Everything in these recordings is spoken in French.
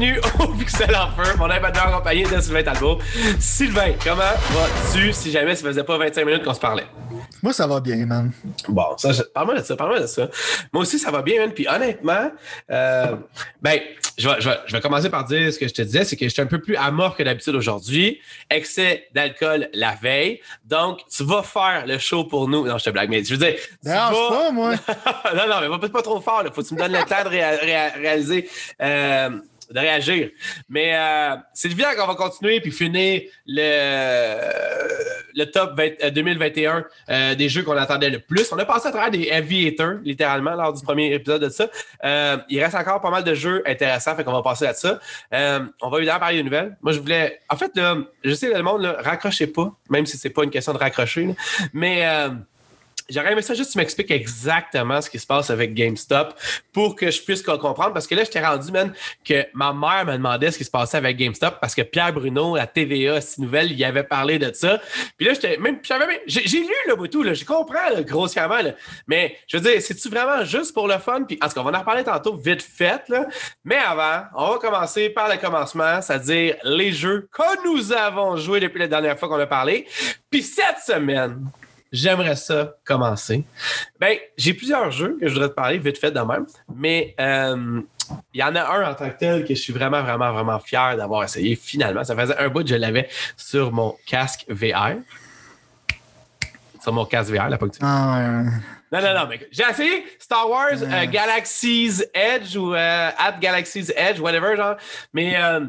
bienvenue au Pixel en feu, mon animateur accompagné de Sylvain Talbot. Sylvain, comment vas-tu si jamais ça faisait pas 25 minutes qu'on se parlait? Moi, ça va bien, man. Bon, ça, je- parle-moi de ça, parle-moi de ça. Moi aussi, ça va bien, man. Puis honnêtement, euh, ben, je vais, je, vais, je vais commencer par dire ce que je te disais, c'est que je suis un peu plus amorphe que d'habitude aujourd'hui. Excès d'alcool la veille. Donc, tu vas faire le show pour nous. Non, je te blague, mais je veux dire, vas- pas, moi. non, non, mais va peut-être pas trop fort. Faut que tu me donnes le temps de réa- réa- réaliser, euh, de réagir. Mais euh, c'est évident qu'on va continuer puis finir le, le top 20 euh, 2021 euh, des jeux qu'on attendait le plus. On a passé à travers des Aviators, littéralement, lors du premier épisode de ça. Euh, il reste encore pas mal de jeux intéressants, fait qu'on va passer à ça. Euh, on va évidemment parler des nouvelles. Moi, je voulais... En fait, là, je sais, le monde, là, raccrochez pas, même si c'est pas une question de raccrocher, là. mais... J'aurais aimé ça juste que tu m'expliques exactement ce qui se passe avec GameStop pour que je puisse co- comprendre. Parce que là, je t'ai rendu, man, que ma mère me demandait ce qui se passait avec GameStop parce que Pierre Bruno, à TVA, cette nouvelle, il avait parlé de ça. Puis là, j'étais même, j'ai lu le tout, là, je comprends là, grossièrement, là. mais je veux dire, c'est-tu vraiment juste pour le fun? Puis en tout cas, on va en reparler tantôt vite fait. Là. Mais avant, on va commencer par le commencement, c'est-à-dire les jeux que nous avons joués depuis la dernière fois qu'on a parlé. Puis cette semaine, J'aimerais ça commencer. Ben, j'ai plusieurs jeux que je voudrais te parler vite fait de même, mais euh, il y en a un en tant que tel que je suis vraiment, vraiment, vraiment fier d'avoir essayé finalement. Ça faisait un bout que je l'avais sur mon casque VR. Sur mon casque VR, la ponctuation. Ah. Non, non, non, mais j'ai essayé Star Wars euh, Galaxy's Edge ou euh, At Galaxy's Edge, whatever, genre. Mais euh,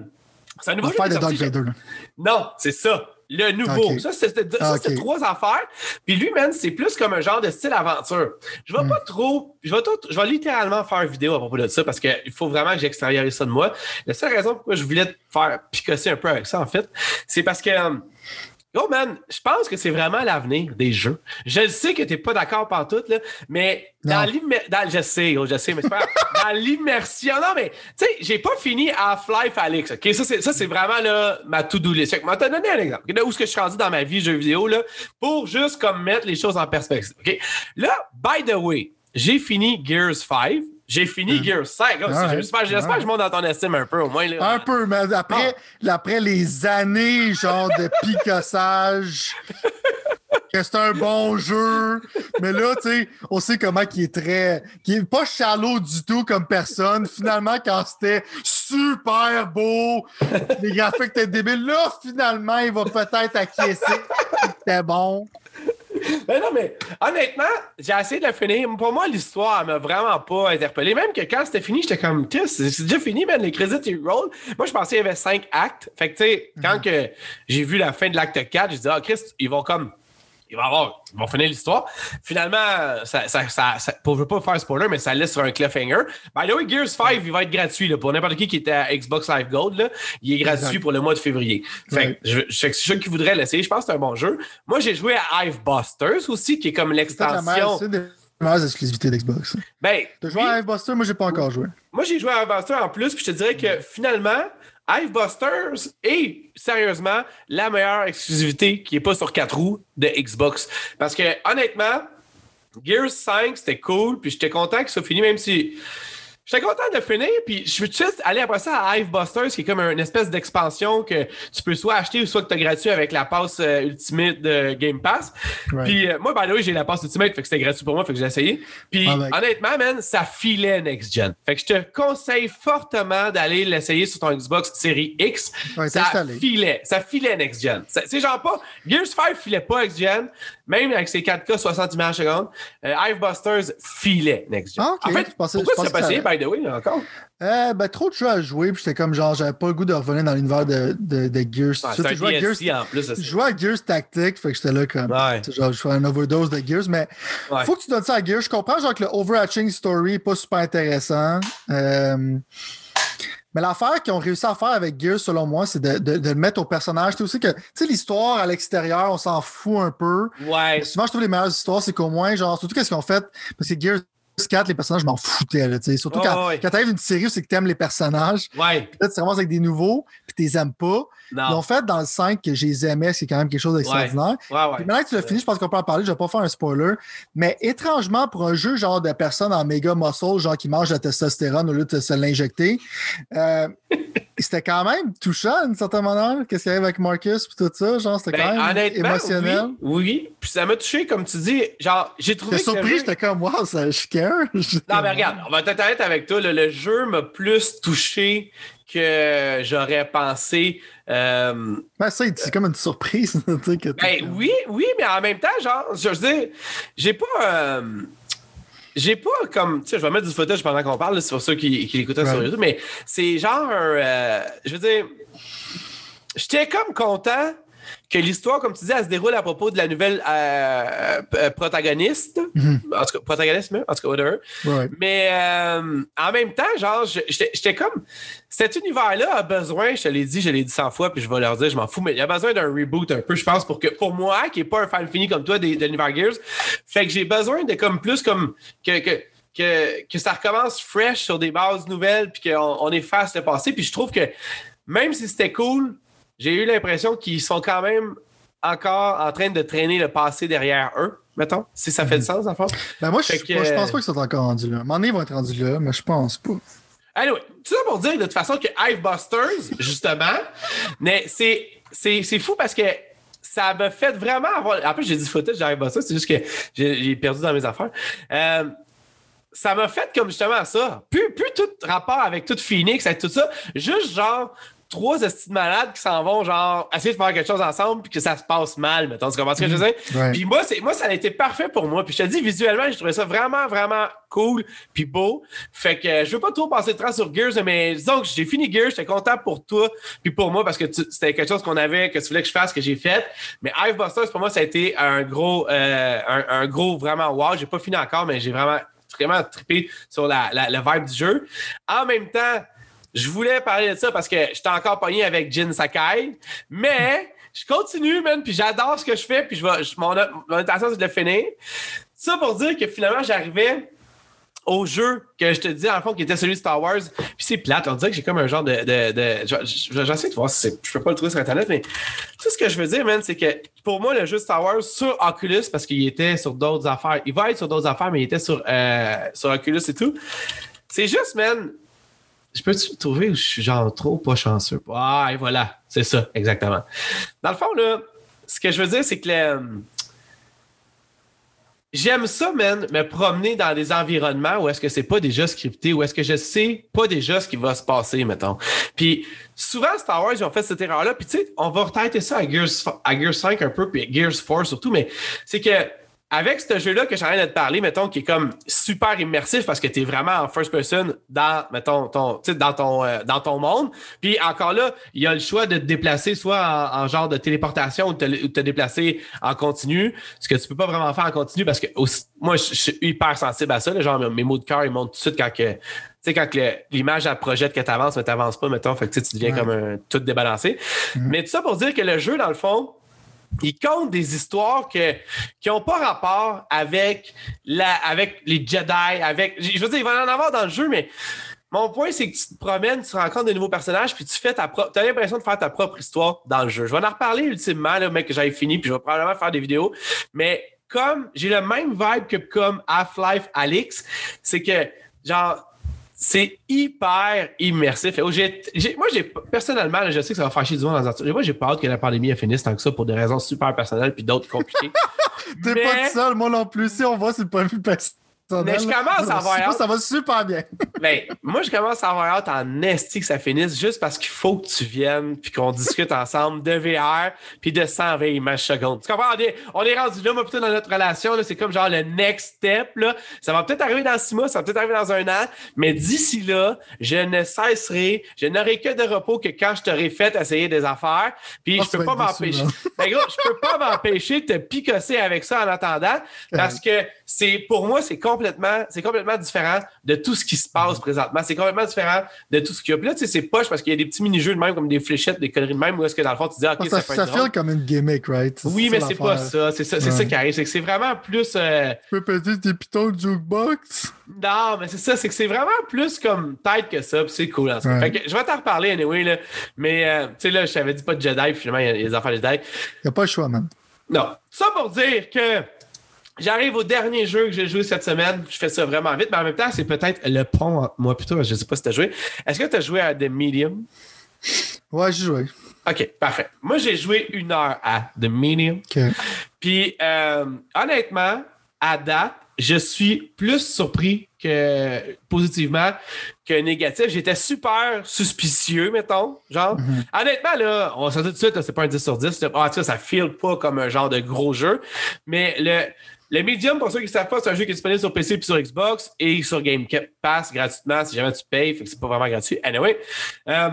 c'est un nouveau jeu est de Dark Vader, là. non, c'est ça. Le nouveau. Ça, c'était trois affaires. Puis lui, man, c'est plus comme un genre de style aventure. Je vais Hmm. pas trop. Je vais, tout- je vais littéralement faire une vidéo à propos de ça parce qu'il faut vraiment que j'extériorise ça de moi. La seule raison pourquoi je voulais te faire picosser un peu avec ça, en fait, c'est parce que. euh, Yo, man, je pense que c'est vraiment l'avenir des jeux. Je le sais que t'es pas d'accord pantoute, là, mais dans Non. l'immer- dans Je sais, je sais, mais c'est pas grave. Dans l'immersion. Non, mais, tu sais, j'ai pas fini Half-Life Alix, OK? Ça, c'est, vraiment, là, ma to-do list. Fait que, moi, te donner un exemple. Là, où est-ce que je suis rendu dans ma vie jeux vidéo, là, pour juste, comme, mettre les choses en perspective, OK? Là, by the way, j'ai fini Gears 5. J'ai fini Gears 5. Là, Ouais. J'espère, j'espère que je monte dans ton estime un peu, au moins, là. Un peu, mais après, après les années, genre, de picossage, que c'est un bon jeu. Mais là, tu sais, on sait comment il est très. qui est pas shallow du tout comme personne. Finalement, quand c'était super beau, les graphiques étaient débiles, là, finalement, il va peut-être acquiescer. C'était bon. Ben non, mais honnêtement, j'ai essayé de la finir. Pour moi, l'histoire m'a vraiment pas interpellé. Même que quand c'était fini, j'étais comme, Chris, c'est déjà fini, man, les crédits, ils roll. Moi, je pensais qu'il y avait cinq actes. Fait que, tu sais, quand que j'ai vu la fin de l'acte 4, j'ai dit, ah, Chris, ils vont comme. Ils vont, avoir, ils vont finir l'histoire. Finalement, ça, ça, ça, ça- pour je veux pas faire spoiler, mais ça laisse sur un cliffhanger. By the way, Gears 5, il va être gratuit là, pour n'importe qui qui était à Xbox Live Gold. Là, il est gratuit Exact. pour le mois de février. Fait Ouais. que je, je, ceux qui voudraient l'essayer, je pense que c'est un bon jeu. Moi, j'ai joué à Hive Busters aussi, qui est comme l'extension. meilleures exclusivités d'Xbox. Ben, T'as joué oui, à Buster, moi, j'ai pas encore joué. moi, j'ai joué à Hive Busters en plus, puis je te dirais que finalement, Hive Busters est sérieusement la meilleure exclusivité qui n'est pas sur quatre roues de Xbox. Parce que honnêtement, Gears 5, c'était cool, puis j'étais content que ça finisse, même si. J'étais content de finir, puis je de suite aller après ça à Hive Busters, qui est comme une espèce d'expansion que tu peux soit acheter ou soit que tu as gratuit avec la passe euh, Ultimate de Game Pass. Puis euh, moi, by the way, j'ai la passe Ultimate, fait que c'était gratuit pour moi, fait que j'ai essayé. Puis Ah, honnêtement, man, ça filait Next Gen. Fait que je te conseille fortement d'aller l'essayer sur ton Xbox Series X. Ouais, ça filait, ça filait Next Gen. C'est genre pas. Gears 5 filait pas Next Gen, même avec ses 4K 60 images secondes. Euh, Hive Busters filait Next Gen. Ah. En fait, pensais- pourquoi je tu l'as pensais pas que ça essayé, by the way, encore? Euh, ben, trop de jeux à jouer, puis j'étais comme genre, j'avais pas le goût de revenir dans l'univers de, de, de Gears. Ah, Surtout, c'est je jouais à Gears, en plus. je c'est- jouais à Gears Tactique, fait que j'étais là comme. Ouais. Genre, je fais un overdose de Gears, mais Ouais. faut que tu donnes ça à Gears. Je comprends, genre, que le overarching story est pas super intéressant. Euh, mais l'affaire qu'ils ont réussi à faire avec Gears, selon moi, c'est de, de- de le mettre au personnage. Tu sais aussi que, tu sais, l'histoire à l'extérieur, on s'en fout un peu. Ouais. Souvent, je trouve les meilleures histoires, c'est qu'au moins, genre, surtout qu'est-ce qu'ils ont fait, parce que Gears 4, les personnages, je m'en foutais. Là, tu. Surtout quand, ouais. quand t'arrives une série où c'est que t'aimes les personnages, Ouais. puis là, tu te ramasses avec des nouveaux, puis tu les aimes pas. Ils ont Non. fait dans le 5 que je les aimais, c'est quand même quelque chose d'extraordinaire. Ouais, maintenant que tu l'as fini, je pense qu'on peut en parler, je vais pas faire un spoiler. Mais étrangement, pour un jeu genre de personnes en méga muscle, genre qui mangent de la testostérone au lieu de se l'injecter, euh, c'était quand même touchant d'une certaine manière. Qu'est-ce qui arrive avec Marcus et tout ça? Genre, c'était Ben, quand même émotionnel. Oui, oui. Puis ça m'a touché, comme tu dis. Genre, j'ai trouvé J'étais surpris, j'étais comme, wow, ça, je suis cœur. Non, mais regarde, on va être honnête avec toi. là, le jeu m'a plus touché que j'aurais pensé. Euh, Ben, ça, c'est comme une surprise. tu sais, que ben oui, oui, mais en même temps, genre, je veux dire, j'ai pas. euh, j'ai pas comme. Tu sais, je vais mettre du footage pendant qu'on parle, c'est pour ceux qui, qui l'écoutaient sur. YouTube, mais c'est genre. un, euh, je veux dire. J'étais comme content que l'histoire, comme tu dis, elle se déroule à propos de la nouvelle euh, euh, protagoniste. En tout cas, protagoniste, en tout cas, whatever. Ouais. Mais euh, en même temps, genre, j'étais comme. Cet univers-là a besoin, je te l'ai dit, je l'ai dit 100 fois, puis je vais leur dire, je m'en fous, mais il a besoin d'un reboot un peu, je pense, pour que pour moi, qui n'est pas un fan fini comme toi des- de l'univers Gears, fait que j'ai besoin de comme plus comme que, que, que, que ça recommence fresh sur des bases nouvelles, puis qu'on on efface le passé. Puis je trouve que même si c'était cool, j'ai eu l'impression qu'ils sont quand même encore en train de traîner le passé derrière eux, mettons, si ça fait du sens, en fait. Ben, moi, je, que- moi, je pense pas qu'ils sont encore rendus là. Donné, ils vont être rendus là, mais je pense pas. Anyway, tout ça pour dire de toute façon que Hivebusters, justement, mais c'est, c'est, c'est fou parce que ça m'a fait vraiment avoir. En plus, j'ai dit footage de Hivebusters, c'est juste que j'ai, j'ai perdu dans mes affaires. Euh, ça m'a fait comme justement ça. Plus, plus tout rapport avec tout Phoenix, avec tout ça. Juste genre trois estis de malades qui s'en vont, genre, essayer de faire quelque chose ensemble puis que ça se passe mal, mettons. Tu comprends ce que je veux dire? Ouais. Puis moi, c'est, moi, ça a été parfait pour moi. Puis je te dis, visuellement, j'ai trouvé ça vraiment, vraiment cool puis beau. Fait que euh, je veux pas trop passer de temps sur Gears, mais disons que j'ai fini Gears, j'étais content pour toi puis pour moi parce que c'était quelque chose qu'on avait, que tu voulais que je fasse, que j'ai fait. Mais Hivebusters, pour moi, ça a été un gros, euh, un, un gros vraiment wow. J'ai pas fini encore, mais j'ai vraiment, vraiment trippé sur la, la, le vibe du jeu. En même temps, je voulais parler de ça parce que j'étais encore pogné avec Jin Sakai, mais je continue, man, puis j'adore ce que je fais, puis je vais, mon, intention, c'est de le finir. Ça pour dire que finalement, j'arrivais au jeu que je te dis, en fond, qui était celui de Star Wars. Puis c'est plate, on dirait que j'ai comme un genre de. de, de je- je- J'essaie de voir si je peux pas le trouver sur Internet, mais tout ce que je veux dire, man, c'est que pour moi, le jeu Star Wars sur Oculus, parce qu'il était sur d'autres affaires, il va être sur d'autres affaires, mais il était sur, euh, sur Oculus et tout. C'est juste, man, je peux-tu le trouver ou je suis genre trop pas chanceux? Ah, et voilà, c'est ça, exactement. Dans le fond, là, ce que je veux dire, c'est que le- J'aime ça, man, me promener dans des environnements où est-ce que c'est pas déjà scripté, où est-ce que je sais pas déjà ce qui va se passer, mettons. Puis souvent, Star Wars, ils ont fait cette erreur-là. Puis tu sais, on va retenter ça à Gears, à Gears 5 un peu, puis à Gears 4 surtout, mais c'est que avec ce jeu-là que j'ai rien de te parler, mettons, qui est comme super immersif parce que tu es vraiment en first person dans, mettons, ton, dans, ton, euh, dans ton monde. Puis encore là, il y a le choix de te déplacer soit en, en genre de téléportation ou de te, déplacer en continu, ce que tu peux pas vraiment faire en continu parce que aussi- moi, je, suis hyper sensible à ça. là, genre, mes mots de cœur, ils montent tout de suite quand que. Tu sais, quand l'image, elle projette que tu avances, mais tu n'avances pas, mettons, fait que tu deviens Ouais. comme un tout débalancé. Mais tout ça pour dire que le jeu, dans le fond, il compte des histoires que, qui n'ont pas rapport avec, la, avec les Jedi, avec. Je veux dire, il va en avoir dans le jeu, mais mon point, c'est que tu te promènes, tu rencontres des nouveaux personnages, puis tu fais ta propre. Tu as l'impression de faire ta propre histoire dans le jeu. Je vais en reparler ultimement, là, mec, que j'avais fini, puis je vais probablement faire des vidéos. Mais comme j'ai le même vibe que comme Half-Life Alix, c'est que, genre, c'est hyper immersif. Et moi, j'ai personnellement, là, je sais que ça va fâcher du monde dans les articles. Moi, j'ai pas hâte que la pandémie finisse tant que ça pour des raisons super personnelles puis d'autres compliquées. T'es Mais- pas tout seul, moi non plus. Si on voit, c'est pas vu personnel. Mais je commence à avoir Ça, hâte. ça va super bien. Ben, moi, je commence à avoir hâte en esti que ça finisse juste parce qu'il faut que tu viennes puis qu'on discute ensemble de VR puis de 120 images secondes. Tu comprends? On est, on est rendu là, moi, plutôt dans notre relation. là, C'est comme genre le next step. Là. Ça va peut-être arriver dans six mois, ça va peut-être arriver dans un an, mais d'ici là, je ne cesserai, je n'aurai que de repos que quand je t'aurai fait essayer des affaires. Puis Ah, je peux pas m'empêcher. Ben, gros, je peux pas m'empêcher de te picosser avec ça en attendant parce que c'est pour moi, c'est complètement complètement, c'est complètement différent de tout ce qui se passe présentement. C'est complètement différent de tout ce qu'il y a. Puis là, tu sais, c'est poche parce qu'il y a des petits mini-jeux de même, comme des fléchettes, des conneries de même, où est-ce que dans le fond, tu dis, OK, ça, ça, ça feel comme une gimmick, right? Oui, mais c'est pas ça. C'est ça, ça qui arrive. C'est que c'est vraiment plus. Euh... Tu peux péter tes pitons de jukebox? Non, mais c'est ça. C'est que c'est vraiment plus comme tête que ça. Puis c'est cool. En ouais. Fait que je vais t'en reparler anyway. Là. Mais, euh, tu sais, là, je t'avais dit pas de Jedi. Puis finalement, il y a les affaires de Jedi. Il n'y a pas le choix, man. Non. Ça pour dire que J'arrive au dernier jeu que j'ai joué cette semaine. Je fais ça vraiment vite, mais en même temps, c'est peut-être le pont moi plutôt. Je ne sais pas si tu as joué. Est-ce que tu as joué à The Medium? Ouais, j'ai joué. OK, parfait. Moi, j'ai joué une heure à The Medium. OK. Puis, euh, honnêtement, à date, je suis plus surpris que positivement que négatif. J'étais super suspicieux, mettons. Genre, Mm-hmm. honnêtement, là, on va dire tout de suite, c'est pas un 10 sur 10. Là. Ah, tu sais, ça file pas comme un genre de gros jeu. Mais le, le Medium, pour ceux qui ne savent pas, c'est un jeu qui est disponible sur PC et sur Xbox et sur Game Pass gratuitement si jamais tu payes. Fait que c'est pas vraiment gratuit. Anyway. Euh,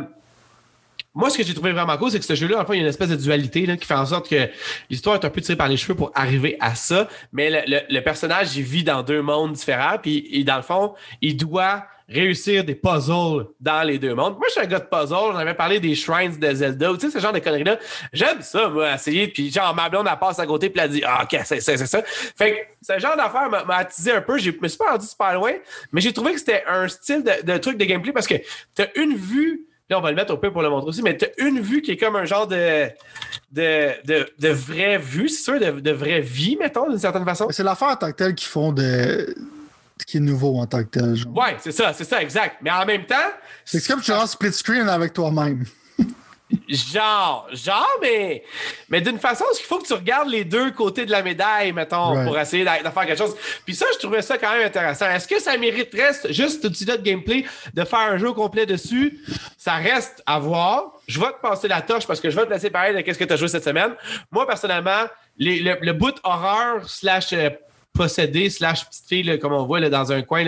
moi, ce que j'ai trouvé vraiment cool, c'est que ce jeu-là, en fait, il y a une espèce de dualité là, qui fait en sorte que l'histoire est un peu tirée par les cheveux pour arriver à ça. Mais le, personnage, il vit dans deux mondes différents. Puis, dans le fond, il doit réussir des puzzles dans les deux mondes. Moi, je suis un gars de puzzle. J'en avais parlé des shrines de Zelda. Tu sais, ce genre de conneries-là. J'aime ça, moi, essayer. Puis, genre, ma blonde, elle passe à côté, puis elle dit Ah, OK, c'est ça, c'est ça. Fait que ce genre d'affaire m'a attisé un peu. Je me suis pas rendu super loin, mais j'ai trouvé que c'était un style de, truc de gameplay parce que tu as une vue Là, on va le mettre au peu pour le montrer aussi, mais tu as une vue qui est comme un genre de, de, de, de vraie vue, c'est sûr, de, de vraie vie, mettons, d'une certaine façon. C'est l'affaire en tant que telle qu'ils font de. Qui est nouveau en tant que tel. Genre. Ouais, c'est ça, c'est ça, exact. Mais en même temps. C'est comme tu rentres split screen avec toi-même. Genre, genre, mais, mais d'une façon, il faut que tu regardes les deux côtés de la médaille, mettons, pour essayer de, faire quelque chose? Puis ça, je trouvais ça quand même intéressant. Est-ce que ça mériterait juste un petit de gameplay de faire un jeu complet dessus? Ça reste à voir. Je vais te passer la torche parce que je vais te laisser parler de qu'est-ce que tu as joué cette semaine. Moi, personnellement, les- le, le bout horreur slash euh, possédé slash petite fille, là, comme on voit là, dans un coin,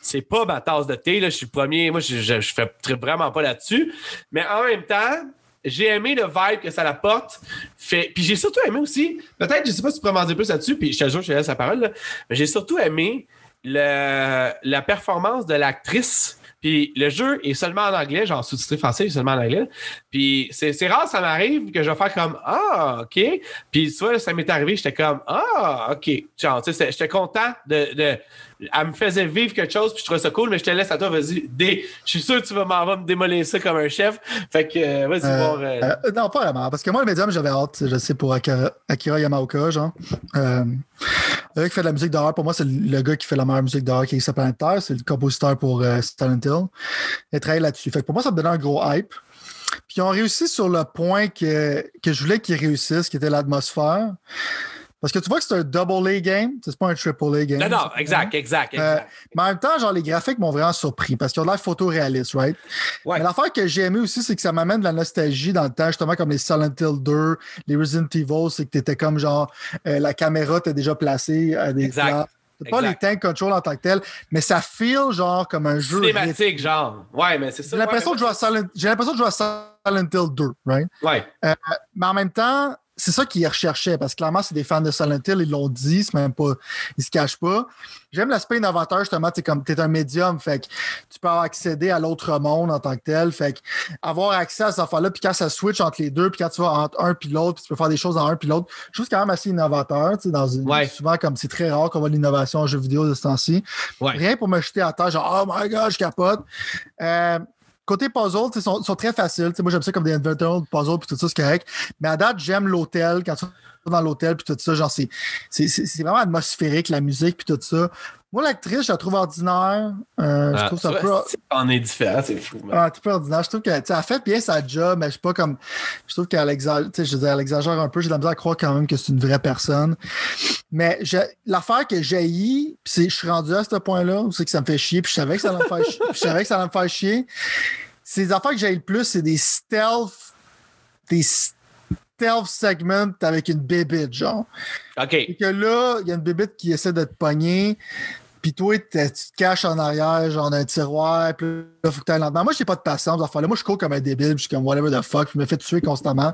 c'est pas ma tasse de thé. Là. Je suis le premier. Moi, je, je, je fais vraiment pas là-dessus. Mais en même temps, j'ai aimé le vibe que ça apporte. Fait... Puis j'ai surtout aimé aussi, peut-être, je sais pas si tu pourrais m'en dire plus là-dessus, puis je te jure, je te laisse la parole, là, mais j'ai surtout aimé le... la performance de l'actrice. Puis le jeu est seulement en anglais, genre sous-titré français, seulement en anglais. Puis c'est rare, ça m'arrive que je vais faire comme Ah, OK. Puis vois, ça m'est arrivé, j'étais comme Ah, OK. Genre, tu sais, j'étais content de, de. Elle me faisait vivre quelque chose, puis je trouvais ça cool, mais je te laisse à toi, vas-y. Dé... Je suis sûr que tu vas m'en me démolir ça comme un chef. Fait que, euh, vas-y, Euh, voir. euh, Euh, non, pas vraiment. Parce que moi, le médium, j'avais hâte, je sais, pour Akira, Akira Yamaoka, genre. Le gars qui fait de la musique d'horreur, pour moi, c'est le gars qui fait la meilleure musique d'horreur qui existe planète Terre. C'est le compositeur pour Silent Hill. Il travaille là-dessus. Fait que pour moi, ça me donnait un gros hype. Puis ils ont réussi sur le point que, que je voulais qu'ils réussissent, qui était l'atmosphère. Parce que tu vois que c'est un double A game, c'est pas un triple A game. Non, non, exact, exact, Euh, exact. mais en même temps, genre, les graphiques m'ont vraiment surpris parce qu'ils ont l'air photoréalistes, right? Ouais. Mais l'affaire que j'ai aimé aussi, c'est que ça m'amène de la nostalgie dans le temps, justement, comme les Silent Hill 2, les Resident Evil, c'est que t'étais comme genre, euh, la caméra t'es déjà placée à des Exact. places. C'est pas les tank control en tant que tel, mais ça feel genre comme un jeu. Cinématique, genre. Ouais, mais c'est ça. J'ai l'impression ouais, de jouer à Silent, j'ai l'impression de jouer à Silent Hill 2, right? Ouais. Mais en même temps, c'est ça qu'ils recherchaient, parce que clairement, c'est des fans de Silent Hill, ils l'ont dit, c'est même pas. Ils se cachent pas. J'aime l'aspect innovateur, justement, tu comme t'es un médium, fait que tu peux accéder à l'autre monde en tant que tel. Fait que avoir accès à cette affaire-là, puis quand ça switch entre les deux, puis quand tu vas entre un puis l'autre, puis tu peux faire des choses en un puis l'autre, je trouve que c'est quand même assez innovateur, tu sais, dans une. Ouais. Souvent, comme c'est très rare qu'on voit l'innovation en jeu vidéo de ce temps-ci. Ouais. Rien pour me jeter à terre, genre, oh my god, je capote. Euh, Côté puzzle, ils sont, sont très faciles. Moi, j'aime ça comme des inventory puzzles, puis tout ça, c'est correct. Mais à date, j'aime l'hôtel. Quand tu dans l'hôtel, puis tout ça, genre, c'est- c'est vraiment atmosphérique, la musique, puis tout ça. Moi, l'actrice, je la trouve ordinaire. Euh, je Ah, trouve ça peu. On est différent, c'est fou. Ah, un petit peu ordinaire. Je trouve qu'elle elle fait bien sa job, mais je sais pas comme. Je trouve qu'elle exagère, tu sais, je veux dire, elle exagère un peu. J'ai de la misère à croire quand même que c'est une vraie personne. Mais je- l'affaire que j'ai je suis rendu à ce point-là, où c'est que ça me fait chier, puis je savais que ça allait me faire chier. je savais que ça allait me faire chier. C'est les affaires que j'ai le plus, c'est des stealth. Des stealth segments avec une bébite, genre. OK. Et que là, il y a une bébite qui essaie de te pogner. Puis toi, tu te caches en arrière, genre d'un tiroir, puis là, faut que t'ailles lentement. Moi, j'ai pas de patience faire là. Moi, je cours comme un débile, puis je suis comme whatever the fuck. Je me fais tuer constamment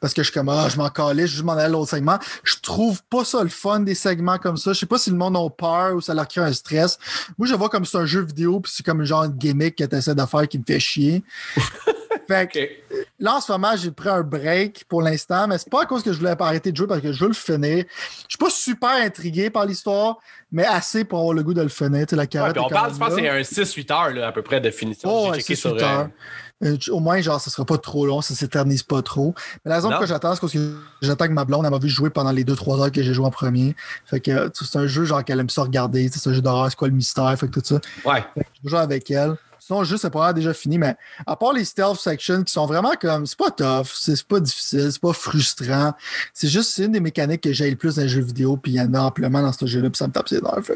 parce que je suis comme, ah, je m'en calais, je juste m'en allais à l'autre segment. Je trouve pas ça le fun des segments comme ça. Je sais pas si le monde a peur ou ça leur crée un stress. Moi, je vois comme c'est un jeu vidéo, puis c'est comme un genre de gimmick que t'essaies de faire qui me fait chier. fait que. Là, en ce moment, j'ai pris un break pour l'instant, mais c'est pas à cause que je voulais pas arrêter de jouer parce que je veux le finir. Je suis pas super intrigué par l'histoire, mais assez pour avoir le goût de le finir. La carotte on parle, je pense c'est un 6-8 heures là, à peu près de finition. Oh, J'ai ouais, checké c'est sur. 8 euh, heures. Euh, au moins, genre, ce sera pas trop long, ça s'éternise pas trop. Mais la raison pourquoi j'attends, c'est parce que j'attends que ma blonde, elle m'a vu jouer pendant les 2-3 heures que j'ai joué en premier. Fait que euh, c'est un jeu, genre, qu'elle aime ça regarder. C'est un jeu d'horreur, c'est quoi le mystère, fait que tout ça. Ouais. Je jouer avec elle. Sinon, le jeu, c'est probablement déjà fini, mais à part les stealth sections qui sont vraiment comme. C'est pas tough, c'est pas difficile, c'est pas frustrant. C'est juste, c'est une des mécaniques que j'ai le plus dans les jeux vidéo, puis il y en a amplement dans ce jeu-là, puis ça me tape ses nerfs.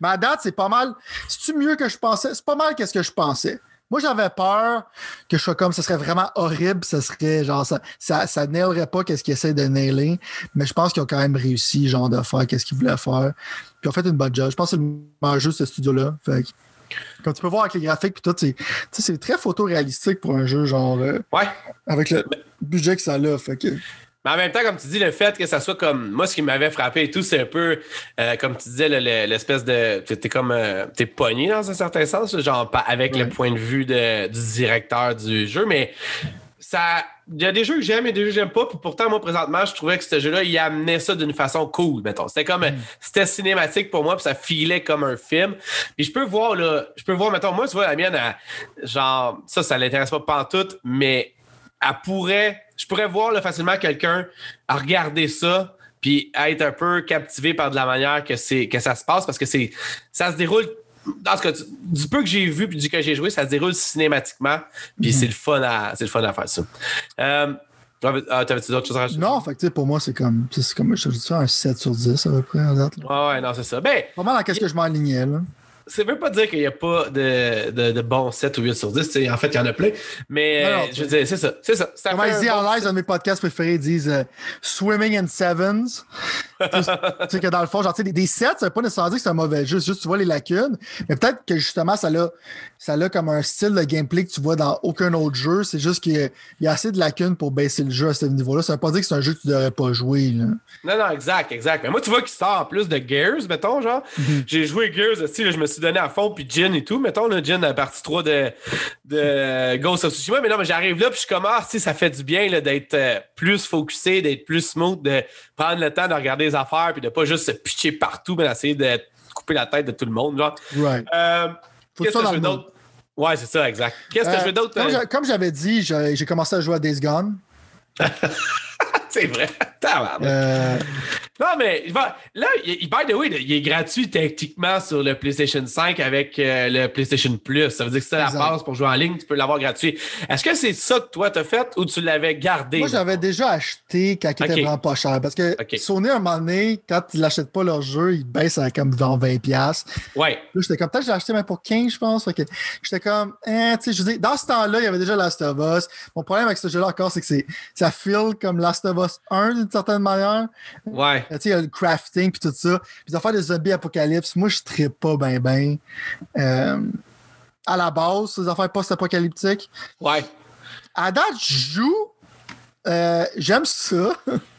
Mais à date, c'est pas mal. C'est-tu mieux que je pensais? C'est pas mal qu'est-ce que je pensais. Moi, j'avais peur que je sois comme, ce serait vraiment horrible, ce serait genre, ça, ça, ça nailerait pas qu'est-ce qu'ils essaient de nailer, mais je pense qu'ils ont quand même réussi, genre, de faire qu'est-ce qu'ils voulaient faire. Puis ont fait une bonne job. Je pense que c'est le meilleur jeu de ce studio-là. Fait comme tu peux voir avec les graphiques, tout, c'est, très photoréalistique pour un jeu, genre, euh, Ouais. avec le budget que ça a. Fait que, Mais en même temps, comme tu dis, le fait que ça soit comme. Moi, ce qui m'avait frappé et tout, c'est un peu, euh, comme tu disais, le- le- l'espèce de. T'es comme. euh, T'es pogné dans un certain sens, genre pas- avec Ouais. le point de vue de- du directeur du jeu, mais ça. Il y a des jeux que j'aime et des jeux que j'aime pas. Puis pourtant, moi, présentement, je trouvais que ce jeu-là, il amenait ça d'une façon cool, mettons. C'était comme. C'était cinématique pour moi, puis ça filait comme un film. Puis je peux voir, là. Je peux voir, mettons, moi, tu vois, la mienne, elle- genre, ça, ça l'intéresse pas pantoute, mais elle pourrait, je pourrais voir là, facilement quelqu'un à regarder ça puis être un peu captivé par de la manière que c'est que ça se passe parce que c'est ça se déroule dans ce que tu- du peu que j'ai vu puis du que j'ai joué ça se déroule cinématiquement puis c'est le fun à c'est le fun à faire ça. Euh, t'avais- ah, T'avais-tu d'autres choses à rajouter? non, fait que, pour moi, c'est comme, c'est comme, je ça, un 7 sur 10 à peu près, en date. là. Ouais, ouais, non, c'est ça. Ben, Pas mal dans qu'est-ce que je m'enlignais, là. ça veut pas dire qu'il n'y a pas de, de, de bons 7 ou 8 sur 10. tu sais, En fait, il y en a plein. Mais Non, non, je veux dire, c'est ça. C'est ça. ça Comment ils un disent en live, un de mes podcasts préférés, ils disent euh, Swimming in Sevens. Tu sais que dans le fond, genre, des, des sets, ça veut pas nécessairement dire que c'est un mauvais jeu, c'est juste tu vois les lacunes. Mais peut-être que justement, ça a, ça a comme un style de gameplay que tu vois dans aucun autre jeu. C'est juste qu'il y, a- il y a assez de lacunes pour baisser le jeu à ce niveau-là. Ça veut pas dire que c'est un jeu que tu devrais pas jouer. Là. Non, non, exact, exact. Mais moi, tu vois qu'il sort en plus de Gears, mettons, genre. Mhm. J'ai joué Gears aussi, là, je me suis donné à fond, puis Jin et tout, mettons, là, Jin, la partie 3 de, de Ghost of Tsushima. Mais non, mais j'arrive là, puis je suis comme, ah, sais, ça fait du bien d'être euh, plus focusé, d'être plus smooth, de prendre le temps de regarder affaires, puis de pas juste se pitcher partout, mais d'essayer de couper la tête de tout le monde, genre. Right. Euh, Qu'est-ce que je veux d'autre? Ouais, c'est ça, exact. Qu'est-ce que Euh, je veux d'autre? comme euh, Comme j'avais dit, j'ai j'ai commencé à jouer à Days Gone. C'est vrai. Euh, Non, mais là, il, by the way, il est gratuit techniquement sur le PlayStation 5 avec euh, le PlayStation Plus. Ça veut dire que si tu la passe pour jouer en ligne, tu peux l'avoir gratuit. Est-ce que c'est ça que toi t'as fait ou tu l'avais gardé? Moi, j'avais déjà acheté quand il était vraiment pas cher. Parce que Ok. Sony, à un moment donné, quand ils n'achètent pas leur jeu, ils baissent à comme dans 20$. piastres. Ouais. Là, j'étais comme, peut-être que l'ai acheté même pour 15, je pense. Que j'étais comme, eh, tu sais, je dire, dans ce temps-là, il y avait déjà Last of Us. Mon problème avec ce jeu-là encore, c'est que c'est, ça feel comme Last of Us 1 d'une certaine manière. Ouais. Tu sais, il y a le crafting puis tout ça. Puis les affaires de zombies apocalypse, moi, je ne pas ben ben. Euh, à la base, ces affaires post-apocalyptiques. Ouais. À date, je joue. Euh, j'aime ça.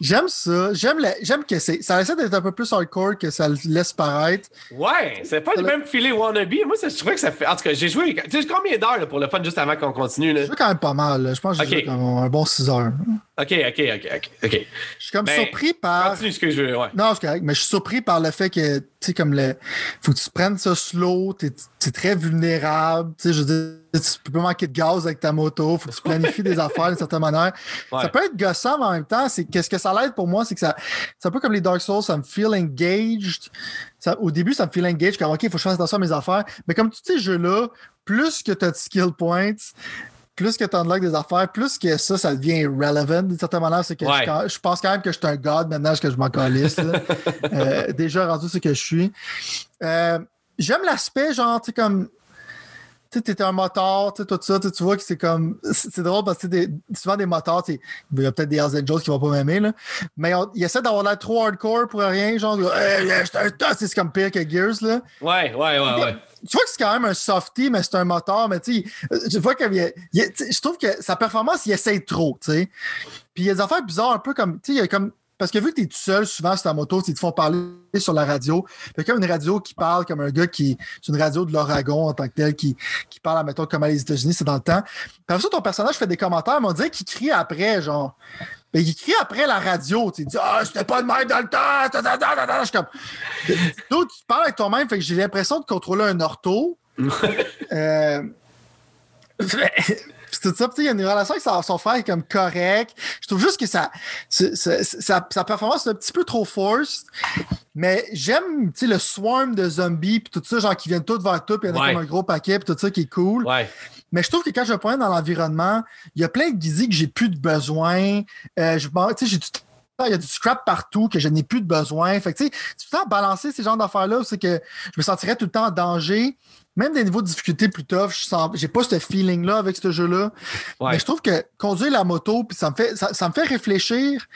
j'aime ça. J'aime, la- j'aime que c'est. Ça essaie d'être un peu plus hardcore que ça le laisse paraître. Ouais. C'est pas le même filet wannabe. Moi, ça, je trouvais que ça fait. En tout cas, j'ai joué. Tu sais, combien d'heures pour le fun juste avant qu'on continue? Là? Je joue quand même pas mal. là. Je pense que j'ai Ok. joué comme un bon 6 heures. Ok, ok, ok, ok. Je suis comme Ben, surpris par. Continue ce que je veux. Ouais. Non, c'est correct, mais je suis surpris par le fait que, sais, comme le. Faut que tu prennes ça slow, t'es es très vulnérable, tu sais, je veux dire, tu peux pas manquer de gaz avec ta moto, faut que tu planifies des affaires d'une certaine manière. Ouais. Ça peut être gossant, mais en même temps, c'est qu'est-ce que ça l'aide pour moi, c'est que ça. C'est un peu comme les Dark Souls, ça me feel engaged. Ça- au début, ça me feel engaged, comme, OK, il faut que je fasse attention à mes affaires. Mais comme tous ces jeux-là, plus que tu as de skill points, plus que tu unlock des affaires, plus que ça, ça devient relevant d'une certaine manière. C'est que Ouais. je, je pense quand même que je suis un god maintenant que je m'en calisse. Euh, déjà rendu ce que je suis. Euh, J'aime l'aspect, genre, tu sais, comme. Tu sais, t'étais un moteur, tu sais, tout ça, tu vois que c'est comme. C'est drôle parce que des- souvent des sais, il y a peut-être des Hells Angels qui vont pas m'aimer, là. Mais on- ils essaient d'avoir l'air trop hardcore pour rien, genre, hey, c'est comme pire que Gears, là. Ouais, ouais, ouais, ouais. Tu vois que c'est quand même un softy, mais c'est un moteur, mais tu sais, je vois que je trouve que sa performance, il essaie trop, tu sais. Puis il y a des affaires bizarres, un peu comme, tu sais, il y a comme. Parce que vu que tu es tout seul, souvent sur ta moto, ils te font parler sur la radio. Fait comme une radio qui parle comme un gars qui. C'est une radio de l'Oregon en tant que tel, qui, qui parle, mettons, comme les États-Unis, c'est dans le temps. Puis ça, ton personnage fait des commentaires, mais on dirait qu'il crie après, genre. Ben, il crie après la radio. Tu dit Ah, c'était pas de même dans le temps. Je suis comme. D'autres, tu parles avec toi-même, fait que j'ai l'impression de contrôler un ortho. Euh, tout ça, puis il y a une relation avec son, son frère qui est comme correct. Je trouve juste que ça, sa, sa performance est un petit peu trop forced. Mais j'aime le swarm de zombies puis tout ça, genre qui viennent tous vers toi, puis il y en a Ouais. comme un gros paquet, puis tout ça qui est cool. Ouais. Mais je trouve que quand je promène dans l'environnement, il y a plein de gizis que j'ai plus de besoin. Euh, je j'ai du il y a du scrap partout que je n'ai plus de besoin. Fait que, tu sais, tout le temps balancer ces genres d'affaires-là, c'est que je me sentirais tout le temps en danger. Même des niveaux de difficulté plus tough, je sens, j'ai pas ce feeling-là avec ce jeu-là. Ouais. Mais je trouve que conduire la moto, puis ça me fait, ça, ça me fait réfléchir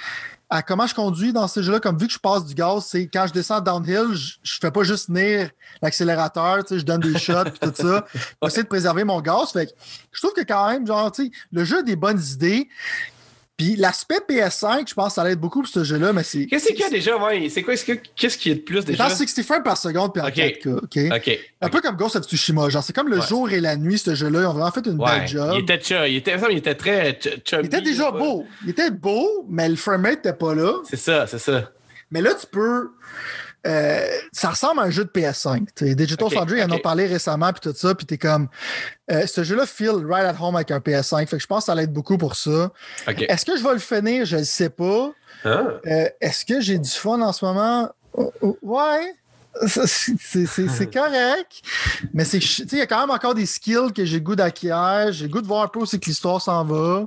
à comment je conduis dans ce jeu-là. Comme vu que je passe du gaz, c'est quand je descends downhill, je, je fais pas juste tenir l'accélérateur, je donne des shots puis tout ça, essayer de préserver mon gaz. Fait que je trouve que quand même, genre, le jeu a des bonnes idées. Puis l'aspect PS5, je pense que ça être beaucoup pour ce jeu-là, mais c'est. Qu'est-ce qu'il y a déjà? Ouais, c'est quoi? est-ce que- Qu'est-ce qu'il y a de plus déjà? en 60 frames par seconde puis en Ok. 4K, OK? Ok. Un peu comme Ghost of Tsushima, genre c'est comme le Ouais. jour et la nuit, ce jeu-là. Ils ont vraiment fait une Ouais. belle job. Il était cha- il était, il était très ch- chubby. Il était déjà beau. Il était beau, mais le framerate n'était pas là. C'est ça, c'est ça. Mais là, tu peux. Euh, ça ressemble à un jeu de PS5. tu sais. Digital Ok, Foundry, ils en ont parlé récemment, puis tout ça, puis t'es comme. euh, ce jeu-là feel right at home avec un PS5. Fait que je pense que ça allait être beaucoup pour ça. Est-ce que je vais le finir? Je ne sais pas. Ah. Euh, Est-ce que j'ai du fun en ce moment? Oh, oh, ouais. C'est correct. Mais il y a quand même encore des skills que j'ai le goût d'acquérir. J'ai le goût de voir un peu où c'est que l'histoire s'en va.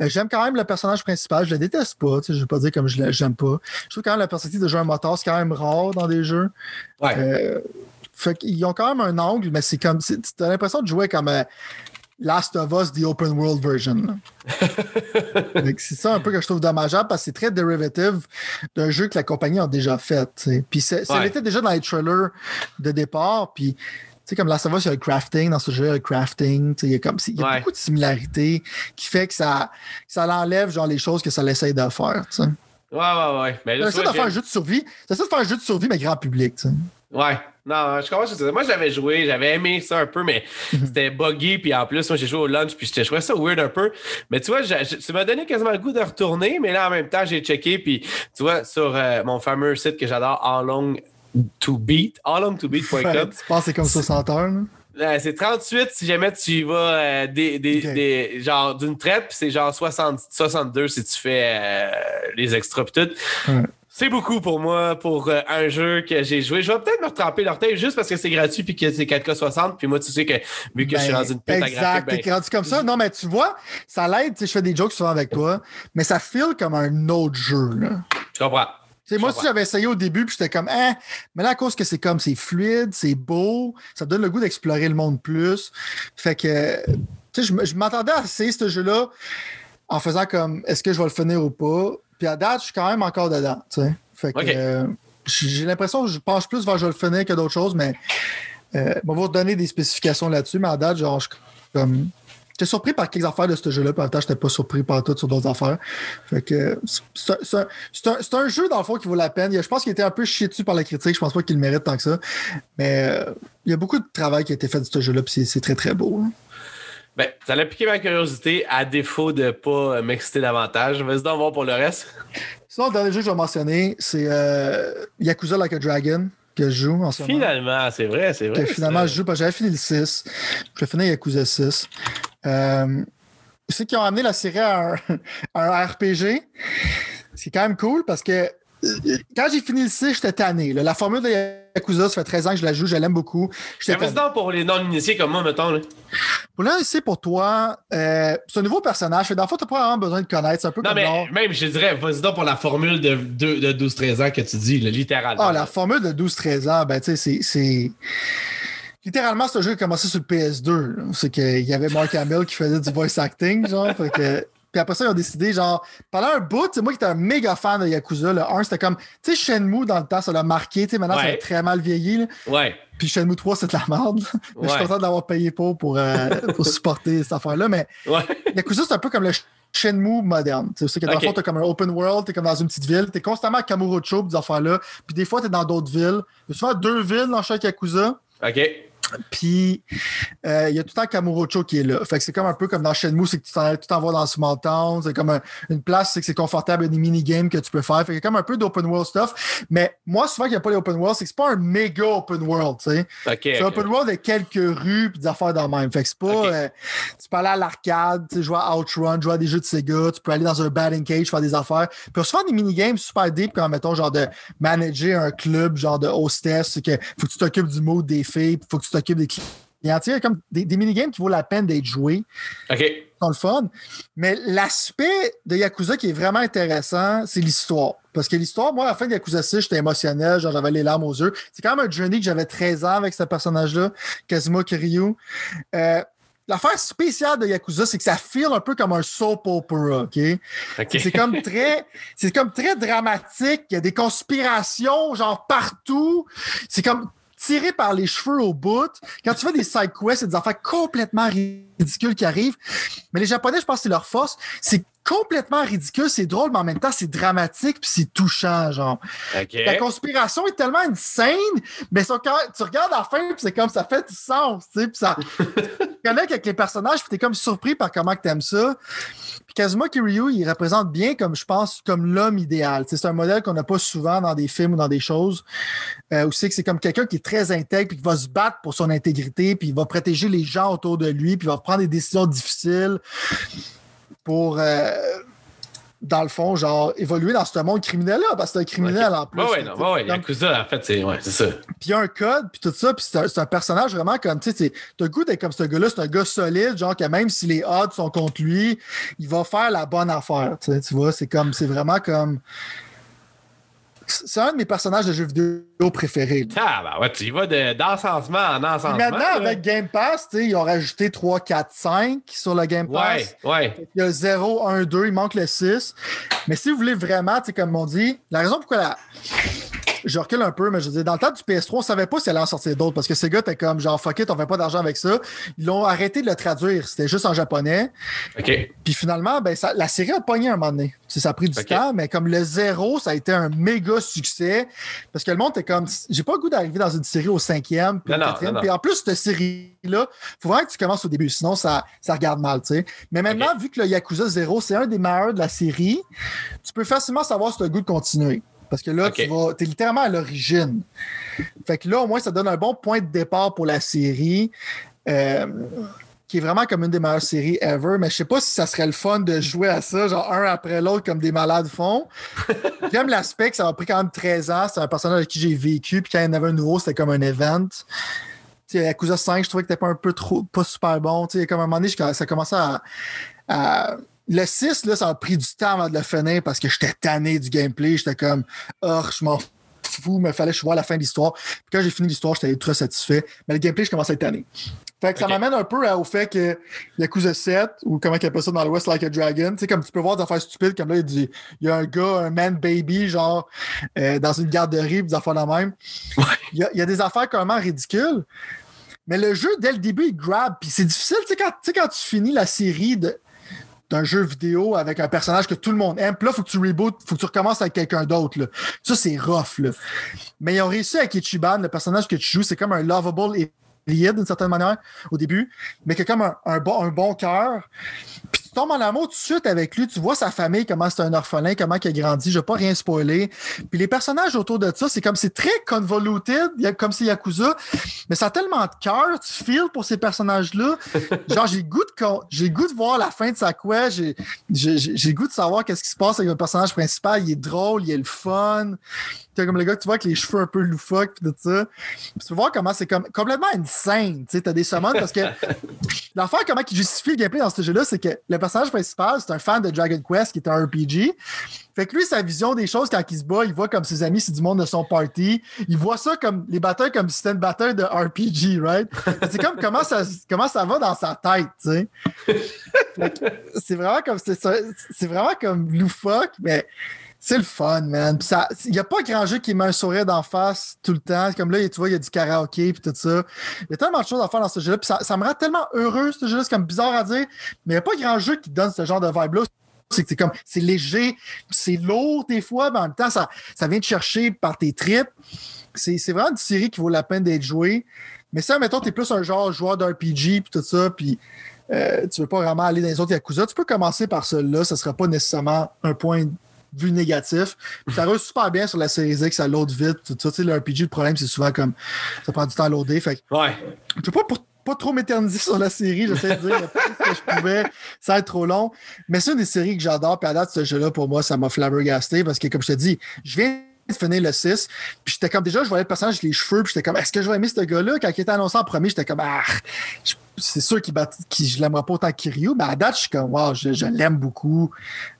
Euh, J'aime quand même le personnage principal. Je le déteste pas. Je ne vais pas dire comme je l'ai- j'aime pas. Je trouve quand même la perspective de jouer un moteur, c'est quand même rare dans des jeux. Ouais. Euh, fait qu'ils ont quand même un angle, mais c'est comme. Tu as l'impression de jouer comme euh, Last of Us, the open world version. c'est ça un peu que je trouve dommageable parce que c'est très dérivative d'un jeu que la compagnie a déjà fait. tu sais. Puis ça Ouais. l'était déjà dans les trailers de départ. Puis, sais, comme Last of Us, il y a le crafting. Dans ce jeu, il y a le crafting. tu sais, Il y a, comme, il y a Ouais. beaucoup de similarités qui fait que ça, ça l'enlève genre les choses que ça l'essaye de faire. tu sais. Ouais, ouais, ouais. Mais là, Ça de faire un jeu de survie. Ça essaie de faire un jeu de survie, mais grand public. tu sais. Ouais. Non, je comprends ce que tu dis. Moi, j'avais joué, j'avais aimé ça un peu, mais c'était buggy. Puis en plus, moi, j'ai joué au lunch, puis je trouvais ça weird un peu. Mais tu vois, ça m'a donné quasiment le goût de retourner. Mais là, en même temps, j'ai checké. Puis tu vois, sur euh, mon fameux site que j'adore, How Long to Beat, howlongtobeat.com. Tu penses que c'est comme 60 heures. Euh, c'est 38 si jamais tu y vas euh, des, des, des- genre d'une traite, puis c'est genre 60, 62 si tu fais euh, les extras pis tout. C'est beaucoup pour moi pour euh, un jeu que j'ai joué. Je vais peut-être me retremper l'orteil juste parce que c'est gratuit puis que c'est 4K60. Puis moi, tu sais que vu que je suis Ben, dans une piste à Exact, ben, t'es rendu comme ça. Non, mais tu vois, ça l'aide, je fais des jokes souvent avec toi, mais ça feel comme un autre jeu. Là. je comprends. Moi, si j'avais essayé au début, puis j'étais comme, hein, mais là, à cause que c'est comme, c'est fluide, c'est beau, ça me donne le goût d'explorer le monde plus. Fait que, tu sais, je, m'attendais à essayer ce jeu-là en faisant comme, est-ce que je vais le finir ou pas? Puis à date, je suis quand même encore dedans, tu sais. Fait que, euh, j'ai l'impression que je penche plus vers je vais le finir que d'autres choses, mais euh, on va vous donner des spécifications là-dessus, mais à date, genre, je suis comme. J'étais surpris par quelques affaires de ce jeu-là, puis en même temps, j'étais pas surpris par tout sur d'autres affaires. Fait que c'est un- jeu, dans le fond, qui vaut la peine. Je pense qu'il était un peu chié dessus par la critique. Je pense pas qu'il le mérite tant que ça. Mais euh, il y a beaucoup de travail qui a été fait de ce jeu-là, puis c'est- très, très beau. hein. Ben, ça a piqué ma curiosité à défaut de pas euh, m'exciter davantage. Vas-y donc voir pour le reste. Sinon, le dernier jeu que je vais mentionner, c'est euh, Yakuza Like a Dragon, que je joue en ce moment. Finalement, c'est vrai, c'est vrai. Que finalement, je joue parce que j'avais fini le 6. Je vais finir Yakuza 6. Euh, ceux qui ont amené la série à un, à un RPG, c'est quand même cool parce que euh, quand j'ai fini le 6, j'étais tanné. là. La formule de Yakuza, ça fait 13 ans que je la joue, je l'aime beaucoup. Tanné. donc pour les non-initiés comme moi, mettons. Là. Pour c'est pour toi, euh, c'est un nouveau personnage. Fait, dans le fond, t'as pas vraiment besoin de connaître. C'est un peu Non, comme mais même, je dirais, vas-y donc pour la formule de, de, de 12-13 ans que tu dis, là, littéralement. Ah, la formule de 12-13 ans, ben, tu sais, c'est- c'est. Littéralement, ce jeu a commencé sur le PS2. C'est qu'il y avait Mark Hamill qui faisait du voice acting, genre. que... Puis après ça, ils ont décidé, genre, pendant un bout, c'est moi qui étais un méga fan de Yakuza, le 1, c'était comme, tu sais, Shenmue, dans le temps, ça l'a marqué, tu sais, maintenant, ça a très mal vieilli. Là. Ouais. Puis Shenmue 3, c'est de la merde. Mais je suis content de l'avoir payé pour, pour, euh, pour supporter cette affaire-là. Mais ouais. Yakuza, c'est un peu comme le Shenmue moderne. Tu sais, que dans le fond, t'es comme un open world, t'es comme dans une petite ville, t'es constamment à Kamurocho, des affaires-là. Puis des fois, t'es dans d'autres villes. Il y a souvent deux villes dans chaque Yakuza. OK. Puis, euh, il y a tout le temps Kamurocho qui est là. Fait que c'est comme un peu comme dans Shenmue, c'est que tu t'envoies dans Small Town. C'est comme une place, c'est que c'est confortable, il y a des mini-games que tu peux faire. Fait qu'il y a comme un peu d'open world stuff. Mais moi, souvent, qu'il n'y a pas d'open world, c'est que c'est pas un méga open world, tu sais. c'est un open world de quelques rues puis des affaires dans le même. Fait que c'est pas... Euh, tu peux aller à l'arcade, tu jouer à Outrun, jouer à des jeux de Sega, tu peux aller dans un batting cage, faire des affaires. Puis souvent des mini-games super deep, comme, mettons, genre de manager un club, genre de hostess, c'est que faut que tu t'occupes du mode des filles, faut que tu t'occupes des clients. Il y a comme des, des minigames qui vaut la peine d'être joués. OK. Sont le fun. Mais l'aspect de Yakuza qui est vraiment intéressant, c'est l'histoire. Parce que l'histoire, moi, à la fin de Yakuza 6, j'étais émotionnel, genre j'avais les larmes aux yeux. C'est quand même un journey que j'avais 13 ans avec ce personnage-là, Kazuma Kiryu. Euh, L'affaire spéciale de Yakuza, c'est que ça file un peu comme un soap opera, OK? C'est comme très, c'est comme très dramatique. Il y a des conspirations, genre partout. C'est comme, tiré par les cheveux au bout. Quand tu fais des side quests, c'est des affaires complètement ridicules qui arrivent. Mais les Japonais, je pense que c'est leur force. C'est complètement ridicule, c'est drôle, mais en même temps, c'est dramatique puis c'est touchant, genre. La conspiration est tellement insane, mais tu regardes la fin puis c'est comme ça fait du sens, tu sais, puis ça connecte avec les personnages puis t'es comme surpris par comment tu aimes ça. Puis Kazuma Kiryu, il représente bien, comme je pense, comme l'homme idéal. C'est un modèle qu'on n'a pas souvent dans des films ou dans des choses. Euh, aussi que c'est comme quelqu'un qui est très intègre puis qui va se battre pour son intégrité puis il va protéger les gens autour de lui puis il va prendre des décisions difficiles pour, euh, dans le fond, genre, évoluer dans ce monde criminel-là, parce que c'est un criminel en plus. Oui, oui, non, oui, ouais, Yakuza, en fait, c'est ouais, ça. Puis il y a un code, puis tout ça, puis c'est un, personnage vraiment comme, tu sais, t'as le goût d'être comme ce gars-là, c'est un gars solide, genre que même si les odds sont contre lui, il va faire la bonne affaire, tu vois, c'est comme, c'est vraiment comme c'est un de mes personnages de jeux vidéo préférés. Ah, bah ouais, tu y vas d'encensement en encensement. maintenant, avec Game Pass, ils ont rajouté 3, 4, 5 sur le Game Pass. Ouais, ouais. Il y a 0, 1, 2, il manque le 6. Mais si vous voulez vraiment, comme on dit, la raison pourquoi la je recule un peu, mais je veux dire, dans le temps du PS3, on savait pas si elle allait en sortir d'autres parce que ces gars étaient comme genre fuck it, on fait pas d'argent avec ça. Ils l'ont arrêté de le traduire. C'était juste en japonais. OK. Puis finalement, ben, ça, la série a pogné un moment donné. Ça a pris du temps, mais comme le zéro, ça a été un méga succès. Parce que le monde était comme j'ai pas le goût d'arriver dans une série au cinquième, puis au quatrième. Puis en plus, cette série-là, faut vraiment que tu commences au début, sinon ça, ça regarde mal, tu sais. Mais maintenant, vu que le Yakuza 0, c'est un des meilleurs de la série, tu peux facilement savoir si tu as le goût de continuer. Parce que là, tu vas, es littéralement à l'origine. Fait que là, au moins, ça donne un bon point de départ pour la série. Euh, qui est vraiment comme une des meilleures séries ever, mais je sais pas si ça serait le fun de jouer à ça, genre un après l'autre, comme des malades font. J'aime l'aspect que ça m'a pris quand même 13 ans. C'est un personnage avec qui j'ai vécu, puis quand il y en avait un nouveau, c'était comme un event. Tu sais, Yakuza 5, je trouvais que c'était pas un peu trop, pas super bon. Tu sais, comme à un moment donné, ça commençait à le 6, là, ça a pris du temps avant de le finir parce que j'étais tanné du gameplay. J'étais comme, oh, je m'en fous, mais il fallait que je vois la fin de l'histoire. Puis quand j'ai fini l'histoire, j'étais ultra satisfait. Mais le gameplay, je commençais à être tanné. Fait que ça m'amène un peu au fait que Yakuza 7, ou comment il appelle ça dans l'Ouest, Like a Dragon, tu sais, comme tu peux voir des affaires stupides, comme là, il, dit, il y a un gars, un man baby, genre, euh, dans une garderie, des affaires la même. Il, y a, des affaires carrément ridicules. Mais le jeu, dès le début, il grab. Puis c'est difficile, tu sais, quand, quand tu finis la série de d'un jeu vidéo avec un personnage que tout le monde aime. Puis là, faut que tu rebootes, faut que tu recommences avec quelqu'un d'autre. Ça, c'est rough. Là. Mais ils ont réussi avec Ichiban, le personnage que tu joues, c'est comme un lovable d'une certaine manière au début, mais qui a comme un, bon, un bon cœur. Puis tombes en amour tout de suite avec lui, tu vois sa famille, comment c'est un orphelin, comment il a grandi, je vais pas rien spoiler. Puis les personnages autour de ça, c'est comme c'est très convoluted, comme c'est Yakuza, mais ça a tellement de cœur, tu feels pour ces personnages-là. Genre, j'ai goût de j'ai goût de voir la fin de sa quest, j'ai, j'ai, goût de savoir qu'est-ce qui se passe avec le personnage principal, il est drôle, il est le fun. Comme le gars que tu vois avec les cheveux un peu loufoques puis tout ça. tu peux voir comment c'est comme complètement insane. Tu sais, as des summons parce que l'affaire, comment il justifie le gameplay dans ce jeu-là, c'est que le personnage principal, c'est un fan de Dragon Quest qui est un RPG. Fait que lui, sa vision des choses quand il se bat, il voit comme ses amis, c'est du monde de son party. Il voit ça comme les batailles comme si c'était une bataille de RPG, right? c'est comme comment ça, comment ça va dans sa tête, tu sais. c'est vraiment comme c'est vraiment comme loufoque, mais c'est le fun, man. Il n'y a pas grand jeu qui met un sourire d'en face tout le temps. Comme là, tu vois, il y a du karaoké et tout ça. Il y a tellement de choses à faire dans ce jeu-là. ça, ça, me rend tellement heureux, ce jeu-là. C'est comme bizarre à dire. Mais il n'y a pas grand jeu qui donne ce genre de vibe-là. C'est comme c'est léger, c'est lourd des fois, mais en même temps, ça, ça vient te chercher par tes tripes. C'est vraiment une série qui vaut la peine d'être jouée. Mais ça, mettons, tu es plus un genre joueur d'RPG puis tout ça, puis euh, tu veux pas vraiment aller dans les autres Yakuza, tu peux commencer par celui-là. Ça ne sera pas nécessairement un point vu négatif. ça roule super bien sur la série X, ça load vite. Tout ça. Tu sais, le RPG, le problème, c'est souvent comme ça prend du temps à loader. Fait ouais. Je veux pas, pas trop m'éterniser sur la série, j'essaie de dire le plus que je pouvais, ça va être trop long. Mais c'est une des séries que j'adore. Puis à date, ce jeu-là, pour moi, ça m'a flabbergasté parce que, comme je te dis, je viens de finir le 6. Puis j'étais comme déjà, je voyais le personnage les cheveux, puis j'étais comme, est-ce que je vais aimer ce gars-là? Quand il était annoncé en premier, j'étais comme, ah, c'est sûr qu'il qu je l'aimerais pas autant que Kiryu, mais à date, je suis comme, wow, je, l'aime beaucoup.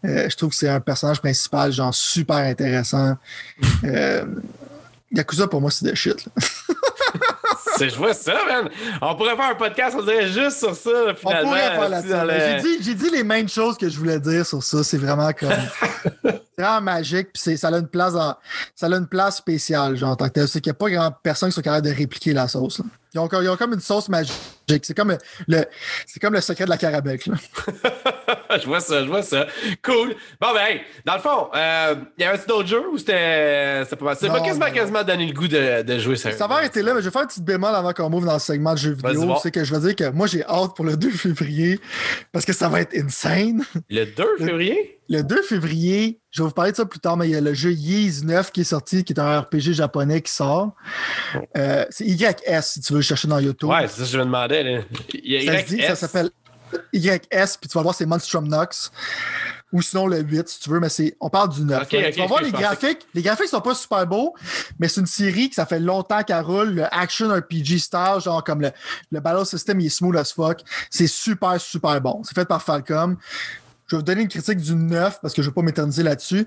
Euh, je trouve que c'est un personnage principal, genre, super intéressant. Euh, Yakuza, pour moi, c'est de shit. je vois ça, man. On pourrait faire un podcast, on dirait juste sur ça, finalement. On pourrait faire là-dessus. J'ai dit, les mêmes choses que je voulais dire sur ça. C'est vraiment comme. c'est vraiment magique, puis ça a une place ça a une place spéciale, genre, en tant que tel. C'est qu'il n'y a pas grand personne qui soit capable de répliquer la sauce. Ils ont, comme une sauce magique. C'est comme le, c'est comme le secret de la carabec. je vois ça, je vois ça. Cool. Bon, ben, dans le fond, euh, il y avait un d'autres jeux ou c'était, pas mal? C'est pas quasiment, quasiment donné le goût de, de jouer ça. Ça va arrêter là, mais je vais faire un petit bémol avant qu'on move dans le segment de jeux vidéo. C'est que je veux dire que moi, j'ai hâte pour le 2 février parce que ça va être insane. Le 2 février? Le 2 février, je vais vous parler de ça plus tard, mais il y a le jeu Yeez 9 qui est sorti, qui est un RPG japonais qui sort. Euh, c'est YS si tu veux le chercher dans YouTube. Ouais, c'est ça que je me demandais. Là. YS. Ça, s'appelle YS, puis tu vas voir, c'est Monstrum Nox. Ou sinon le 8, si tu veux, mais c'est. On parle du 9. tu vas voir les graphiques. Les graphiques sont pas super beaux, mais c'est une série que ça fait longtemps qu'elle roule. Le action RPG style, genre comme le, le battle system, il est smooth as fuck. C'est super, super bon. C'est fait par Falcom. Je vais vous donner une critique du 9 parce que je ne vais pas m'éterniser là-dessus.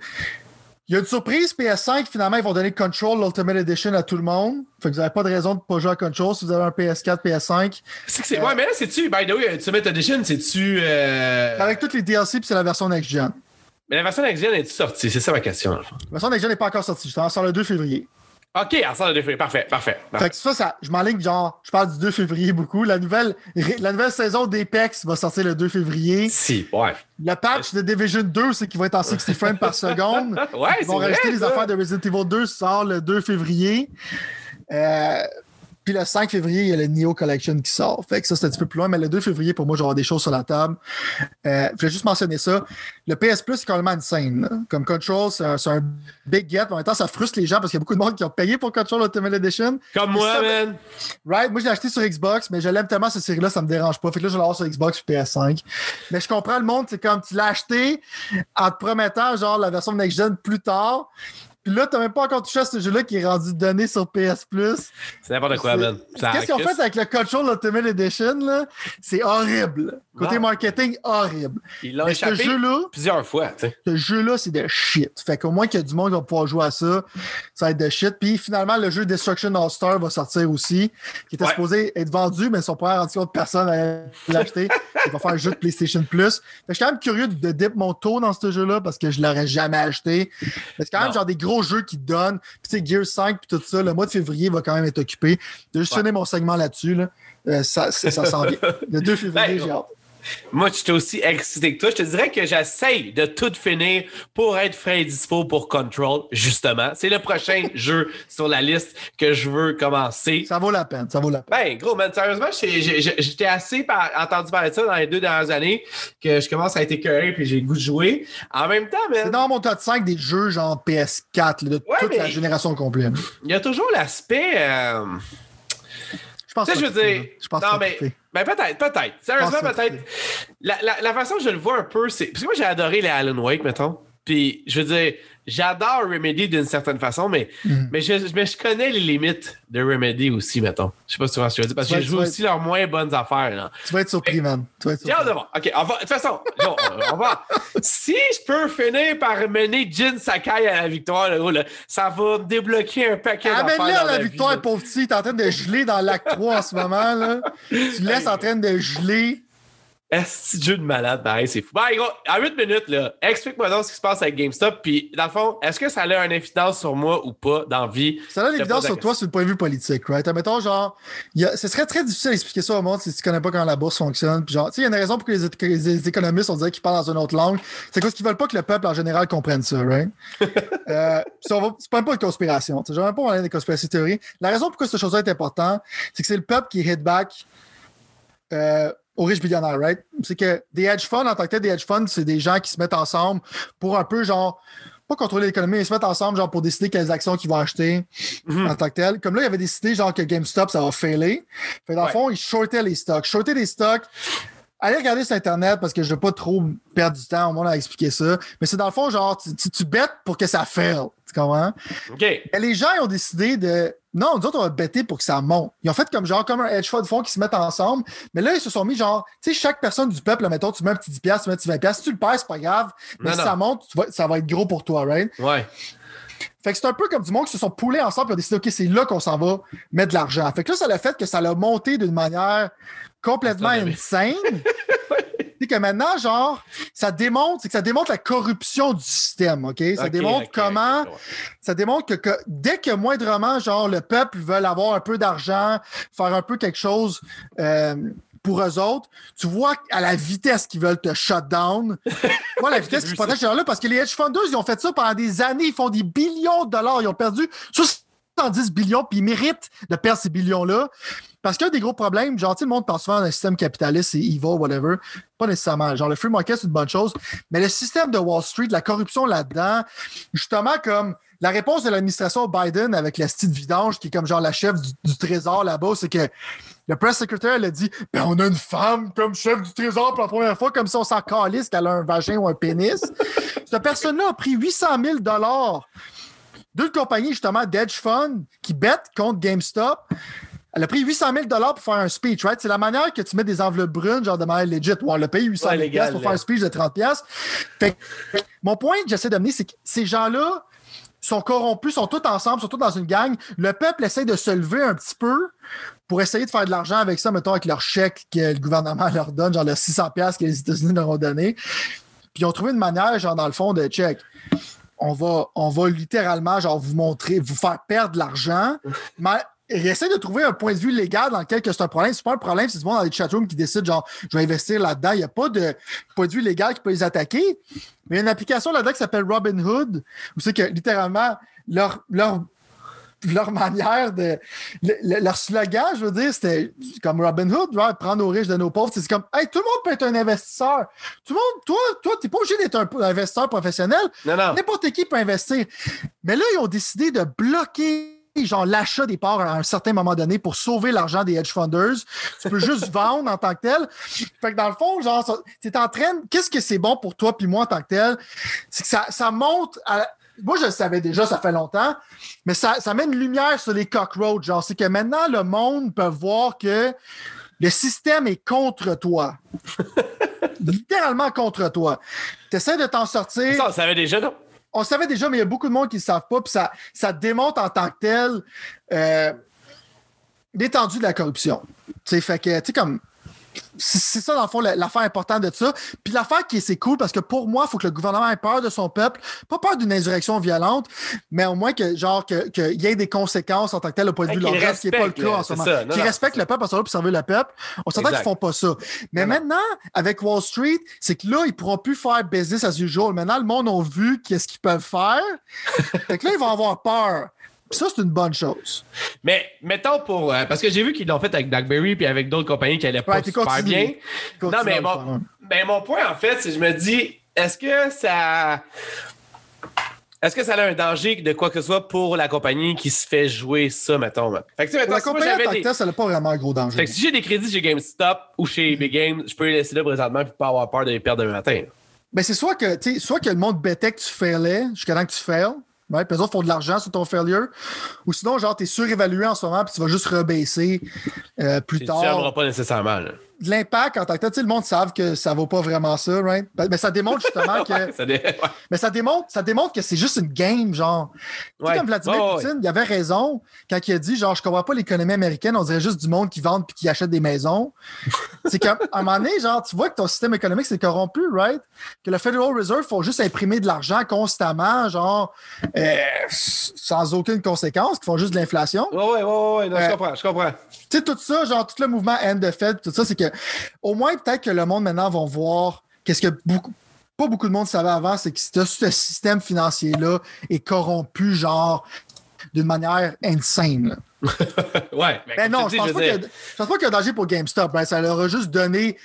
Il y a une surprise PS5, finalement, ils vont donner Control Ultimate Edition à tout le monde. Fait que vous n'avez pas de raison de ne pas jouer à Control si vous avez un PS4, PS5. C'est que c'est. ouais, mais là, c'est-tu, by the way, Ultimate Edition, c'est-tu. Euh... Avec toutes les DLC, puis c'est la version next-gen. Mais la version next-gen est-tu sortie? C'est ça ma question, La version next-gen n'est pas encore sortie. Je sort le 2 février. OK, à ça, le 2 février. Parfait, parfait. Fait que ça, ça je m'enligne, genre, je parle du 2 février beaucoup. La nouvelle, la nouvelle saison d'Apex va sortir le 2 février. Si, ouais. Le patch de Division 2, c'est qu'il va être en 60 frames par seconde. ouais, Ils vont rajouter les affaires de Resident Evil 2, sort le 2 février. Euh, puis le 5 février, il y a le Neo Collection qui sort. Fait que ça, c'est un petit peu plus loin, mais le 2 février, pour moi, j'aurai des choses sur la table. Euh, je vais juste mentionner ça. Le PS Plus, c'est quand même insane. Comme Control, c'est un, big get. En même temps, ça frustre les gens parce qu'il y a beaucoup de monde qui ont payé pour Control Ultimate Edition. Comme moi, man. Right? Moi, je l'ai acheté sur Xbox, mais je l'aime tellement, cette série-là, ça me dérange pas. Fait que là, je vais l'avoir sur Xbox et PS5. Mais je comprends le monde, c'est comme tu l'as acheté en te promettant, genre, la version next-gen plus tard. Puis là, t'as même pas encore touché à ce jeu-là qui est rendu donné sur PS Plus. C'est n'importe quoi, man. Qu'est-ce qu'ils ont fait avec le Control Ultimate Edition, là? C'est horrible. Côté marketing, horrible. Ils l'ont échappé plusieurs fois. Ce jeu-là, c'est de shit. Fait qu'au moins qu'il y a du monde qui va pouvoir jouer à ça, ça va être de shit. Puis finalement, le jeu Destruction All-Star va sortir aussi, qui était supposé être vendu, mais ils sont pas rendus compte personne à l'acheter. Il va faire un jeu de PlayStation Plus. Fait que je suis quand même curieux de dip mon taux dans ce jeu-là parce que je l'aurais jamais acheté. C'est quand même genre des gros jeux qui donnent. Puis, tu sais, Gear 5 puis tout ça, le mois de février va quand même être occupé. De juste mon segment là-dessus, là. Euh, ça, ça s'en vient. Le 2 février, ben, j'ai hâte. Moi, je suis aussi excité que toi. Je te dirais que j'essaye de tout finir pour être frais et dispo pour Control, justement. C'est le prochain jeu sur la liste que je veux commencer. Ça vaut la peine, ça vaut la peine. Ben, gros, man, sérieusement, j'étais assez entendu parler de ça dans les deux dernières années que je commence à être écœuré et j'ai le goût de jouer. En même temps, man. C'est dans mon top 5 des jeux genre PS4, de toute la génération complète. Il y a toujours l'aspect. Euh, tu sais, je veux dire. Je pense non, mais. Ben, peut-être, peut-être. Sérieusement, peut-être. La, la, la, façon que je le vois un peu, c'est. Parce que moi, j'ai adoré les Alan Wake, mettons. Puis, je veux dire, j'adore Remedy d'une certaine façon, mais, Mhm. mais, je, mais je connais les limites de Remedy aussi, mettons. Je sais pas si tu vois ce que je veux dire, parce que je joue aussi leurs moins bonnes affaires. Là. Tu vas être surpris, man. Tu vas être surpris. de voir. OK, on va, de toute façon, on, on va. Si je peux finir par mener Jin Sakai à la victoire, là, là, ça va me débloquer un paquet d'affaires. Amène-le à la victoire, pauvre petit. T'es en train de geler dans l'acte 3 en ce moment. Là. Tu le laisses en train de geler. Est-ce jeu de malade, pareil, c'est fou. Bon, gros, en 8 minutes, là, explique-moi donc ce qui se passe avec GameStop. Puis, dans le fond, est-ce que ça a une influence sur moi ou pas dans vie? Ça l'évidence pose la sur toi sur le point de vue politique, right? Admettons, genre, y a- ce serait très difficile d'expliquer ça au monde si tu connais pas comment la bourse fonctionne. Puis genre, tu sais, il y a une raison pour que les, é- que les économistes, on dirait qu'ils parlent dans une autre langue. C'est parce qu'ils veulent pas que le peuple en général comprenne ça, right? euh, c'est pas même pas une conspiration. Je même pas parler des conspirations théories. La raison pourquoi cette chose-là est importante, c'est que c'est le peuple qui hit back euh, aux riches millionnaires, right? C'est que des hedge funds, en tant que tel, des hedge funds, c'est des gens qui se mettent ensemble pour un peu, genre, pas contrôler l'économie, mais ils se mettent ensemble, genre, pour décider quelles actions qu'ils vont acheter Mhm. en tant que tel. Comme là, il avait décidé, genre, que GameStop, ça va failer. Fait dans le Ouais. fond, ils shortaient les stocks. Shorter les stocks. Allez regarder sur Internet parce que je veux pas trop perdre du temps au monde à expliquer ça. Mais c'est dans le fond, genre, tu, tu, tu bêtes pour que ça fail. Tu comprends? OK. Et les gens ils ont décidé de. Non, nous autres, on va bêter pour que ça monte. Ils ont fait comme genre comme un hedge fund fond qui se mettent ensemble. Mais là, ils se sont mis genre, tu sais, chaque personne du peuple, mettons, tu mets un petit 10$, tu mets un petit 20$. Si tu le perds, c'est pas grave. Mais Non, si non. ça monte, tu vas- ça va être gros pour toi, right? Ouais. Fait que c'est un peu comme du monde qui se sont poulés ensemble et ont décidé, OK, c'est là qu'on s'en va mettre de l'argent. Fait que là, ça a fait que ça l'a monté d'une manière complètement insane. C'est que maintenant, genre, ça démontre, c'est que ça démontre la corruption du système, OK? Ça démontre comment, ça démontre que, que dès que moindrement, genre, le peuple veut avoir un peu d'argent, faire un peu quelque chose euh, pour eux autres, tu vois à la vitesse qu'ils veulent te shut down. Vois la vitesse qu'ils protègent gens-là parce que les hedge funders, ils ont fait ça pendant des années, ils font des billions de dollars, ils ont perdu 70 billions, puis ils méritent de perdre ces billions-là. Parce qu'il y a des gros problèmes, genre, le monde pense souvent d'un système capitaliste, c'est evil, whatever. Pas nécessairement. Genre, le free market, c'est une bonne chose. Mais le système de Wall Street, la corruption là-dedans, justement, comme la réponse de l'administration Biden avec la style vidange, qui est comme genre la chef du, du trésor là-bas, c'est que le press secretary, elle a dit ben, on a une femme comme chef du trésor pour la première fois, comme si on s'en calisse qu'elle a un vagin ou un pénis. Cette personne-là a pris 800 000 d'une compagnie, justement, d'edge fund qui bête contre GameStop. Elle a pris 800 000 pour faire un speech, right? C'est la manière que tu mets des enveloppes brunes, genre de manière legit. Ou on l'a payé 800 000 Ouais, légal, pour là. faire un speech de 30 Fait que, mon point que j'essaie d'amener, c'est que ces gens-là sont corrompus, sont tous ensemble, sont tous dans une gang. Le peuple essaie de se lever un petit peu pour essayer de faire de l'argent avec ça, mettons, avec leur chèque que le gouvernement leur donne, genre le 600 que les États-Unis leur ont donné. Puis ils ont trouvé une manière, genre, dans le fond, de check. On va, on va littéralement, genre, vous montrer, vous faire perdre de l'argent. Mais ils essaient de trouver un point de vue légal dans lequel que c'est un problème. C'est pas un problème, c'est du monde dans les chatrooms qui décide, genre, je vais investir là-dedans. Il n'y a pas de point de vue légal qui peut les attaquer. Mais il y a une application là-dedans qui s'appelle Robinhood, où c'est que littéralement, leur, leur, leur manière de. le- le- leur slogan, je veux dire, c'était comme Robinhood, right? prendre aux riches de nos pauvres. C'est comme, hey, tout le monde peut être un investisseur. Tout le monde, toi, toi, t'es pas obligé d'être un un investisseur professionnel. Non, non. N'importe qui peut investir. Mais là, ils ont décidé de bloquer genre l'achat des parts à un certain moment donné pour sauver l'argent des hedge funders. Tu peux juste vendre en tant que tel. Fait que dans le fond, genre, t'es en train. Qu'est-ce que c'est bon pour toi puis moi en tant que tel? C'est que ça, ça monte à. Moi, je le savais déjà, ça fait longtemps, mais ça, ça met une lumière sur les cockroaches. Genre, c'est que maintenant, le monde peut voir que le système est contre toi. Littéralement contre toi. Tu essaies de t'en sortir Ça, on savait déjà, non? On savait déjà, mais il y a beaucoup de monde qui ne savent pas, puis ça, ça démontre en tant que tel euh, l'étendue de la corruption. Fait que, tu sais, comme. C'est ça, dans le fond, la- l'affaire importante de ça. Puis l'affaire qui est c'est cool, parce que pour moi, il faut que le gouvernement ait peur de son peuple. Pas peur d'une insurrection violente, mais au moins que, genre, que- qu'il y ait des conséquences en tant que tel au point de vue de leur ce qui n'est pas le cas en ce moment. Qui non, respecte c'est le peuple, parce que là, pour servir le peuple. On s'entend qu'ils Exact. font pas ça. Mais Non, non. maintenant, avec Wall Street, c'est que là, ils pourront plus faire business as usual. Maintenant, le monde a vu qu'est-ce qu'ils peuvent faire. fait que là, ils vont avoir peur. Ça, c'est une bonne chose. Mais mettons pour. euh, parce que j'ai vu qu'ils l'ont fait avec BlackBerry puis avec d'autres compagnies qui allaient pas Ouais, super continue. bien. Continue Non, mais hein. mais mon point, en fait, c'est que je me dis, est-ce que ça. Est-ce que ça a un danger de quoi que ce soit pour la compagnie qui se fait jouer ça, mettons? Fait que, mettons, la si compagnie en tant des- que ça n'a pas vraiment un gros danger. Fait que si j'ai des crédits chez GameStop ou chez Big Game, je peux les laisser là présentement et pas avoir peur de les perdre demain matin. Ben, c'est soit que, soit que le monde bêtait que tu failais jusqu'à temps que tu fails. Ouais, puis eux autres font de l'argent sur ton failure. Ou sinon, genre, t'es surévalué en ce moment, puis tu vas juste rebaisser euh, plus Tu tard. n'aimeras pas nécessairement. là. L'impact en tant que tel, tu sais, le monde savent que ça vaut pas vraiment ça, right? Ben, Mais ça démontre justement que. Ça dé- ouais. Mais ça démontre, ça démontre que c'est juste une game, genre. Tu sais, comme Vladimir ouais, Poutine, il avait raison quand il a dit, genre, je comprends pas l'économie américaine, on dirait juste du monde qui vend puis qui achète des maisons. c'est qu'à un moment donné, genre, tu vois que ton système économique c'est corrompu, right? Que le Federal Reserve faut juste imprimer de l'argent constamment, genre, euh, sans aucune conséquence, qui font juste de l'inflation. Ouais, non, Ouais. je comprends, je comprends. Tu sais, tout ça, genre, tout le mouvement End the Fed, tout ça, c'est que, au moins, peut-être que le monde maintenant va voir qu'est-ce que beaucoup, pas beaucoup de monde savait avant, c'est que ce, système financier-là est corrompu, genre, d'une manière insane. là. Ouais. mais Ben non, je dis, pense, pas veux qu'il y dire, a- je pense pas qu'il y a danger pour GameStop. hein. Ça leur a juste donné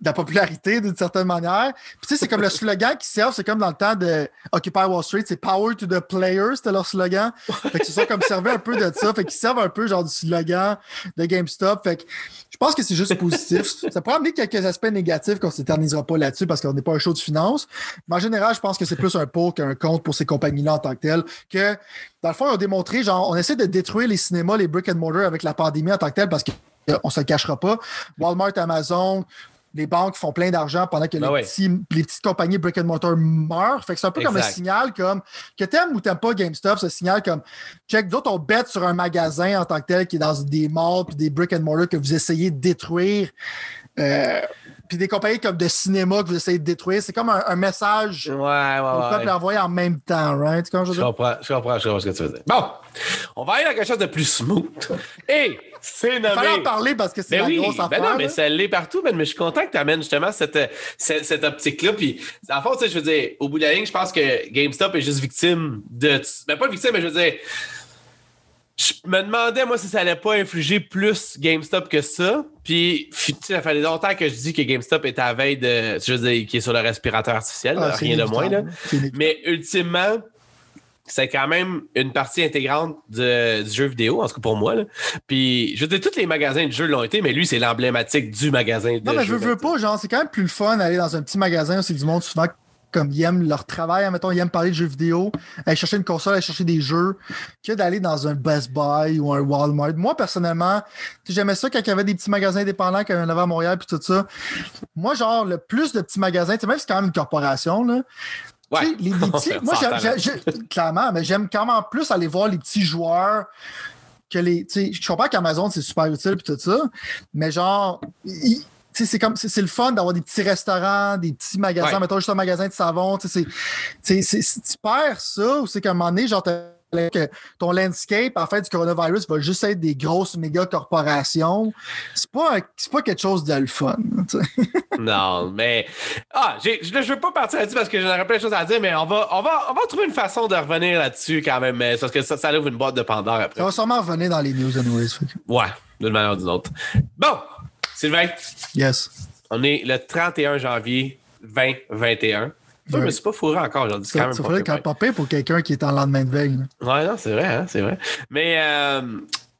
de la popularité d'une certaine manière. Puis tu sais, c'est comme le slogan qui servent, c'est comme dans le temps de Occupy Wall Street, c'est Power to the Players, c'était leur slogan. Fait que c'est ça comme servait un peu de ça. Fait qu'ils servent un peu genre du slogan de GameStop. Fait que je pense que c'est juste positif. Ça pourrait amener quelques aspects négatifs qu'on s'éternisera pas là-dessus parce qu'on n'est pas un show de finance. Mais en général, je pense que c'est plus un pour qu'un contre pour ces compagnies-là en tant que telles. Que dans le fond, ils ont démontré, genre, on essaie de détruire les cinémas, les brick and mortar avec la pandémie en tant que telle parce qu'on se le cachera pas. Walmart, Amazon, les banques font plein d'argent pendant que Ben les, petits- les petites compagnies brick and mortar meurent. Fait que c'est un peu comme un signal comme que t'aimes ou t'aimes pas GameStop, ce signal comme check, d'autres on bête sur un magasin en tant que tel qui est dans des malls puis des brick and mortar que vous essayez de détruire. Euh, puis des compagnies comme de cinéma que vous essayez de détruire. C'est comme un, un message Ouais, au ouais, peuple ouais. envoyé en même temps, right? Tu je comprends, je comprends, je comprends ce que tu veux dire. Bon, on va aller dans quelque chose de plus smooth. Et c'est Il fallait en nommé. parler parce que c'est Ben la oui, grosse ben affaire. non, mais là. ça l'est partout, mais je suis content que tu amènes justement cette, cette, cette optique-là. Puis, en sais, je veux dire, au bout de la ligne, je pense que GameStop est juste victime de. Ben, pas victime, mais je veux dire. Je me demandais, moi, si ça allait pas infliger plus GameStop que ça. Puis, fi- tu sais, ça fait longtemps que je dis que GameStop est à la veille de. Je veux dire, qui est sur le respirateur artificiel, Ah, là, rien de moins, là. C'est inévitable. Mais ultimement, c'est quand même une partie intégrante de- du jeu vidéo, en tout cas pour moi. Là. Puis, je veux dire, tous les magasins de jeux l'ont été, mais lui, c'est l'emblématique du magasin de Non, mais je veux, veux pas, genre, c'est quand même plus le fun d'aller dans un petit magasin où c'est du monde souvent comme ils aiment leur travail, mettons, ils aiment parler de jeux vidéo, aller chercher une console, aller chercher des jeux, que d'aller dans un Best Buy ou un Walmart. Moi, personnellement, j'aimais ça quand il y avait des petits magasins indépendants, quand il y en avait à Montréal, puis tout ça. Moi, genre, le plus de petits magasins, tu sais, même si c'est quand même une corporation, là, Ouais. les, les petits, moi, clairement, mais j'aime quand même plus aller voir les petits joueurs que les. tu sais, Je comprends qu'Amazon, c'est super utile et tout ça, mais genre, il- tu sais, c'est comme c'est le fun d'avoir des petits restaurants, des petits magasins, Ouais. mettons juste un magasin de savon. tu perds ça ou c'est qu'à un moment donné, genre, que ton landscape, en fait, du coronavirus va juste être des grosses méga corporations. C'est pas, pas quelque chose de le fun. Non, mais. Ah, je je veux pas partir là-dessus parce que j'en aurais plein de choses à dire, mais on va, on va, on va trouver une façon de revenir là-dessus quand même, mais parce que ça, ça ouvre une boîte de Pandore après. Ça va sûrement revenir dans les news, anyways. Ouais, d'une manière ou d'une autre. Bon, Sylvain, Yes. on est le 31 janvier 2021. Je me suis pas fourré encore, j'en dis quand Ça, même ça ferait quand pas pour quelqu'un qui est en lendemain de veille. Ouais, non, c'est vrai, hein, c'est vrai. Mais euh,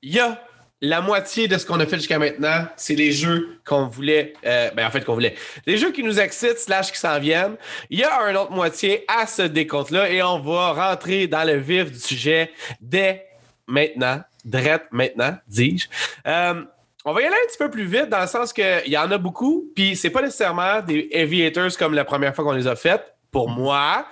il y a la moitié de ce qu'on a fait jusqu'à maintenant, c'est les jeux qu'on voulait, euh, ben en fait qu'on voulait, les jeux qui nous excitent slash qui s'en viennent. Il y a un autre moitié à ce décompte-là et on va rentrer dans le vif du sujet dès maintenant, drette maintenant, dis-je. Euh, on va y aller un petit peu plus vite dans le sens qu'il y en a beaucoup, puis c'est pas nécessairement des heavy hitters comme la première fois qu'on les a faites. Pour moi,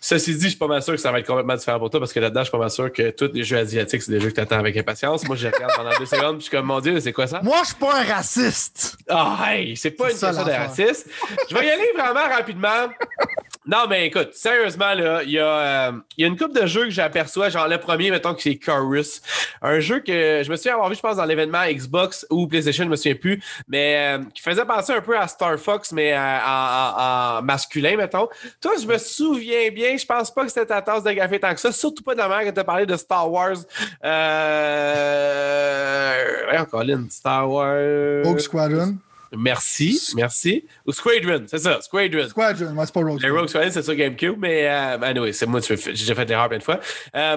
ceci dit, je suis pas mal sûr que ça va être complètement différent pour toi parce que là-dedans, je suis pas mal sûr que tous les jeux asiatiques, c'est des jeux que tu attends avec impatience. Moi, je regarde pendant deux secondes, puis je suis comme, mon Dieu, c'est quoi ça? Moi, je suis pas un raciste. Ah, hey, c'est pas une ça, question de racisme. Je vais y aller vraiment rapidement. Non, mais écoute, sérieusement, là, il y, a, euh, y a une coupe de jeux que j'aperçois. Genre, le premier, mettons que c'est Chorus. Un jeu que je me souviens avoir vu, je pense, dans l'événement Xbox ou PlayStation, je me souviens plus, mais euh, qui faisait penser un peu à Star Fox, mais euh, en, masculin, mettons. Toi, je me souviens bien, je pense pas que c'était ta tasse de café tant que ça, surtout pas de la manière que tu as parlé de Star Wars. Euh... Ouais, Colin, Star Wars. Rogue Squadron. Merci, merci. Ou Squadron, c'est ça, Squadron. Squadron, moi, c'est pas Rogue Le Rogue Squadron, c'est sur GameCube, mais euh, anyway, c'est moi, j'ai déjà fait l'erreur plein de fois. Euh,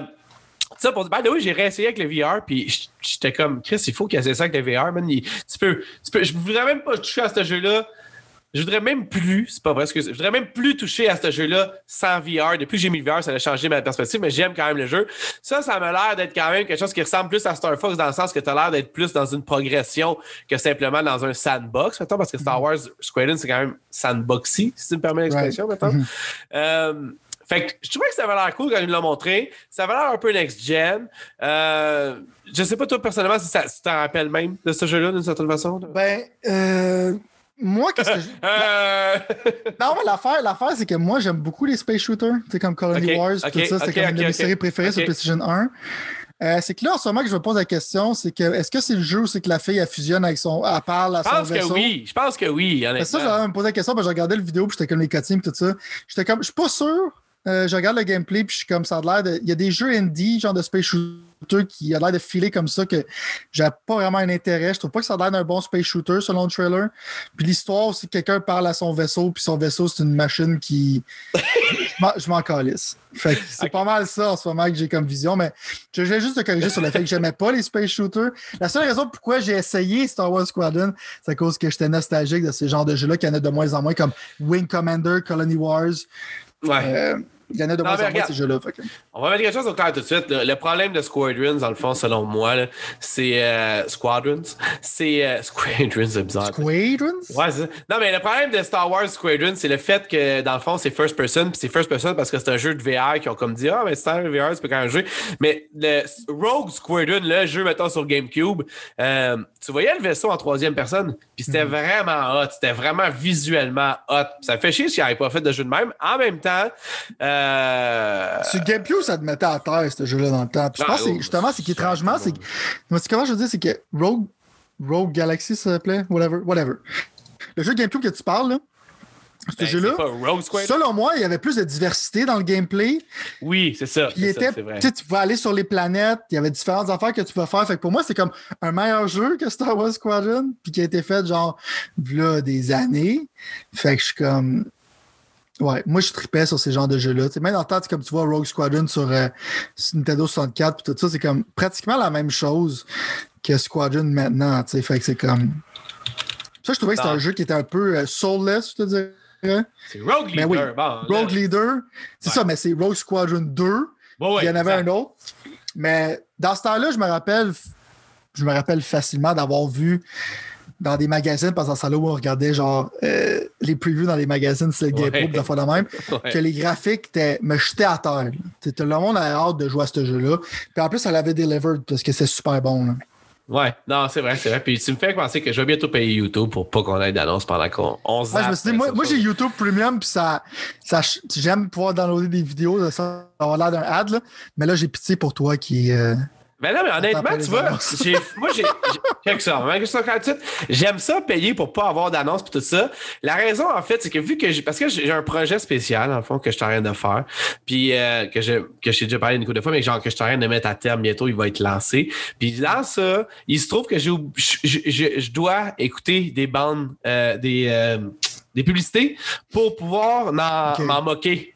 ça pour dire, ben oui, j'ai réessayé avec le VR, puis j'étais comme, Chris, il faut qu'il essaie ça avec le VR, man. Il- tu peux, tu peux, je voudrais même pas toucher à ce jeu-là je voudrais même plus, c'est pas vrai, que je voudrais même plus toucher à ce jeu-là sans VR. Depuis que j'ai mis le VR, ça a changé ma perspective, mais j'aime quand même le jeu. Ça, ça m'a l'air d'être quand même quelque chose qui ressemble plus à Star Fox dans le sens que tu as l'air d'être plus dans une progression que simplement dans un sandbox, mettons, parce que Star mm-hmm. Wars Squadron, c'est quand même sandboxy, si tu me permets l'expression, maintenant. Mm-hmm. Euh, fait que je trouvais que ça avait l'air cool quand il nous l'a montré. Ça avait l'air un peu next-gen. Euh, je sais pas, toi, personnellement, si, ça, tu t'en rappelles même de ce jeu-là d'une certaine façon. Ben, euh, moi, qu'est-ce que je. Euh. non, mais l'affaire, l'affaire c'est que moi, j'aime beaucoup les space shooters. C'est comme Colony Wars, tout ça. c'est comme une de mes séries préférées sur PlayStation 1. Euh, c'est que là, en ce moment que je me pose la question, c'est que est-ce que c'est le jeu où c'est que la fille elle fusionne avec son. Elle parle à son? Je pense que oui. Je pense que oui. Ça, j'avais me posé la question, parce que j'ai regardé le vidéo, puis j'étais comme les cutscenes, tout ça. J'étais comme, je suis pas sûr. Euh, je regarde le gameplay, puis je suis comme ça a l'air de. Il y a des jeux indie, genre de space shooter qui a l'air de filer comme ça que j'ai pas vraiment un intérêt. Je trouve pas que ça a l'air d'un bon space shooter selon le trailer. Puis l'histoire, c'est que quelqu'un parle à son vaisseau, puis son vaisseau, c'est une machine qui. je m'en calisse. Fait que c'est pas mal ça en ce moment que j'ai comme vision, mais je voulais juste te corriger sur le fait que j'aimais pas les space shooters. La seule raison pourquoi j'ai essayé Star Wars Squadron, c'est à cause que j'étais nostalgique de ces genres de jeux-là, qu'il y en a de moins en moins, comme Wing Commander, Colony Wars. Ouais. Euh, il y en a de moins en moins ces jeux-là. On va mettre quelque chose au clair tout de suite. Le, problème de Squadrons, dans le fond, selon moi, c'est euh, Squadrons. C'est euh, Squadrons, c'est bizarre. Squadrons? Ouais, Non, mais le problème de Star Wars Squadrons, c'est le fait que, dans le fond, c'est first person. Puis c'est first person parce que c'est un jeu de VR qui ont comme dit Ah, mais c'est un VR, c'est pas quand même jouer. Mais le Rogue Squadron, le jeu, mettons, sur GameCube, euh, tu voyais le vaisseau en troisième personne. Puis c'était mhm. vraiment hot. C'était vraiment visuellement hot. Ça fait chier s'il n'y avait pas fait de jeu de même. En même temps, euh... Sur GameCube, ça te mettait à terre, ce jeu-là, dans le temps. je pense que justement, c'est qu'étrangement, c'est Comment je veux dire, c'est que Rogue, Rogue Galaxy, ça s'appelait? Whatever, whatever. Le jeu GameCube que tu parles, là, ce ben, jeu-là, selon moi, il y avait plus de diversité dans le gameplay. Oui, c'est ça. Il était, Tu pouvais aller sur les planètes, il y avait différentes affaires que tu pouvais faire. Fait que pour moi, c'est comme un meilleur jeu que Star Wars Squadron, puis qui a été fait genre là, des années. Fait que je suis comme. Ouais, moi je tripais sur ces genres de jeux-là. Même dans le temps, comme tu vois Rogue Squadron sur, euh, Nintendo 64 puis tout ça, c'est comme pratiquement la même chose que Squadron maintenant. Fait que c'est comme. Ça, je trouvais que c'était un jeu qui était un peu euh, soulless, je te dirais. C'est Rogue Leader. Rogue Leader. C'est ça, mais c'est Rogue Squadron 2. il y en avait un autre. Mais dans ce temps-là, je me rappelle, je me rappelle facilement d'avoir vu dans des magazines, parce que dans là où on regardait genre euh, les previews dans les magazines, c'est le gameplay de la fois de même, que les graphiques me jetaient à terre. Tout le monde avait hâte de jouer à ce jeu-là. Puis en plus, elle avait delivered parce que c'est super bon. Là. Ouais, non, c'est vrai, c'est vrai. Puis tu me fais penser que je vais bientôt payer YouTube pour pas qu'on ait d'annonce pendant qu'on se ouais, je me suis dit, moi, moi j'ai YouTube Premium, puis ça, ça j'aime pouvoir downloader des vidéos, ça avoir l'air d'un ad, là. mais là, j'ai pitié pour toi qui. Euh, mais non, mais honnêtement, tu vois, moi, j'ai. J'aime ça payer pour pas avoir d'annonce et tout ça. La raison, en fait, c'est que vu que j'ai. Parce que j'ai un projet spécial, en fond, que je suis en train de faire. Puis euh, que je que j'ai déjà parlé une couple de fois, mais genre que je suis en train de mettre à terme bientôt, il va être lancé. Puis dans ça, il se trouve que je, je, dois écouter des bandes, euh, des, euh, des publicités pour pouvoir m'en moquer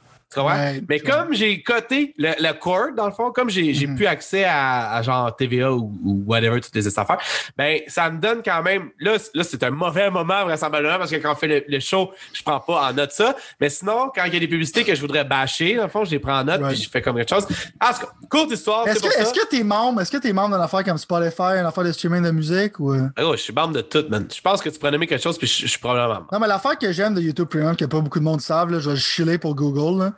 mais comme j'ai coté le, le core, dans le fond, comme j'ai mm plus accès à, genre TVA ou, whatever, toutes les affaires, ben ça me donne quand même. Là, là c'est un mauvais moment vraisemblablement parce que quand on fait le, show, je prends pas en note ça. Mais sinon, quand il y a des publicités que je voudrais bâcher, dans le fond, je les prends en note puis je fais comme quelque chose. Ah, courte histoire. Est-ce que, est que tu es membre? Est-ce que tu es membre d'une affaire comme Spotify, une affaire de streaming de musique ou. Ah, je suis membre de tout, man. Je pense que tu pourrais nommer quelque chose puis je, suis probablement. Non, mais l'affaire que j'aime de YouTube Premium, que pas beaucoup de monde savent, là, je vais chiller pour Google. Là.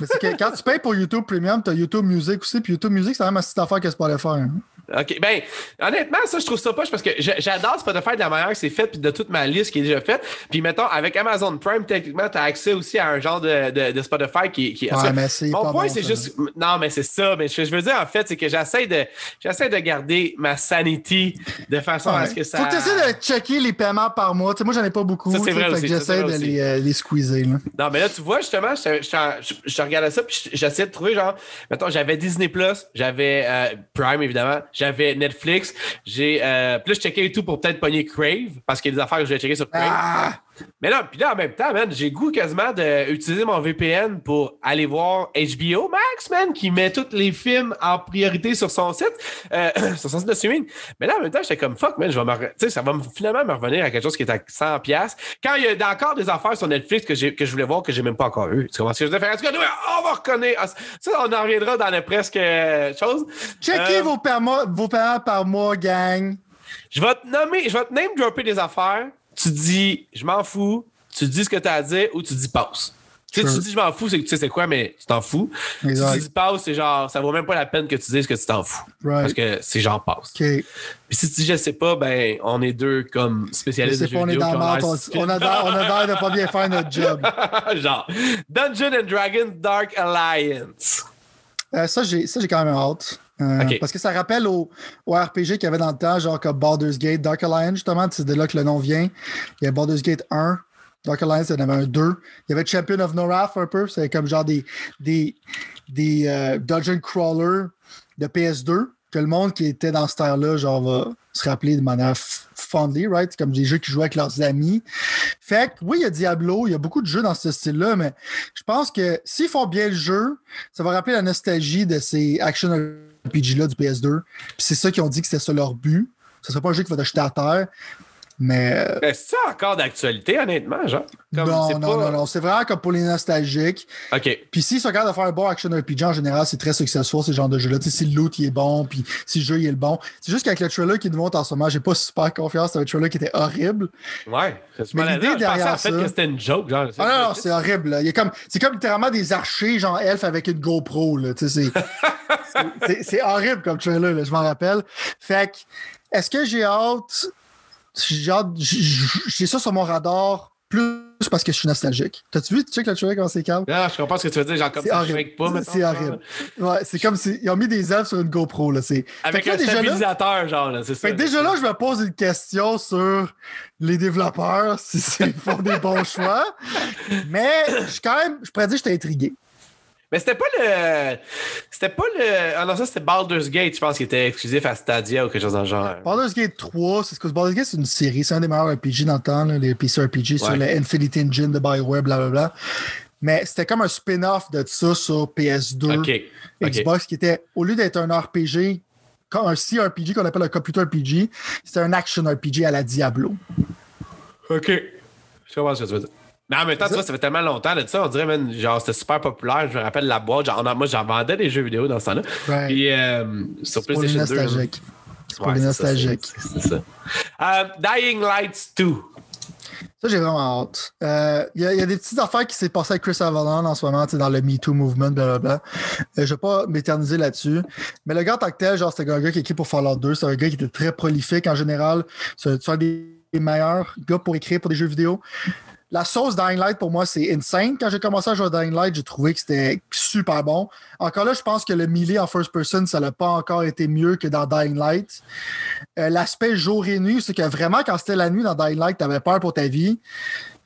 Mais c'est que quand tu payes pour YouTube Premium, tu as YouTube Music aussi. Puis YouTube Music, c'est la même petite affaire que Spotify. Hein. OK. Ben, honnêtement, ça, je trouve ça poche parce que j'adore Spotify de la manière que c'est fait, puis de toute ma liste qui est déjà faite. Puis, mettons, avec Amazon Prime, techniquement, tu as accès aussi à un genre de, de, Spotify qui, qui ouais, mais Mon point, c'est juste. Non, mais c'est ça. Mais ce que je veux dire, en fait, c'est que j'essaie de, j'essaie de garder ma sanity de façon à ce que ça. Faut que tu essaies de checker les paiements par mois. sais moi, j'en ai pas beaucoup. Ça, c'est vrai. J'essaie de les, euh, les, squeezer. Là. Non, mais là, tu vois, justement, je, je, je, regardais ça, puis j'essaie de trouver, genre, mettons, j'avais Disney Plus, j'avais euh, Prime, évidemment, j'avais Netflix. J'ai euh, plus checké et tout pour peut-être pogner Crave parce qu'il y a des affaires que je vais checker sur Crave. Ah! Mais là, puis là, en même temps, man, j'ai goût quasiment d'utiliser mon VPN pour aller voir HBO Max, man, qui met tous les films en priorité sur son site, euh, sur son site de streaming. Mais là, en même temps, j'étais comme fuck, man, je vais me, tu sais, ça va me- finalement me revenir à quelque chose qui est à 100 pièces. Quand il y a encore des affaires sur Netflix que, j'ai- que je voulais voir que j'ai même pas encore vu. Tu comprends ce que je veux faire? En tout cas, nous, on va reconnaître. Ah, Ça, on en reviendra dans le presque euh, chose. Checkez Euh, vos, permo- vos par mois, gang. Je vais te nommer, je vais te name dropper des affaires. Tu dis, je m'en fous. Tu dis ce que tu as à dire ou tu dis passe. Tu sais, Sure. tu dis je m'en fous, c'est que tu sais c'est quoi, mais tu t'en fous. Exact. Si tu dis passe, c'est genre, ça vaut même pas la peine que tu dises que tu t'en fous. Right. Parce que c'est genre passe. Puis si tu dis je sais pas, ben, on est deux comme spécialistes de pas, jeux on est vidéo. dans on, stupides. on a l'air on a l'air de pas bien faire notre job. genre, Dungeon and Dragons Dark Alliance. Euh, ça, j'ai quand même hâte. Euh. Parce que ça rappelle au, au RPG qu'il y avait dans le temps, genre comme Baldur's Gate, Dark Alliance, justement, c'est de là que le nom vient. Il y a Baldur's Gate 1, Dark Alliance, il y en avait un 2. Il y avait Champion of Norath un peu, c'est comme genre des, des, des euh, dungeon crawlers de PS2 que le monde qui était dans cette ère-là, genre, va se rappeler de manière fondly, right? Comme des jeux qui jouaient avec leurs amis. Fait que, oui, il y a Diablo, il y a beaucoup de jeux dans ce style-là, mais je pense que s'ils font bien le jeu, ça va rappeler la nostalgie de ces action RPG-là du PS2. Puis c'est ça qu'ils ont dit que c'était ça leur but. Ce serait pas un jeu qui va te jeter à terre. Mais Ben, c'est ça encore d'actualité, honnêtement, genre? Comme, non, non, pas- non, non. C'est vraiment comme pour les nostalgiques. OK. Puis s'ils sont capables de faire un bon action RPG en général, c'est très successful, ce genre de jeu-là. Tu sais, si le loot il est bon, puis si le jeu il est le bon. C'est juste qu'avec le trailer qui nous montre en ce moment, j'ai pas super confiance. C'est un trailer qui était horrible. Ouais. C'est Mais l'idée derrière en fait ça- que c'était une joke, genre. Ah non, non, c'est horrible. là. Il comme, c'est comme littéralement des archers, genre elfes avec une GoPro. Là. Tu sais, c'est horrible comme trailer, là, je m'en rappelle. Fait que, est-ce que j'ai hâte? J'ai ça sur mon radar plus parce que je suis nostalgique. T'as-tu vu, tu check le trailer comment c'est calme? Non, je comprends ce que tu veux dire, genre comme C'est ça, je pas, C'est horrible. Ouais, c'est comme si ils ont mis des elfes sur une GoPro. Là. C'est... Avec un là, déjà là, stabilisateur, genre, là, c'est ça. fait que déjà là, je me pose une question sur les développeurs, si c'est- ils font des bons choix. Mais je suis quand même, je pourrais dire que j'étais intrigué. Mais c'était pas le. C'était pas le. Ah non, ça c'était Baldur's Gate, je pense, qui était exclusif à Stadia ou quelque chose dans le genre. Baldur's Gate 3, c'est ce que Baldur's Gate, c'est une série, c'est un des meilleurs RPG dans le temps, là, les PC RPG sur Ouais. le Infinite Engine de BioWare, blablabla. Mais c'était comme un spin-off de ça sur PS2, Ok. Ok. Xbox, qui était, au lieu d'être un RPG, un CRPG qu'on appelle un computer RPG, c'était un action RPG à la Diablo. Ok. Je comprends ce que tu veux dire. Mais en même temps, tu Ça- vois, ça fait tellement longtemps de ça, on dirait, man, genre, c'était super populaire. Je me rappelle la boîte. Genre, moi, j'en vendais des jeux vidéo dans ce temps-là. Ouais. Puis, euh, sur PlayStation 2. là. nostalgiques. C'est pour Ouais, les nostalgiques. c'est- ça. Euh, Dying Lights 2. Ça, j'ai vraiment hâte. Euh, Il y, a- il y a des petites affaires qui s'est passées avec Chris Avalon en ce moment, tu sais, dans le MeToo movement, blablabla. Euh, je ne vais pas m'éterniser là-dessus. Mais le gars en tant que tel, genre, c'était un gars qui écrit pour Fallout 2. C'est un gars qui était très prolifique en général. C'est un des meilleurs gars pour écrire pour des jeux vidéo. La sauce Dying Light, pour moi, c'est insane. Quand j'ai commencé à jouer à Dying Light, j'ai trouvé que c'était super bon. Encore là, je pense que le melee en first person, ça n'a pas encore été mieux que dans Dying Light. Euh, L'aspect jour et nuit, c'est que vraiment, quand c'était la nuit dans Dying Light, tu avais peur pour ta vie.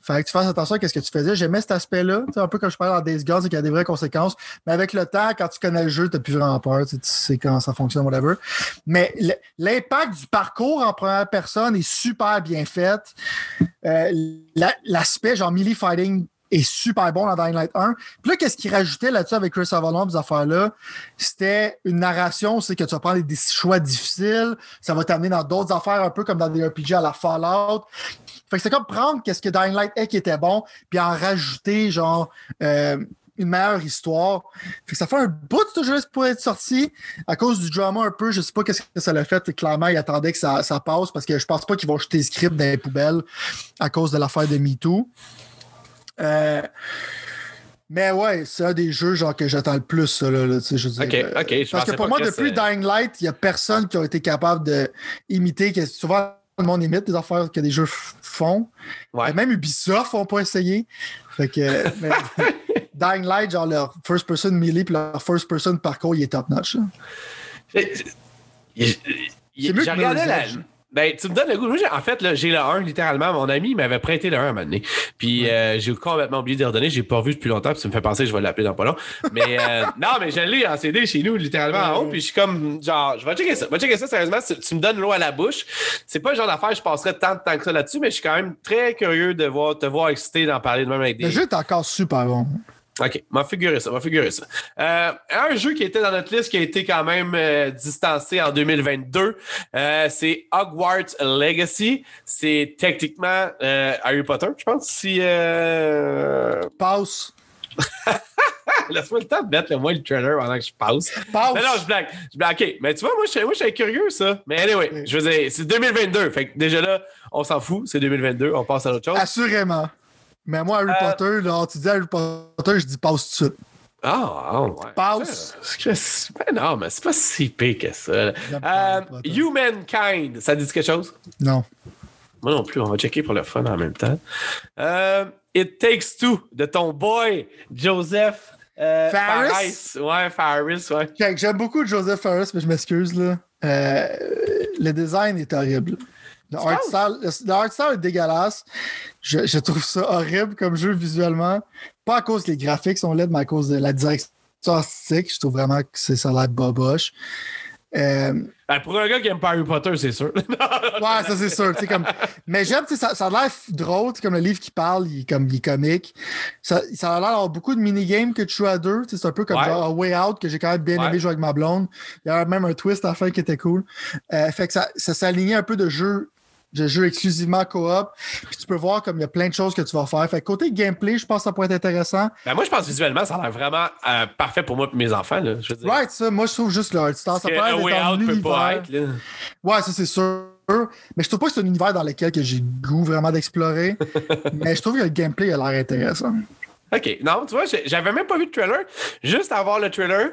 Fallait que tu fasses attention à ce que tu faisais. J'aimais cet aspect-là. Un peu comme je parlais dans Days Gone, c'est qu'il y a des vraies conséquences. Mais avec le temps, quand tu connais le jeu, tu n'as plus vraiment peur. Tu sais, comment ça fonctionne, whatever. Mais l'impact du parcours en première personne est super bien fait. Euh, la- L'aspect, genre, melee fighting est super bon dans Dying Light 1. Puis là, qu'est-ce qu'il rajoutait là-dessus avec Chris Avalon, ces affaires-là? C'était une narration, c'est que tu vas prendre des choix difficiles, ça va t'amener dans d'autres affaires, un peu comme dans des RPG à la Fallout. Fait que c'est comme prendre qu'est-ce que Dying Light est qui était bon, puis en rajouter, genre, euh, une meilleure histoire. Fait que ça fait un bout de ce jeu pour être sorti. À cause du drama un peu, je sais pas qu'est-ce que ça l'a fait. Clairement, ils attendaient que ça, ça passe parce que je pense pas qu'ils vont jeter le script dans les poubelles à cause de l'affaire de MeToo. Euh, mais ouais, c'est un des jeux genre que j'attends le plus, ça, là, là, tu sais, je veux Ok, dire, euh, ok, je Parce que pour moi, que depuis Dying Light, il n'y a personne qui a été capable d'imiter. Souvent, le monde imite des affaires que des jeux font. Ouais. Même Ubisoft n'ont pas essayé. Fait que mais Dying Light, genre leur first person melee puis leur first person parcours, il est top notch. C'est mieux que regardé Mirror's la. Ben, tu me donnes le goût. Moi, en fait, là, j'ai le 1, littéralement. Mon ami m'avait prêté le 1 à un moment donné. Puis euh, j'ai complètement oublié de le redonner. J'ai pas vu depuis longtemps. Puis ça me fait penser que je vais l'appeler dans pas long. Mais euh, non, mais je l'ai en CD chez nous, littéralement en haut. Puis je suis comme, genre, je vais checker ça. Je vais checker ça, sérieusement. Tu me donnes l'eau à la bouche. C'est pas le genre d'affaire, je passerais tant de temps que ça là-dessus. Mais je suis quand même très curieux de voir, te voir excité d'en parler de même avec des. Le jeu est encore super bon. OK, m'a figuré ça, m'a figuré ça. Euh, un jeu qui était dans notre liste qui a été quand même euh, distancé en 2022, euh, c'est Hogwarts Legacy. C'est techniquement Harry Potter, je pense. Si. Passe. laisse-moi le temps de mettre le moi le trailer pendant que je passe. Mais non, je blague. Je blague. OK, mais tu vois, moi, je moi, je suis curieux, ça. Mais anyway, je veux dire, c'est 2022. Fait que déjà là, on s'en fout, c'est 2022, on passe à l'autre chose. Assurément. Mais moi, Harry Euh, Potter, là, tu dis Harry Potter, je dis passe tout de suite. Ah, ah, ouais. Passe. Ben non, mais c'est pas si pire que ça. Euh. Humankind, ça dit quelque chose? Non. Moi non plus, on va checker pour le fun en même temps. Euh, It Takes Two de ton boy Joseph euh, Faris? Faris. Ouais, Faris, ouais. J'aime beaucoup Joseph Ferris, mais je m'excuse. là. Euh, le design est horrible. Le art, style, le, le art style est dégueulasse. Je, je trouve ça horrible comme jeu visuellement. Pas à cause que les graphiques sont laids, mais à cause de la direction artistique. Je trouve vraiment que c'est ça a l'air boboche. Euh, Ben, pour un gars qui aime pas Harry Potter, c'est sûr. Ouais, ça c'est sûr. Comme... Mais j'aime, ça, ça a l'air drôle, comme le livre qui parle, il, est comme, il est comique. Ça, ça a l'air d'avoir beaucoup de minigames que tu joues à deux. C'est un peu comme Ouais. genre Way Out, que j'ai quand même bien Ouais. aimé jouer avec ma blonde. Il y a même un twist à la fin qui était cool. Euh, fait que ça, ça s'alignait un peu de jeux de jeux exclusivement coop. Puis tu peux voir comme il y a plein de choses que tu vas faire. Fait côté gameplay, je pense que ça pourrait être intéressant. ben, moi, je pense visuellement, ça a l'air vraiment euh, parfait pour moi et mes enfants. Là, je veux dire. Right, ça, moi je trouve juste le art style. Ça peut être dans peut pas être. Là. Ouais, ça c'est sûr. Mais je trouve pas que c'est un univers dans lequel que j'ai le goût vraiment d'explorer. mais je trouve que le gameplay a l'air intéressant. OK. Non, tu vois, j'avais même pas vu de trailer. Juste à voir le trailer,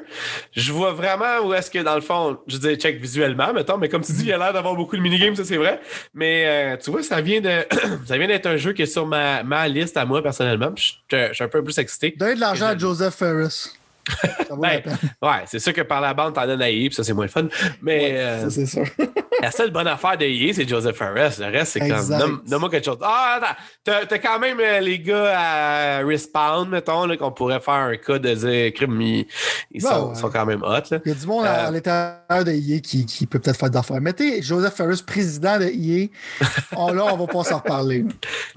je vois vraiment où est-ce que, dans le fond, je dis check visuellement, mettons, mais comme tu dis, il a l'air d'avoir beaucoup de minigames, ça c'est vrai. Mais euh, tu vois, ça vient de ça vient d'être un jeu qui est sur ma, ma liste à moi, personnellement. Je je suis un peu plus excité. Donner de l'argent à Joseph Ferris. Ça vaut la Ben, peine. ouais, c'est sûr que par la bande, t'en donnes à puis ça c'est moins le fun. Mais euh, Ça, c'est sûr. La seule bonne affaire de EA, c'est Joseph Ferris. Le reste, c'est comme. Donne-moi quelque chose. Ah, attends. T'as, t'as quand même euh, les gars à Respawn, mettons, là, qu'on pourrait faire un cas de dire crime, ils, ils Ben sont, ouais. sont quand même hot. Là. Il y a du monde à, Euh, à l'intérieur de EA qui, qui peut peut-être faire d'affaires. Mettez Joseph Ferris, président de EA. Oh, là, on va pas s'en reparler.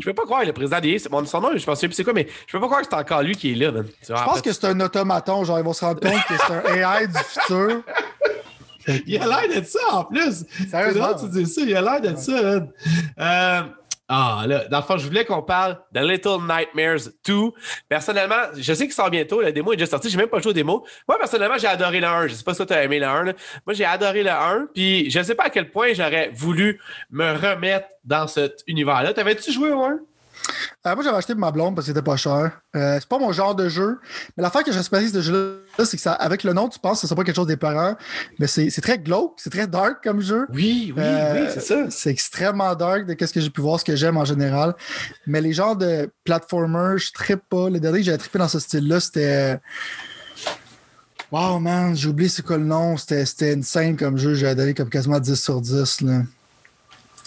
Je peux pas croire le président d'EA, c'est mon son nom, je pense c'est quoi, mais je peux pas croire que c'est encore lui qui est là. man. Je en pense que c'est un automaton. Genre, ils vont se rendre compte que c'est un AI du futur. Il a l'air d'être ça en plus. Sérieusement? tu dis ça, il a l'air d'être ça. Euh, ah, là, dans le fond, je voulais qu'on parle de Little Nightmares 2. Personnellement, je sais qu'il sort bientôt, la démo est déjà sortie, j'ai même pas joué aux démos. Moi, personnellement, j'ai adoré le 1. Je sais pas si toi, t'as aimé le 1. là. Moi, j'ai adoré le 1, puis je sais pas à quel point j'aurais voulu me remettre dans cet univers-là. T'avais-tu joué au 1? Euh, moi, j'avais acheté pour ma blonde parce que c'était pas cher. Euh, c'est pas mon genre de jeu. Mais l'affaire que j'espérais de ce jeu-là, c'est que ça, avec le nom, tu penses que ce sera pas quelque chose d'épeurant. Mais c'est c'est très glauque, c'est très dark comme jeu. Oui, oui, Euh, oui, c'est ça. C'est extrêmement dark de ce que j'ai pu voir, ce que j'aime en général. Mais les genres de platformers, je trippe pas. Le dernier que j'avais trippé dans ce style-là, c'était. Wow, man, j'ai oublié c'est quoi le nom. C'était c'était insane comme jeu. J'ai donné comme quasiment 10 sur 10. Là.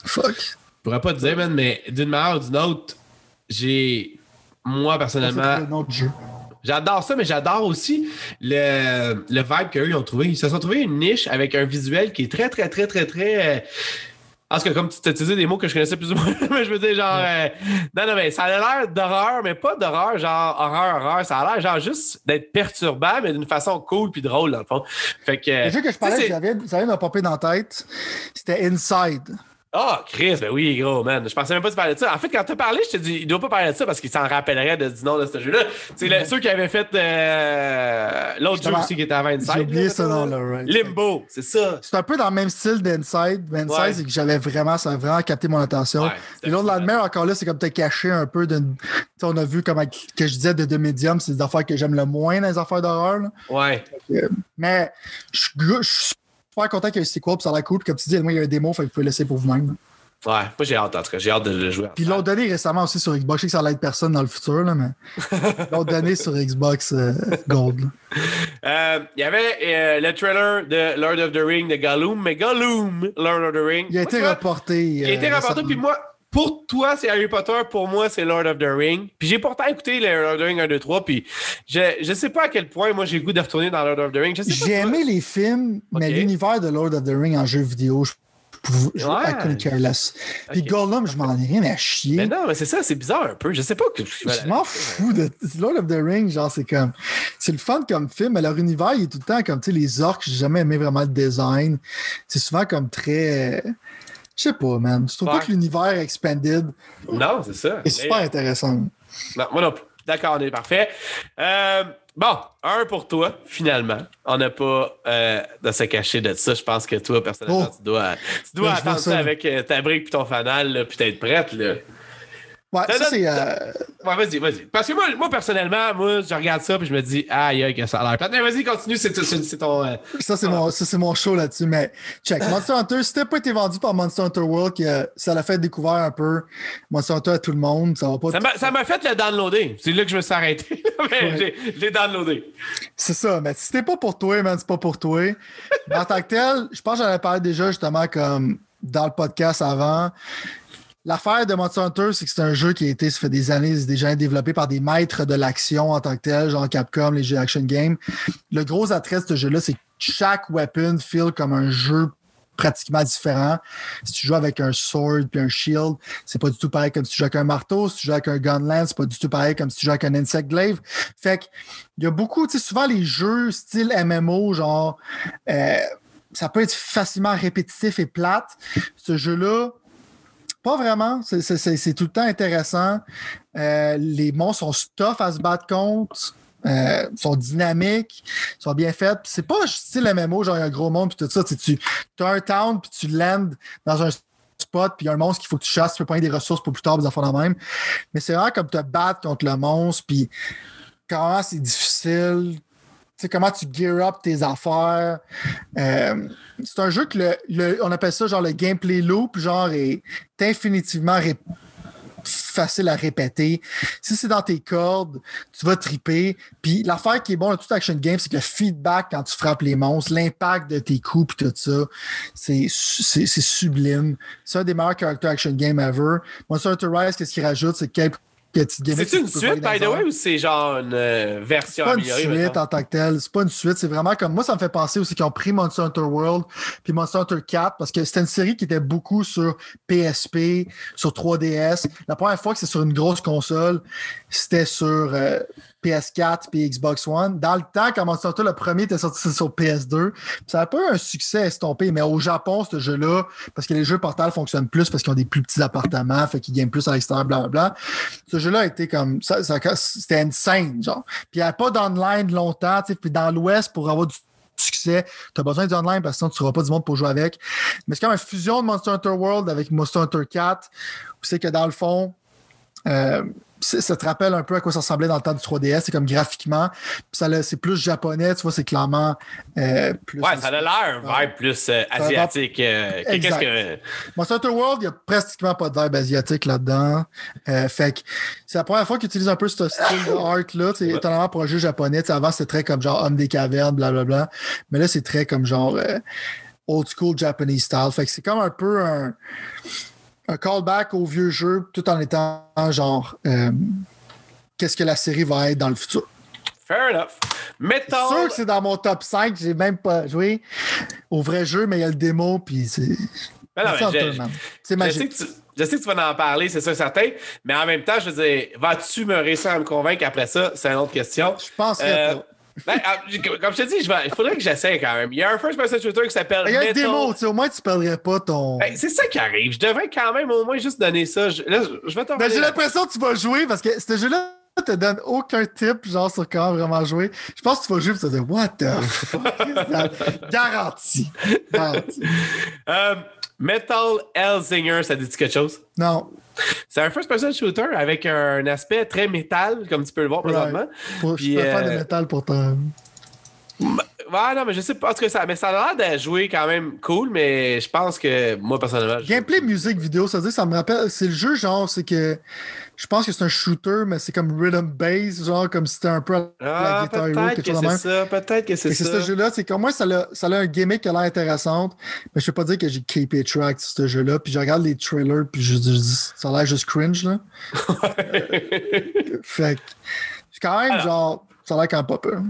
Fuck. Je pourrais pas te dire, man, mais d'une manière ou d'une autre, j'ai. Moi, personnellement. J'adore ça, mais j'adore aussi le, le vibe qu'eux ils ont trouvé. Ils se sont trouvés une niche avec un visuel qui est très, très, très, très, très. euh, En tout cas, comme tu t'as utilisé des mots que je connaissais plus ou moins, mais je veux dire, genre. euh, non, non, mais ça a l'air d'horreur, mais pas d'horreur, genre horreur, horreur. Ça a l'air, genre, juste d'être perturbant, mais d'une façon cool puis drôle, dans le fond. Fait que. Le jeu que je parlais, ça vient de me popper dans la tête. C'était Inside. Ah, Chris, ben oui, gros, man. Je pensais même pas que tu parlais de ça. En fait, quand t'as parlé, je te dis, il doit pas parler de ça parce qu'il s'en rappellerait de, du nom de ce jeu-là. C'est le- ceux qui avaient fait euh, l'autre jeu aussi qui était avant Inside. J'ai oublié là, ce nom-là, right. Limbo, c'est ça. C'est un peu dans le même style d'Inside. Inside, Ouais. c'est que j'avais vraiment, ça a vraiment capté mon attention. Ouais, Et l'autre lendemain, encore là, c'est comme t'as caché un peu d'une. On a vu comment que je disais de deux médiums, c'est des affaires que j'aime le moins dans les affaires d'horreur. Ouais. Mais je suis super content qu'il y ait un sequel, puis ça a l'air cool. Puis comme tu dis, moi, il y a un démo, fait que vous pouvez le laisser pour vous-même. Ouais, moi j'ai hâte en tout cas, j'ai hâte de le jouer. Puis ils l'ont donné récemment aussi sur Xbox. Je sais que ça être personne dans le futur, là, mais ils l'ont donné sur Xbox euh, Gold. Euh, Il y avait euh, le trailer de Lord of the Ring de Gollum, mais Gollum, Lord of the Ring. Il a été reporté. Il a été rapporté, récemment. puis moi, pour toi, c'est Harry Potter, pour moi, c'est Lord of the Ring. Puis j'ai pourtant écouté le Lord of the Ring 1, 2, 3, puis je, je sais pas à quel point moi j'ai le goût de retourner dans Lord of the Ring. J'ai aimé les films, mais l'univers de Lord of the Ring en jeu vidéo, je, je, Ouais. Couldn't care less. Puis Ok. Gollum, je m'en ai rien à chier. Mais non, mais c'est ça, c'est bizarre un peu. Je sais pas que. Je m'en fous de Lord of the Ring, genre c'est comme c'est le fun comme film, mais leur univers il est tout le temps comme tu sais les orques, j'ai jamais aimé vraiment le design. C'est souvent comme très je sais pas man, je trouve Ouais. pas que l'univers expanded Non, c'est ça. est super intéressant. Non, moi non plus. D'accord, on est parfait. Euh, bon, un pour toi, finalement. On n'a pas euh, de se cacher de ça. Je pense que toi, personnellement, Oh. tu dois, tu dois attendre ça, avec euh, ta brique et ton fanal, là, puis t'être prête. Là. Ouais, ça c'est euh, Ouais, vas-y, vas-y. Parce que moi, moi, personnellement, moi, je regarde ça puis je me dis, aïe, aïe, que ça a l'air plate. Mais vas-y, continue, c'est ton. euh, ça c'est mon ça c'est mon show là-dessus mais check Monster Hunter si t'as pas été vendu par Monster Hunter World que ça l'a fait découvrir un peu Monster Hunter à tout le monde, ça va pas Ça m'a- fait le downloader. C'est là que je me suis arrêté. Ouais. j'ai- je l'ai downloadé. C'est ça, mais si c'était pas pour toi, man, c'est pas pour toi. En tant que tel, je pense que j'en ai parlé déjà justement comme dans le podcast avant. L'affaire de Monster Hunter, c'est que c'est un jeu qui a été, ça fait des années, déjà développé par des maîtres de l'action en tant que tel, genre Capcom, les jeux action game. Le gros attrait de ce jeu-là, c'est que chaque weapon feel comme un jeu pratiquement différent. Si tu joues avec un sword puis un shield, c'est pas du tout pareil comme si tu joues avec un marteau. Si tu joues avec un gunland, c'est pas du tout pareil comme si tu joues avec un insect glaive. Fait que il y a beaucoup, tu sais, souvent les jeux style MMO, genre, euh, ça peut être facilement répétitif et plate. Ce jeu-là, pas vraiment. C'est- tout le temps intéressant. Euh, les monstres sont tough à se battre contre. Euh, sont dynamiques, sont bien faits. Puis C'est pas style MMO, genre un gros monde, puis tout ça. Tu as un town, puis tu landes dans un spot, puis il y a un monstre qu'il faut que tu chasses, tu peux prendre des ressources pour plus tard, des affaires de même. Mais c'est vraiment comme te battre contre le monstre, puis comment c'est difficile, sais, comment tu gear up tes affaires. Euh, c'est un jeu que le, on appelle ça genre le gameplay loop, genre est infinitivement facile à répéter. Si c'est dans tes cordes, tu vas triper. Puis l'affaire qui est bon dans tout action game, c'est que le feedback quand tu frappes les monstres, l'impact de tes coups puis tout ça, c'est sublime. C'est un des meilleurs character action game ever. Monster Hunter Rise, qu'est-ce qu'il rajoute, c'est quelques C'est une suite, by the way, ou c'est genre une euh, version C'est pas une améliorée? suite en tant que telle. C'est pas une suite. C'est vraiment comme moi, ça me fait penser aussi qu'ils ont pris Monster Hunter World puis Monster Hunter 4 parce que c'était une série qui était beaucoup sur PSP, sur 3DS. La première fois que c'est sur une grosse console, c'était sur euh, PS4 puis Xbox One. Dans le temps, quand Monster Hunter, le premier était sorti sur PS2, puis ça a pas eu un succès estompé, mais au Japon, ce jeu-là, parce que les jeux Portal fonctionnent plus parce qu'ils ont des plus petits appartements, fait qu'ils gagnent plus à l'extérieur, blablabla. Ce jeu-là a été comme ça, ça- c'était insane, genre. Puis il n'y avait pas d'online longtemps, puis dans l'Ouest, pour avoir du succès, tu as besoin d'online parce que sinon tu n'auras pas du monde pour jouer avec. Mais c'est comme une fusion de Monster Hunter World avec Monster Hunter 4, où c'est que dans le fond, euh, ça te rappelle un peu à quoi ça ressemblait dans le temps du 3DS, c'est comme graphiquement, c'est plus japonais, tu vois, c'est clairement euh, plus. Ouais, ça a l'air un vibe plus euh, asiatique. euh. Qu'est-ce que. Monster World, il n'y a pratiquement pas de vibe asiatique là-dedans. Fait que c'est la première fois qu'ils utilisent un peu ce style de art-là. C'est étonnamment pour un jeu japonais. Avant, c'était très comme genre homme des cavernes, blablabla. Mais là, c'est très comme genre old school Japanese style. Fait que c'est comme un peu un, un callback au vieux jeu tout en étant genre euh, qu'est-ce que la série va être dans le futur? Fair enough. C'est Metal. sûr que c'est dans mon top 5. J'ai même pas joué au vrai jeu, mais il y a le démo, puis c'est. Ben je-. C'est sais, magique. que tu, je sais que tu vas en parler, c'est sûr certain, mais en même temps, je veux dire, vas-tu me réussir à me convaincre après ça? C'est une autre question. Je penserais Euh, pas. Ben, ah, comme je te dis, je vais- il faudrait que j'essaie quand même. Il y a un first person shooter qui s'appelle Il y a tu sais, au moins tu perdrais pas ton. Ben, c'est ça qui arrive. Je devrais quand même au moins juste donner ça. Je, là, je vais Ben, j'ai l'impression que tu vas jouer parce que ce jeu-là te donne aucun tip, genre, sur comment vraiment jouer. Je pense que tu vas jouer et tu vas dire, What the fuck? Garanti. Garanti. Euh, Metal Hellsinger, ça dit quelque chose? Non. C'est un first person shooter avec un aspect très métal, comme tu peux le voir présentement. Pour, je pas fan de euh, métal pourtant. Ouais, non, mais je sais pas. En tout cas, ça, mais ça a l'air de jouer quand même cool, mais je pense que moi, personnellement. je- Gameplay, musique, vidéo, ça veut dire, ça me rappelle. C'est le jeu, genre, c'est que. Je pense que c'est un shooter, mais c'est comme rhythm bass, genre, comme si c'était un peu la Ah, Guitar Hero, peut-être quelque que chose de c'est même. ça. Peut-être que c'est que c'est ça. ce jeu-là, c'est qu'au moins ça a, ça a un gimmick qui a l'air intéressante, mais je peux pas dire que j'ai KP track sur ce jeu-là. Puis je regarde les trailers, puis je, dis, ça a l'air juste cringe, là. Fait que, quand même Alors. genre, ça a l'air quand pas peur.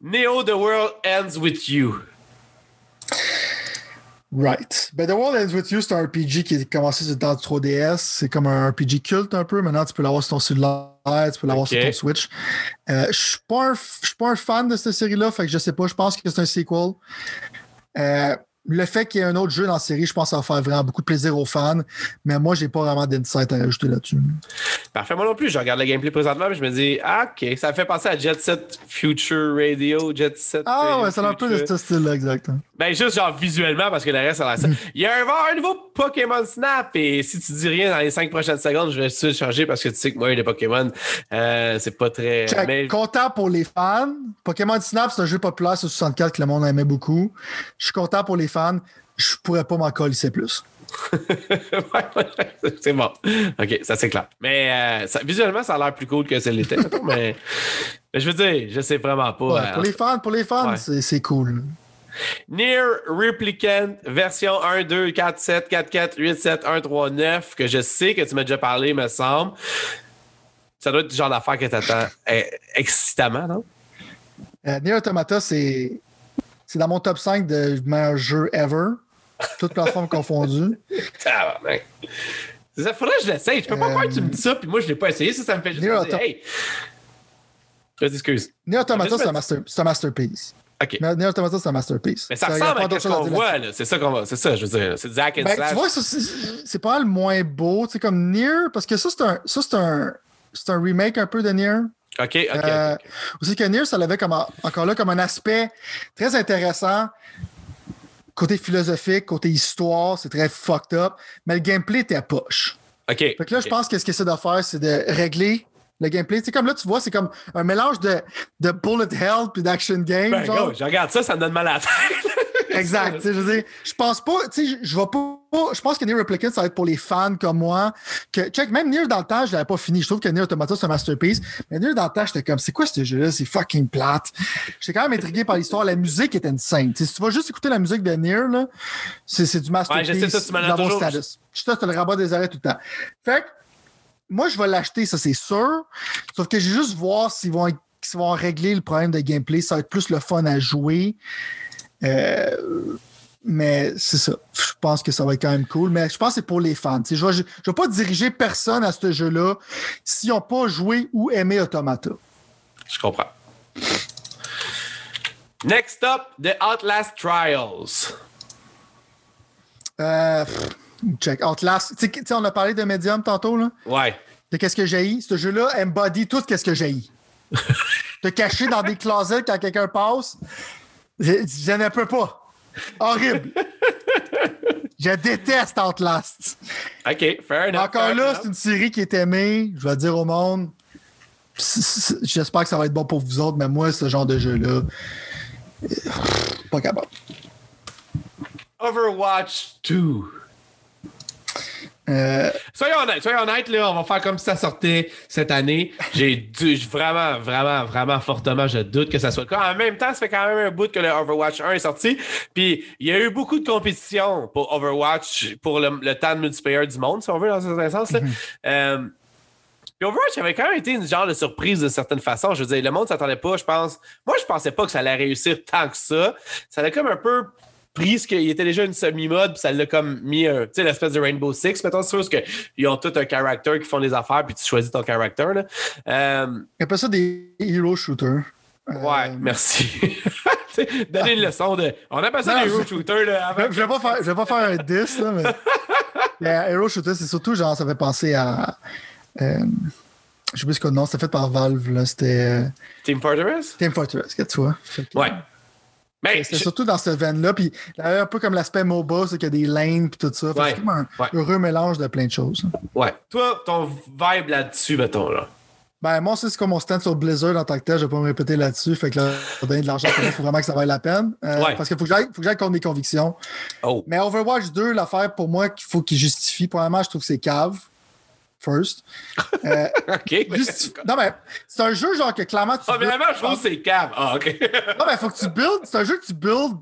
Neo, The World Ends With You. Right. Ben, The World Ends With You, c'est un RPG qui a commencé sur dans le 3DS. C'est comme un RPG culte un peu. Maintenant, tu peux l'avoir sur ton cellulaire, tu peux l'avoir sur ton Switch. Euh, je suis pas, un f- je suis pas un fan de cette série-là, fait que je sais pas. Je pense que c'est un sequel. Euh, le fait qu'il y ait un autre jeu dans la série, je pense que ça va faire vraiment beaucoup de plaisir aux fans. Mais moi, j'ai pas vraiment d'insight à rajouter là-dessus. Parfait, moi non plus. Je regarde le gameplay présentement, mais je me dis, ah, ok, ça me fait penser à Jet Set Future Radio, Jet Set. Ah ouais, ça a un peu de ce style-là, exact. hein. Ben, juste genre visuellement, parce que le reste, ça a l'air ça. Il y a un, un nouveau Pokémon Snap, et si tu dis rien dans les 5 prochaines secondes, je vais suite changer parce que tu sais que moi, les Pokémon, euh, c'est pas très. Check. Mais... Content pour les fans. Pokémon Snap, c'est un jeu populaire sur 64 que le monde aimait beaucoup. Je suis content pour les fans. Je pourrais pas m'en coller plus. C'est bon. Ok, ça c'est clair. Mais euh, ça- visuellement, ça a l'air plus cool que ça l'était. mais, mais je veux dire, je sais vraiment pas. Ouais, euh, pour les fans, pour les fans, Ouais. c'est cool. Near Replicant version 1, 2, 4, 7, 4, 4, 8, 7, 1, 3, 9, que je sais que tu m'as déjà parlé, me semble. Ça doit être le genre d'affaire que t'attends euh, excitamment, non? Euh, Nier Automata, c'est dans mon top 5 de meilleurs jeux ever. Toutes plateformes confondues. Tabarnak. C'est ça, faudrait que je l'essaye. Je peux pas Euh, croire que tu me dis ça, puis moi je l'ai pas essayé. Ça, ça me fait juste dire, hey. Vas-y, excuse. Nier Automata, Mais je c'est un, me- master- c'est un masterpiece. OK. Nier Automata, c'est un masterpiece. Mais ça ressemble à ce qu'on voit, là. C'est ça qu'on va. C'est ça, je veux dire. C'est hack and Ben, slash. tu vois, c'est c'est pas le moins beau. Tu sais, comme Nier, parce que ça, c'est un, ça, c'est un, c'est un remake un peu de Nier. OK, OK, Euh, OK. ok. Aussi que Nier, ça l'avait comme en- encore là comme un aspect très intéressant. Côté philosophique, côté histoire, c'est très fucked up. Mais le gameplay était à poche. OK. Fait que là, je pense que ce qu'il essaie de faire, c'est de régler le gameplay. Sais, comme là, tu vois, c'est comme un mélange de, de bullet hell puis d'action game. Ben, genre. go, je regarde ça, ça me donne mal à la tête. Exact. Je veux dire, je pense pas, tu sais, je- vais pas. Je pense que Nier Replicant, ça va être pour les fans comme moi. Que, check, même Nier dans le temps, je l'avais pas fini. Je trouve que Nier Automata, c'est un masterpiece. Mais Nier dans le temps, j'étais comme, c'est quoi ce jeu-là? C'est fucking plate. J'étais quand même intrigué par l'histoire. La musique était insane. Tu sais, si tu vas juste écouter la musique de Nier, là, c'est c'est du masterpiece. Ouais, je sais ça, tu m'en as toujours- status. Je suis le rabat des arrêts tout le temps. Fait que, moi, je vais l'acheter, ça, c'est sûr. Sauf que j'ai juste voir s'ils vont, s'ils vont régler le problème de gameplay. Ça va être plus le fun à jouer. Euh, mais c'est ça. Je pense que ça va être quand même cool. Mais je pense que c'est pour les fans. Je ne vais, pas diriger personne à ce jeu-là s'ils n'ont pas joué ou aimé Automata. Je comprends. Next up, The Outlast Trials. Euh, pff, check. Outlast. Tu sais, on a parlé de Medium tantôt. Là, Ouais. de qu'est-ce que j'ai Ce jeu-là embody tout qu'est-ce que j'ai Te cacher dans des closets quand quelqu'un passe, je, je ne peux pas. Horrible. je déteste Outlast. OK, fair enough. Encore fair là, c'est une série qui est aimée. Je vais dire au monde. J'espère que ça va être bon pour vous autres, mais moi, ce genre de jeu-là, euh, pas capable. Overwatch 2. Euh, Soyons honnêtes, soyons honnêtes, là, on va faire comme si ça sortait cette année. J'ai dû, vraiment, vraiment, vraiment fortement, je doute que ça soit le cas. En même temps, ça fait quand même un bout que le Overwatch 1 est sorti. Puis, il y a eu beaucoup de compétition pour Overwatch, pour le, le temps de multiplayer du monde, si on veut, dans un certain sens. Là. Euh, puis Overwatch avait quand même été une genre de surprise d'une certaine façon. Je veux dire, le monde s'attendait pas, je pense. Moi, je pensais pas que ça allait réussir tant que ça. Ça allait comme un peu pris ce qu'il était déjà une semi-mode, puis ça l'a comme mis un, tu sais, l'espèce de Rainbow Six, mettons, c'est sûr, qu'ils ont tout un caractère qui font des affaires, puis tu choisis ton caractère, là. Euh, on appelle ça des hero shooters. Euh, ouais, merci. Donner une leçon de. On appelle ça Non, des hero shooters, là, avant. Je vais pas faire, je vais pas faire un 10, là, mais. mais Hero Shooter, c'est surtout genre, ça fait penser à. Euh, je sais plus ce que nom, c'était fait par Valve, là. C'était euh, Team Fortress? Team Fortress, que tu vois. Que, Ouais. Mais, C'était je- surtout dans ce veine-là. Puis là, un peu comme l'aspect MOBA, c'est qu'il y a des lanes puis tout ça. Ouais. C'est comme un Ouais. heureux mélange de plein de choses. ouais. Toi, ton vibe là-dessus, mettons, là. Ben, moi, c'est comme mon stand sur Blizzard en tant que tel. Je vais pas me répéter là-dessus. Fait que là, donner de l'argent, il faut vraiment que ça vaille la peine. Euh, Ouais. Parce qu'il faut que j'aille faut que j'aille contre mes convictions. Oh. Mais Overwatch 2, l'affaire pour moi qu'il faut qu'il justifie, premièrement, je trouve que c'est cave. First. Euh, OK. Non, mais c'est un jeu genre que clairement tu. Ah, mais vraiment, je trouve que c'est cave. Ah, OK. Non, mais faut que tu builds. C'est un jeu que tu builds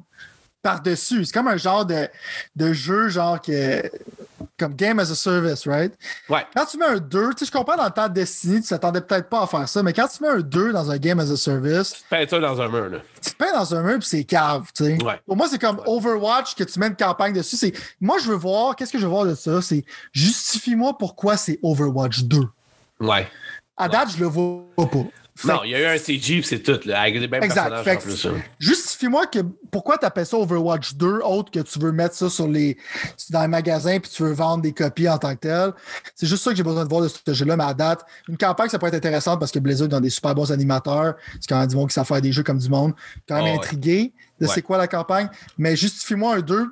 par-dessus. C'est comme un genre de, de jeu, genre que. Comme Game as a Service, right? Ouais. Quand tu mets un 2, tu sais, je comprends dans le temps de Destiny, tu t'attendais peut-être pas à faire ça, mais quand tu mets un 2 dans un Game as a Service, Peins-toi dans un mur, là. tu te peins dans un mur puis c'est cave, tu sais. Ouais. Pour moi, c'est comme Overwatch que tu mets une campagne dessus. C'est... Moi, je veux voir, qu'est-ce que je veux voir de ça? C'est justifie-moi pourquoi c'est Overwatch 2. Ouais. À date, je le vois pas. Non, il y a eu un CG, c'est tout, là, avec les mêmes Exact. personnages hein. Justifie-moi que pourquoi tu appelles ça Overwatch 2 autre que tu veux mettre ça sur les dans les magasins puis tu veux vendre des copies en tant que tel. C'est juste ça que j'ai besoin de voir de ce jeu-là, mais à date, une campagne, ça pourrait être intéressant parce que Blizzard ont des super bons animateurs. C'est quand même du monde qui savent faire des jeux comme du monde. Quand même Oh, ouais. intrigué de Ouais. c'est quoi la campagne. Mais justifie-moi un 2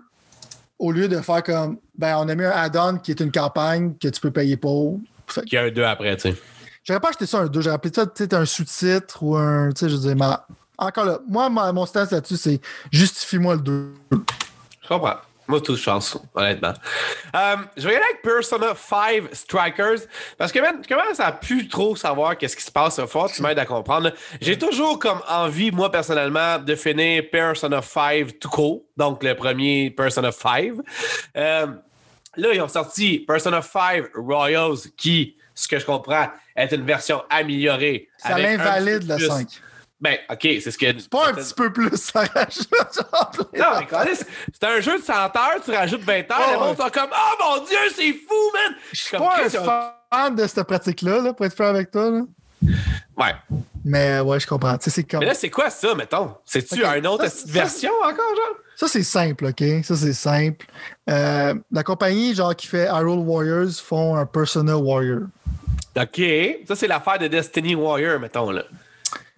au lieu de faire comme ben on a mis un add-on qui est une campagne que tu peux payer pour. Fait que Il y a un 2 après, tu sais. J'aurais pas acheté ça un 2, j'aurais appelé ça un sous-titre ou un. Tu sais, je veux dire, mais encore là, moi, ma- mon stance là-dessus, c'est justifie-moi le 2. Je comprends. Moi, tout chance, honnêtement. Euh, je vais y aller avec Persona 5 Strikers parce que, man, je commence à plus trop savoir qu'est-ce qui se passe fort. Tu m'aides à comprendre. J'ai toujours comme envie, moi, personnellement, de finir Persona 5 tout court. Donc, le premier Persona 5. Euh, là, ils ont sorti Persona 5 Royals qui, ce que je comprends, est une version améliorée. Ça l'invalide le plus- 5. Ben, OK, c'est ce que. Pas un petit peu plus, ça rajoute. genre Non, mais c'est un jeu de 100 heures, tu rajoutes 20 heures, Oh, les gens ouais. sont comme Oh mon Dieu, c'est fou, man! Je suis pas un fan de cette pratique-là, là, pour être franc avec toi. Là. Ouais. Mais ouais, je comprends. C'est comme... Mais là, c'est quoi ça, mettons? C'est-tu Ok, un autre ça, petite ça, version encore, genre? Ça, c'est simple, OK? Ça, c'est simple. Euh, la compagnie genre qui fait Hyrule Warriors font un Persona Warrior. OK. Ça, c'est l'affaire de Destiny Warrior, mettons, là.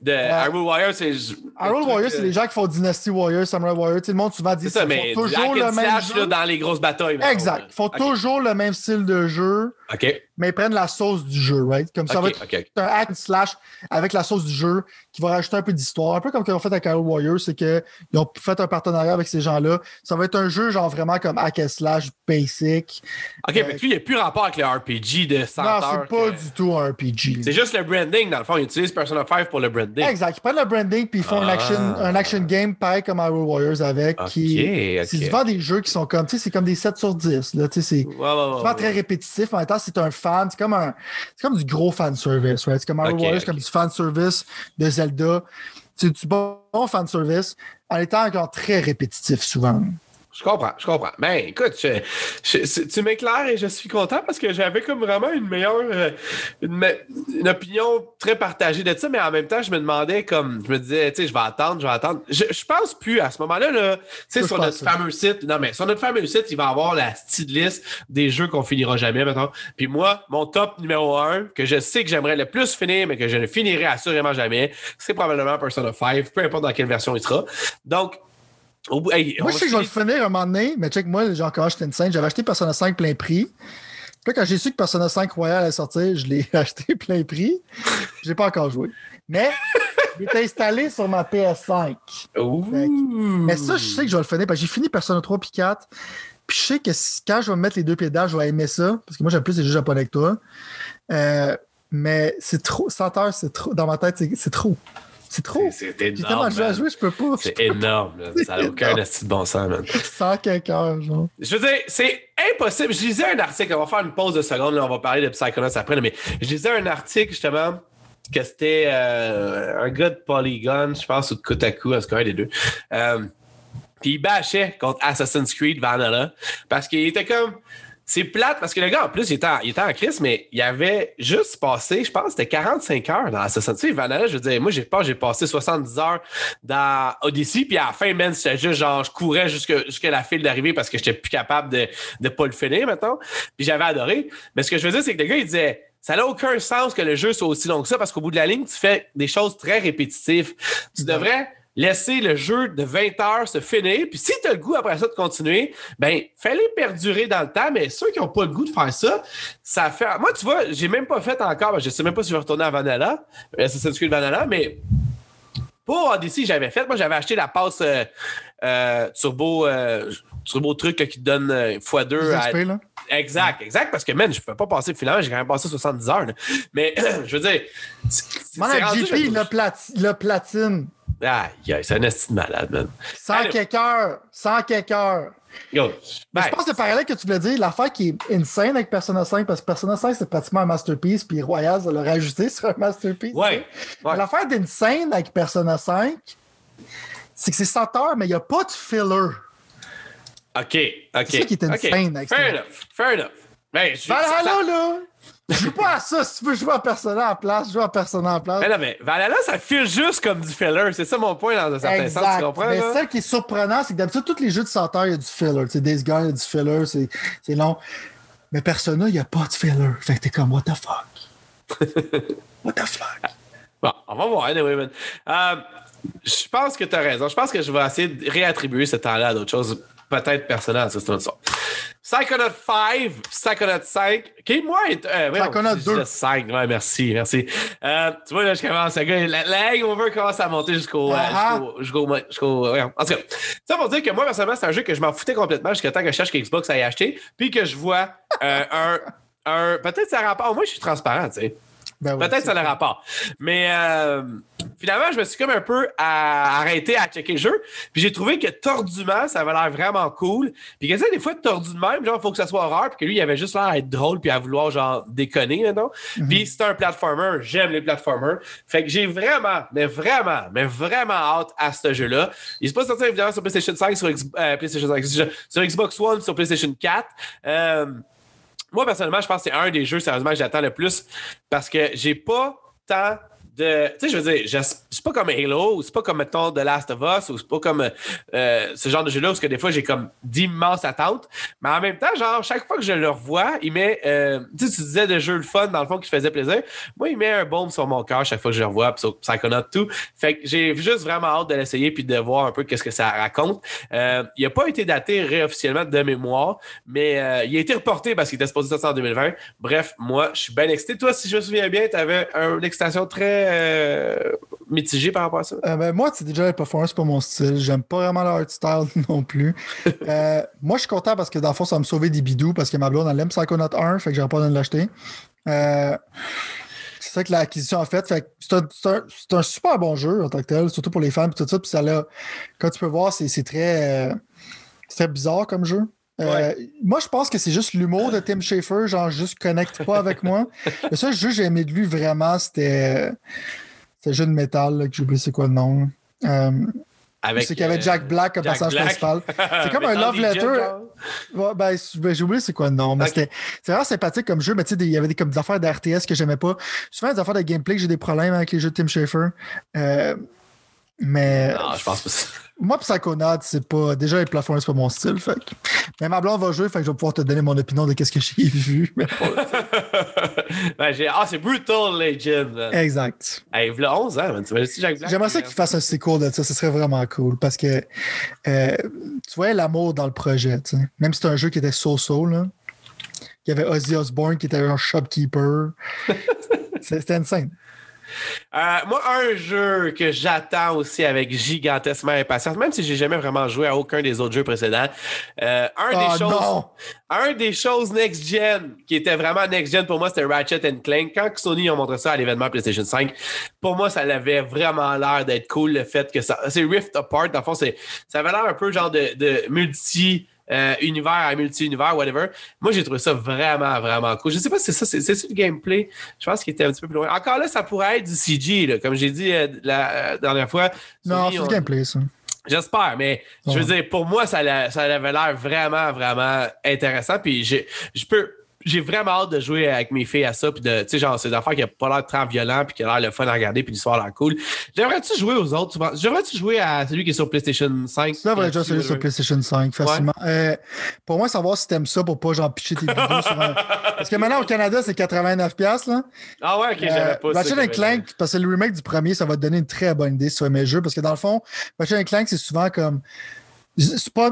De Hyrule Warrior, c'est. Hyrule Warrior, c'est les gens qui font Dynasty Warrior, Samurai Warrior. Sais, le monde souvent dit qu'ils font toujours le même slash, jeu. là, dans les grosses batailles. Exact. Ils font toujours le même style de jeu, OK. mais ils prennent la sauce du jeu, right? Comme ça va être un hack slash avec la sauce du jeu qui va rajouter un peu d'histoire. Un peu comme qu'ils ont fait avec Hyrule Warrior, c'est qu'ils ont fait un partenariat avec ces gens-là. Ça va être un jeu genre vraiment comme hack and slash basic. OK, mais lui, il n'y a plus rapport avec le RPG de 100 non, c'est pas que- du tout un RPG. C'est juste le branding, dans le fond. Ils utilisent Persona 5 pour le branding. Exact. Ils prennent le branding puis ils font un, Ah. action, un action game pareil comme Hyrule Warriors avec. Qui. C'est souvent des jeux qui sont comme, tu sais, c'est comme des 7 sur 10. Là, tu sais, c'est Ouais, ouais, ouais, souvent très répétitif. En même temps, c'est un fan. C'est comme un, c'est comme du gros fan service, right? C'est comme Hyrule Ok, Warriors, comme du fan service de Zelda. C'est du bon fan service en étant encore très répétitif souvent. Je comprends, je comprends. Mais écoute, je- je- c'est- tu m'éclaires et je suis content parce que j'avais comme vraiment une meilleure, euh, une, opinion très partagée de ça, mais en même temps, je me demandais comme, je me disais, tu sais, je vais attendre, je vais attendre. Je, je pense plus à ce moment-là, là, tu sais, sur notre fameux site, non, mais sur notre fameux site, il va avoir la style liste des jeux qu'on finira jamais, maintenant. Puis moi, mon top numéro un, que je sais que j'aimerais le plus finir, mais que je ne finirai assurément jamais, c'est probablement Persona 5, peu importe dans quelle version il sera. Donc, hey, Moi, je sais que je vais le finir- un moment donné, mais check, moi, genre, quand j'étais une scène, j'avais acheté Persona 5 plein prix. Puis là, quand j'ai su que Persona 5 Royal allait sortir, je l'ai acheté plein prix. J'ai pas encore joué. Mais il est installé sur ma PS5. Ouh. Mais ça, je sais que je vais le finir parce que j'ai fini Persona 3 puis 4. Puis je sais que quand je vais me mettre les deux pieds dedans, je vais aimer ça. Parce que moi, j'aime plus les jeux japonais que toi. Euh, mais c'est trop. 100 heures, c'est trop. Dans ma tête, c'est trop. C'est trop. C'est J'ai énorme. tellement à man. jouer, je peux pas. C'est énorme. là. Ça n'a aucun de bon sens, man. 100 quelques heures, genre. Je veux dire, c'est impossible. Je lisais un article, on va faire une pause de seconde, là, on va parler de Psychonauts après, mais je lisais un article justement que c'était euh, un gars de Polygon, je pense, ou de Kotaku, en tout cas, un des deux. Euh, puis il bâchait contre Assassin's Creed Valhalla parce qu'il était comme. C'est plate parce que le gars, en plus, il était en, il était en crise, mais il avait juste passé, je pense, c'était 45 heures dans Assassin's Creed. Valhalla, je veux dire, moi, j'ai pas, j'ai passé 70 heures dans Odyssey, puis à la fin, man, c'était juste genre, je courais jusque- jusqu'à la file d'arrivée parce que j'étais plus capable de ne pas le finir, maintenant. Puis j'avais adoré. Mais ce que je veux dire, c'est que le gars, il disait, ça n'a aucun sens que le jeu soit aussi long que ça parce qu'au bout de la ligne, tu fais des choses très répétitives. Tu devrais laisser le jeu de 20 heures se finir. Puis si tu as le goût après ça de continuer, ben fallait perdurer dans le temps. Mais ceux qui n'ont pas le goût de faire ça, ça fait. Moi, tu vois, j'ai même pas fait encore. Je sais même pas si je vais retourner à Vanilla, Assassin's Creed Vanilla, mais pour Odyssey, j'avais fait. Moi, j'avais acheté la passe euh, euh, turbo, euh, turbo truc qui te donne x2. À... Exact, exact. Parce que, man, je ne peux pas passer finalement, j'ai quand même passé 70 heures. Mais je veux dire. Mon JP, le, le platine. Ah, c'est un esti de malade, man. Sans quelqu'un, sans quelqu'un. Yo, je pense que le parallèle que tu voulais dire, l'affaire qui est insane avec Persona 5, parce que Persona 5, c'est pratiquement un masterpiece, puis Royal, ça l'a rajouté sur un masterpiece. Ouais. ouais. L'affaire d'insane avec Persona 5, c'est que c'est 100 heures, mais il n'y a pas de filler. OK, OK. C'est ça qui est insane avec Fair enough, fair enough. Ben, je, Valhalla, là, je joue pas à ça. Si tu veux jouer à Persona en place, joue à Persona en place. Mais non, mais Valhalla, ça file juste comme du filler. C'est ça mon point dans un certain exact. sens. Tu comprends? Mais là? celle qui est surprenant, c'est que d'habitude, tous les jeux de 100 heures, il y a du filler. Tu sais, Days Gone, il y a du filler, c'est long. Mais Persona, il n'y a pas de filler. Fait que t'es comme, what the fuck? what the fuck? Bon, on va voir, anyway, man. Euh, je pense que tu as raison. Je pense que je vais essayer de réattribuer ce temps-là à d'autres choses. Peut-être personnel, c'est une ça. Psychonaut 5, Psychonaut 5. OK, moi, euh, ouais, Psychonaut 2. 5, ouais, merci, merci. Euh, tu vois, là, je commence à la, la hangover commence à monter jusqu'au. Uh -huh. euh, jusqu'au. jusqu'au, jusqu'au ouais. En tout cas, ça pour dire que moi, personnellement, c'est un jeu que je m'en foutais complètement jusqu'à temps que je cherche que Xbox aille acheter, puis que je vois euh, un. un Peut-être ça rapport. Moi, je suis transparent, tu sais. Ben Peut-être ça le rapport. Mais euh, finalement, je me suis comme un peu à, arrêté à checker le jeu. Puis j'ai trouvé que tordument, ça avait l'air vraiment cool. Puis que ça, des fois, tordu de même, genre, il faut que ça soit horreur. Puis que lui, il avait juste l'air d'être drôle puis à vouloir, genre, déconner, non? Mhm. Puis c'est un platformer. J'aime les platformers. Fait que j'ai vraiment, mais vraiment, mais vraiment hâte à ce jeu-là. Il se passe sortir évidemment sur PlayStation 5, sur, X, euh, PlayStation 5, sur Xbox One, sur PlayStation 4. Euh, moi, personnellement, je pense que c'est un des jeux, sérieusement, que j'attends le plus parce que j'ai pas tant de. Tu sais, je veux dire, c'est pas comme Halo, c'est pas comme, mettons, The Last of Us, ou c'est pas comme euh, ce genre de jeu-là, parce que des fois, j'ai comme d'immenses attentes. Mais en même temps, genre, chaque fois que je le revois, il met. Euh, tu sais, tu disais de jeux le fun, dans le fond, qui faisait plaisir. Moi, il met un baume sur mon cœur chaque fois que je le revois, puis sur Psychonaut tout. Fait que j'ai juste vraiment hâte de l'essayer, puis de voir un peu qu'est-ce que ça raconte. Euh, il n'a pas été daté réofficiellement de mémoire, mais euh, il a été reporté parce qu'il était supposé sortir en 2020. Bref, moi, je suis bien excité. Toi, si je me souviens bien, tu avais une extension très euh, mitigé par rapport à ça? Euh, ben, moi, c'est déjà les performances, c'est pas mon style. J'aime pas vraiment leur style non plus. euh, moi, je suis content parce que dans le fond, ça va me sauver des bidous parce que ma blonde, elle aime Psychonaut 1, fait que j'aurais pas besoin de l'acheter. C'est ça que l'acquisition a fait. fait c'est, un, super bon jeu en tant que tel, surtout pour les fans et tout ça. Puis ça là, quand tu peux voir, c'est très bizarre comme jeu. Euh, ouais. Moi, je pense que c'est juste l'humour de Tim Schafer, genre juste connecte pas avec moi. Le seul jeu que j'ai aimé de lui vraiment, c'était, le jeu de métal, là, que j'ai oublié c'est quoi le nom. Euh, c'est qu'il y avait Jack Black comme personnage principal. C'est comme un love letter. Ouais, ben, j'ai oublié c'est quoi le nom. Mais okay. c'est vraiment sympathique comme jeu, mais tu sais, il y avait des, comme des affaires d'RTS que j'aimais pas. Souvent, des affaires de gameplay que j'ai des problèmes avec les jeux de Tim Schafer. Euh, mais. Non, je pense pas ça. Moi, Psychonaut, c'est pas. Déjà, les plafonds, c'est pas mon style. Fait. Mais ma blonde va jouer, fait que je vais pouvoir te donner mon opinion de qu'est-ce que j'ai vu. Mais ben, j'ai... Ah, c'est Brutal Legend. Man. Exact. Hey, il a 11 ans, man. J'aimerais ça qu'il fasse un sequel de ça. Ce serait vraiment cool parce que euh, tu vois l'amour dans le projet. T'sais. Même si c'est un jeu qui était so-so, là. Il y avait Ozzy Osbourne qui était un shopkeeper. C'était insane. Euh, moi, un jeu que j'attends aussi avec gigantesquement impatience, même si j'ai jamais vraiment joué à aucun des autres jeux précédents, euh, un, oh, des choses, non. un des choses next-gen qui était vraiment next-gen pour moi, c'était Ratchet Clank. Quand Sony a montré ça à l'événement PlayStation 5, pour moi, ça avait vraiment l'air d'être cool le fait que ça. C'est Rift Apart, dans le fond, ça avait l'air un peu genre de, de multi. Euh, univers à multi-univers, whatever. Moi, j'ai trouvé ça vraiment, vraiment cool. Je sais pas si c'est ça, c'est, c'est le gameplay? Je pense qu'il était un petit peu plus loin. Encore là, ça pourrait être du CG, là, comme j'ai dit euh, la euh, dernière fois. Non, c'est on... du gameplay, ça. J'espère, mais ouais. je veux dire, pour moi, ça, ça avait l'air vraiment, vraiment intéressant. Puis je, je peux. J'ai vraiment hâte de jouer avec mes filles à ça. Puis de, tu sais, genre, c'est des affaires qui n'ont pas l'air très violent, puis qui a l'air le fun à regarder, puis l'histoire a l'air cool. J'aimerais-tu jouer aux autres? J'aimerais-tu jouer à celui qui est sur PlayStation 5? Ça devrait déjà celui sur PlayStation 5, facilement. Euh, pour moi, savoir si t'aimes ça pour pas, genre, pitcher tes vidéos sur un. Parce que maintenant, au Canada, c'est 89$, là. Ah ouais, ok, j'avais Euh, pas ça. Clank, parce que le remake du premier, ça va te donner une très bonne idée sur mes jeux. Parce que dans le fond, Ratchet Clank, c'est souvent comme. C'est pas,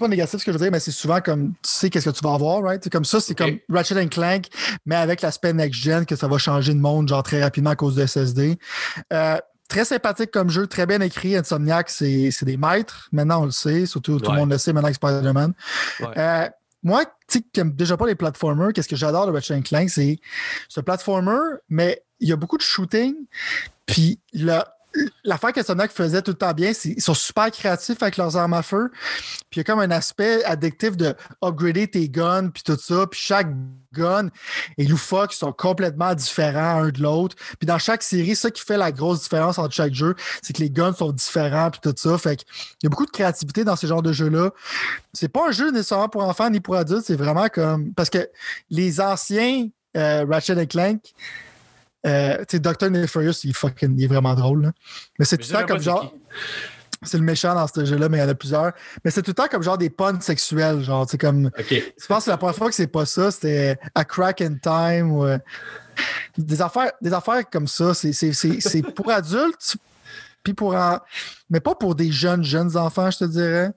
pas négatif ce que je veux dire, mais c'est souvent comme tu sais qu'est-ce que tu vas avoir, right? C'est comme ça, c'est comme Ratchet Clank, mais avec l'aspect next-gen, que ça va changer de monde, genre très rapidement à cause de SSD. Euh, très sympathique comme jeu, très bien écrit. Insomniac, c'est des maîtres. Maintenant, on le sait. Surtout, tout le monde le sait maintenant que Spider-Man. Ouais. Euh, moi, tu sais, qui aime déjà pas les platformers, qu'est-ce que j'adore de Ratchet Clank, c'est ce platformer, mais il y a beaucoup de shooting. Puis le- l'affaire que Insomniac faisait tout le temps bien, c'est ils sont super créatifs avec leurs armes à feu. Puis il y a comme un aspect addictif de upgrader tes guns, puis tout ça. Puis chaque gun et loufoque sont complètement différents un de l'autre. Puis dans chaque série, ça qui fait la grosse différence entre chaque jeu, c'est que les guns sont différents, puis tout ça. Fait qu'il y a beaucoup de créativité dans ce genre de jeux-là. C'est pas un jeu nécessairement pour enfants ni pour adultes, c'est vraiment comme. Parce que les anciens euh, Ratchet et Clank, euh, tu sais, Dr. Nefarious, il, est fucking, il est vraiment drôle. là. Mais c'est tout le temps comme genre. C'est le méchant dans ce jeu-là, mais il y en a plusieurs. Mais c'est tout le temps comme genre des puns sexuels. Genre, tu sais, comme. c'est qui. Ok. Je pense que la première fois que c'est pas ça, c'était A Crack in Time ou. euh, des, affaires, des affaires comme ça. C'est pour adultes, puis pour. en- mais pas pour des jeunes, jeunes enfants, je te dirais.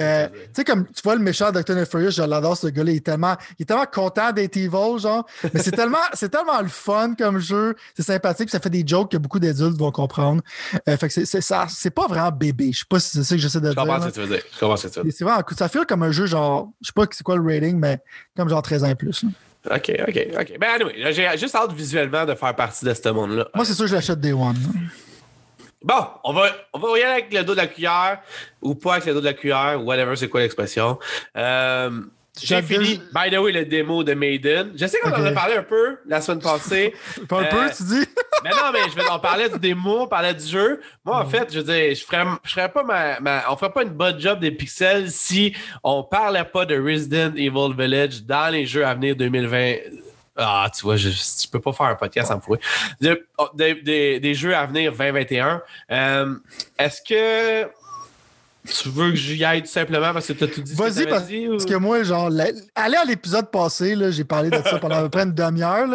Euh, tu sais, comme tu vois le méchant Dr. Nefarious, je l'adore ce gars-là. Il est tellement, il est tellement content d'être evil, genre. Mais c'est tellement, c'est tellement le fun comme jeu. C'est sympathique, puis ça fait des jokes que beaucoup d'adultes vont comprendre. Euh, fait que c'est, c'est, ça, c'est pas vraiment bébé. Je sais pas si c'est ça que j'essaie de Je dire. comprends ce que tu veux dire. Je comprends ce que tu veux dire. Et C'est vraiment. Ça file comme un jeu, genre, je sais pas c'est quoi le rating, mais comme genre 13 ans et plus. là. Ok, ok, ok. Ben, anyway, j'ai juste hâte visuellement de faire partie de ce monde-là. Moi, c'est sûr que je l'achète Day One. Bon, on va, on va y aller avec le dos de la cuillère ou pas avec le dos de la cuillère, whatever, c'est quoi l'expression. Euh, j'ai fini, by the way, le démo de Maiden. Je sais qu'on en a parlé un peu la semaine passée. Pas un Euh, peu, tu dis? mais non, mais je vais, on parlait du démo, on parlait du jeu. Moi, en fait, je veux dire, je ferais, je ferais pas ma, ma- on ferait pas une bonne job des pixels si on parlait pas de Resident Evil Village dans les jeux à venir 2020. Ah, tu vois, je, je peux pas faire un podcast sans me fouer. De- de- de- des jeux à venir 2021. Euh, Est-ce que tu veux que j'y aille tout simplement parce que tu as tout dit? Vas-y, parce, dit, ou- parce que moi, genre, la- aller à l'épisode passé, là, j'ai parlé de ça pendant à peu près une demi-heure.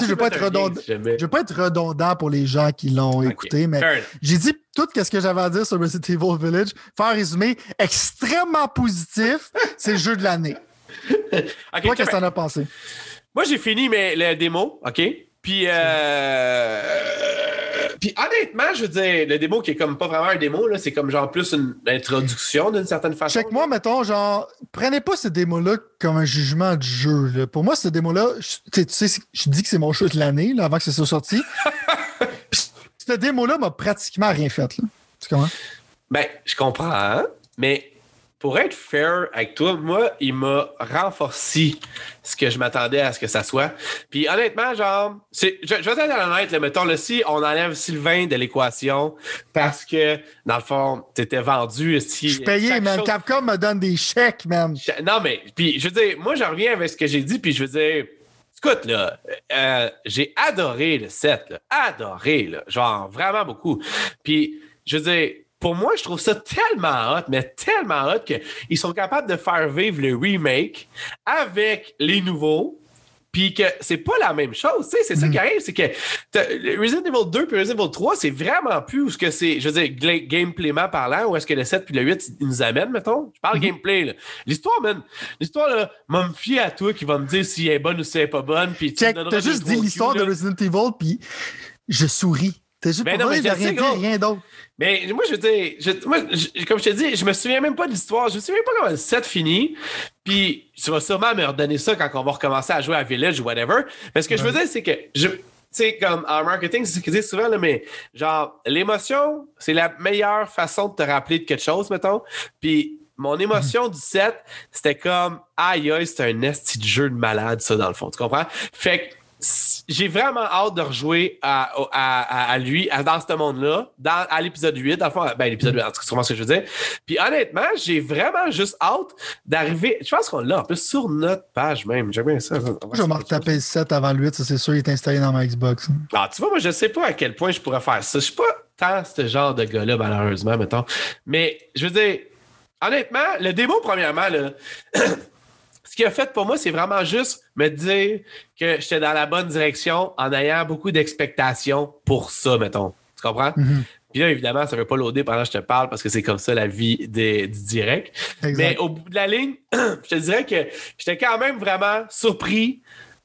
Je veux pas être redondant. si jamais. Je veux pas être redondant pour les gens qui l'ont écouté, mais j'ai dit tout ce que j'avais à dire sur Resident Evil Village. Faire un résumé extrêmement positif, c'est le jeu de l'année. Toi, qu'est-ce que t'en as pensé? Moi, j'ai fini mes, le démo, OK? Puis, euh, puis honnêtement, je veux dire, le démo qui est comme pas vraiment un démo, là, c'est comme genre plus une introduction d'une certaine façon. Check-moi, mettons, genre, prenez pas ce démo-là comme un jugement du jeu. là. Pour moi, ce démo-là, je- tu sais- tu sais, je dis que c'est mon jeu de l'année, là, avant que ça soit sorti. Puis, ce démo-là m'a pratiquement rien fait. Là. Tu comprends? Ben, je comprends, hein, mais pour être fair avec toi, moi, il m'a renforcé ce que je m'attendais à ce que ça soit. Puis honnêtement, genre, je, je vais être honnête, là, mettons, là, si on enlève Sylvain de l'équation parce que, dans le fond, t'étais vendu. Si, Je suis payé, man. chose- Capcom me donne des chèques, man. Non, mais, puis, je veux dire, moi, je reviens avec ce que j'ai dit, puis je veux dire, écoute, là, euh, j'ai adoré le set, là, adoré, là, genre, vraiment beaucoup. Puis, je veux dire, pour moi, je trouve ça tellement hot, mais tellement hot qu'ils sont capables de faire vivre le remake avec les nouveaux. Puis que c'est pas la même chose, tu sais, c'est ça qui arrive, c'est que Resident Evil 2 puis Resident Evil 3, c'est vraiment plus où ce que c'est, je veux dire, gameplayment parlant, où est-ce que le 7 puis le 8 ils nous amènent, mettons. Je parle gameplay, là. L'histoire, man, l'histoire, là, m'a me à toi qui va me dire si elle est bonne ou si elle est pas bonne, puis tu t'as juste dit l'histoire de. Resident Evil, puis je souris. T'as juste Ben rien sais, dit, gros. rien d'autre. Mais moi, je veux dire, je- moi, je- comme je te dis, je me souviens même pas de l'histoire. Je me souviens pas comment le set finit. Puis, tu vas sûrement me redonner ça quand on va recommencer à jouer à Village ou whatever. Mais ce que je veux dire, c'est que je. Tu sais, comme en marketing, c'est ce qu'ils disent souvent, là, mais genre, l'émotion, c'est la meilleure façon de te rappeler de quelque chose, mettons. Puis, mon émotion du set, c'était comme, aïe, aïe, c'est un esti de jeu de malade, ça, dans le fond. Tu comprends? Fait que, j'ai vraiment hâte de rejouer à, à, à lui, dans ce monde-là, dans, à l'épisode 8, dans le fond, ben, l'épisode 8, en tout cas, c'est vraiment ce que je veux dire. Puis honnêtement, j'ai vraiment juste hâte d'arriver. Je pense qu'on l'a en plus sur notre page même. J'aime bien ça. Je vais me retaper le 7 avant le 8, ça c'est sûr, il est installé dans ma Xbox. Ah, tu vois, moi, je sais pas à quel point je pourrais faire ça. Je suis pas tant ce genre de gars-là, malheureusement, mettons. Mais je veux dire, honnêtement, le démo, premièrement, là. qu'il a fait pour moi, c'est vraiment juste me dire que j'étais dans la bonne direction en ayant beaucoup d'expectations pour ça, mettons. Tu comprends? Mhm. Puis là, évidemment, ça ne veut pas loader pendant que je te parle parce que c'est comme ça la vie des, du direct. Mais au bout de la ligne, je te dirais que j'étais quand même vraiment surpris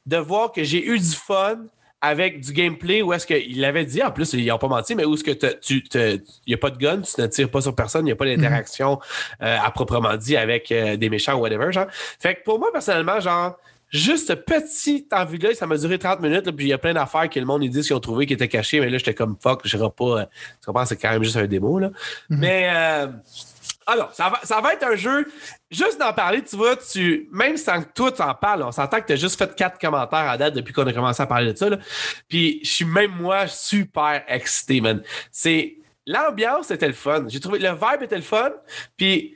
de voir que j'ai eu du fun avec du gameplay où est-ce qu'il avait dit, en plus, ils n'ont pas menti, mais où est-ce que tu il n'y a pas de gun, tu ne tires pas sur personne, il n'y a pas d'interaction euh, à proprement dit avec euh, des méchants ou whatever, genre. Fait que pour moi, personnellement, genre, juste ce petit envie-là, ça m'a duré 30 minutes, puis il y a plein d'affaires que le monde, ils disent qu'ils ont trouvé qui étaient cachées, mais là, j'étais comme fuck, je pas. Euh, tu comprends, c'est quand même juste un démo, là. Mais. Alors, ça va, ça va être un jeu. Juste d'en parler, tu vois, tu, même sans que toi t'en parles, on s'entend que tu as juste fait quatre commentaires à date depuis qu'on a commencé à parler de ça. Là. Puis je suis même moi super excité, man. C'est. L'ambiance était le fun. J'ai trouvé le vibe était le fun. Puis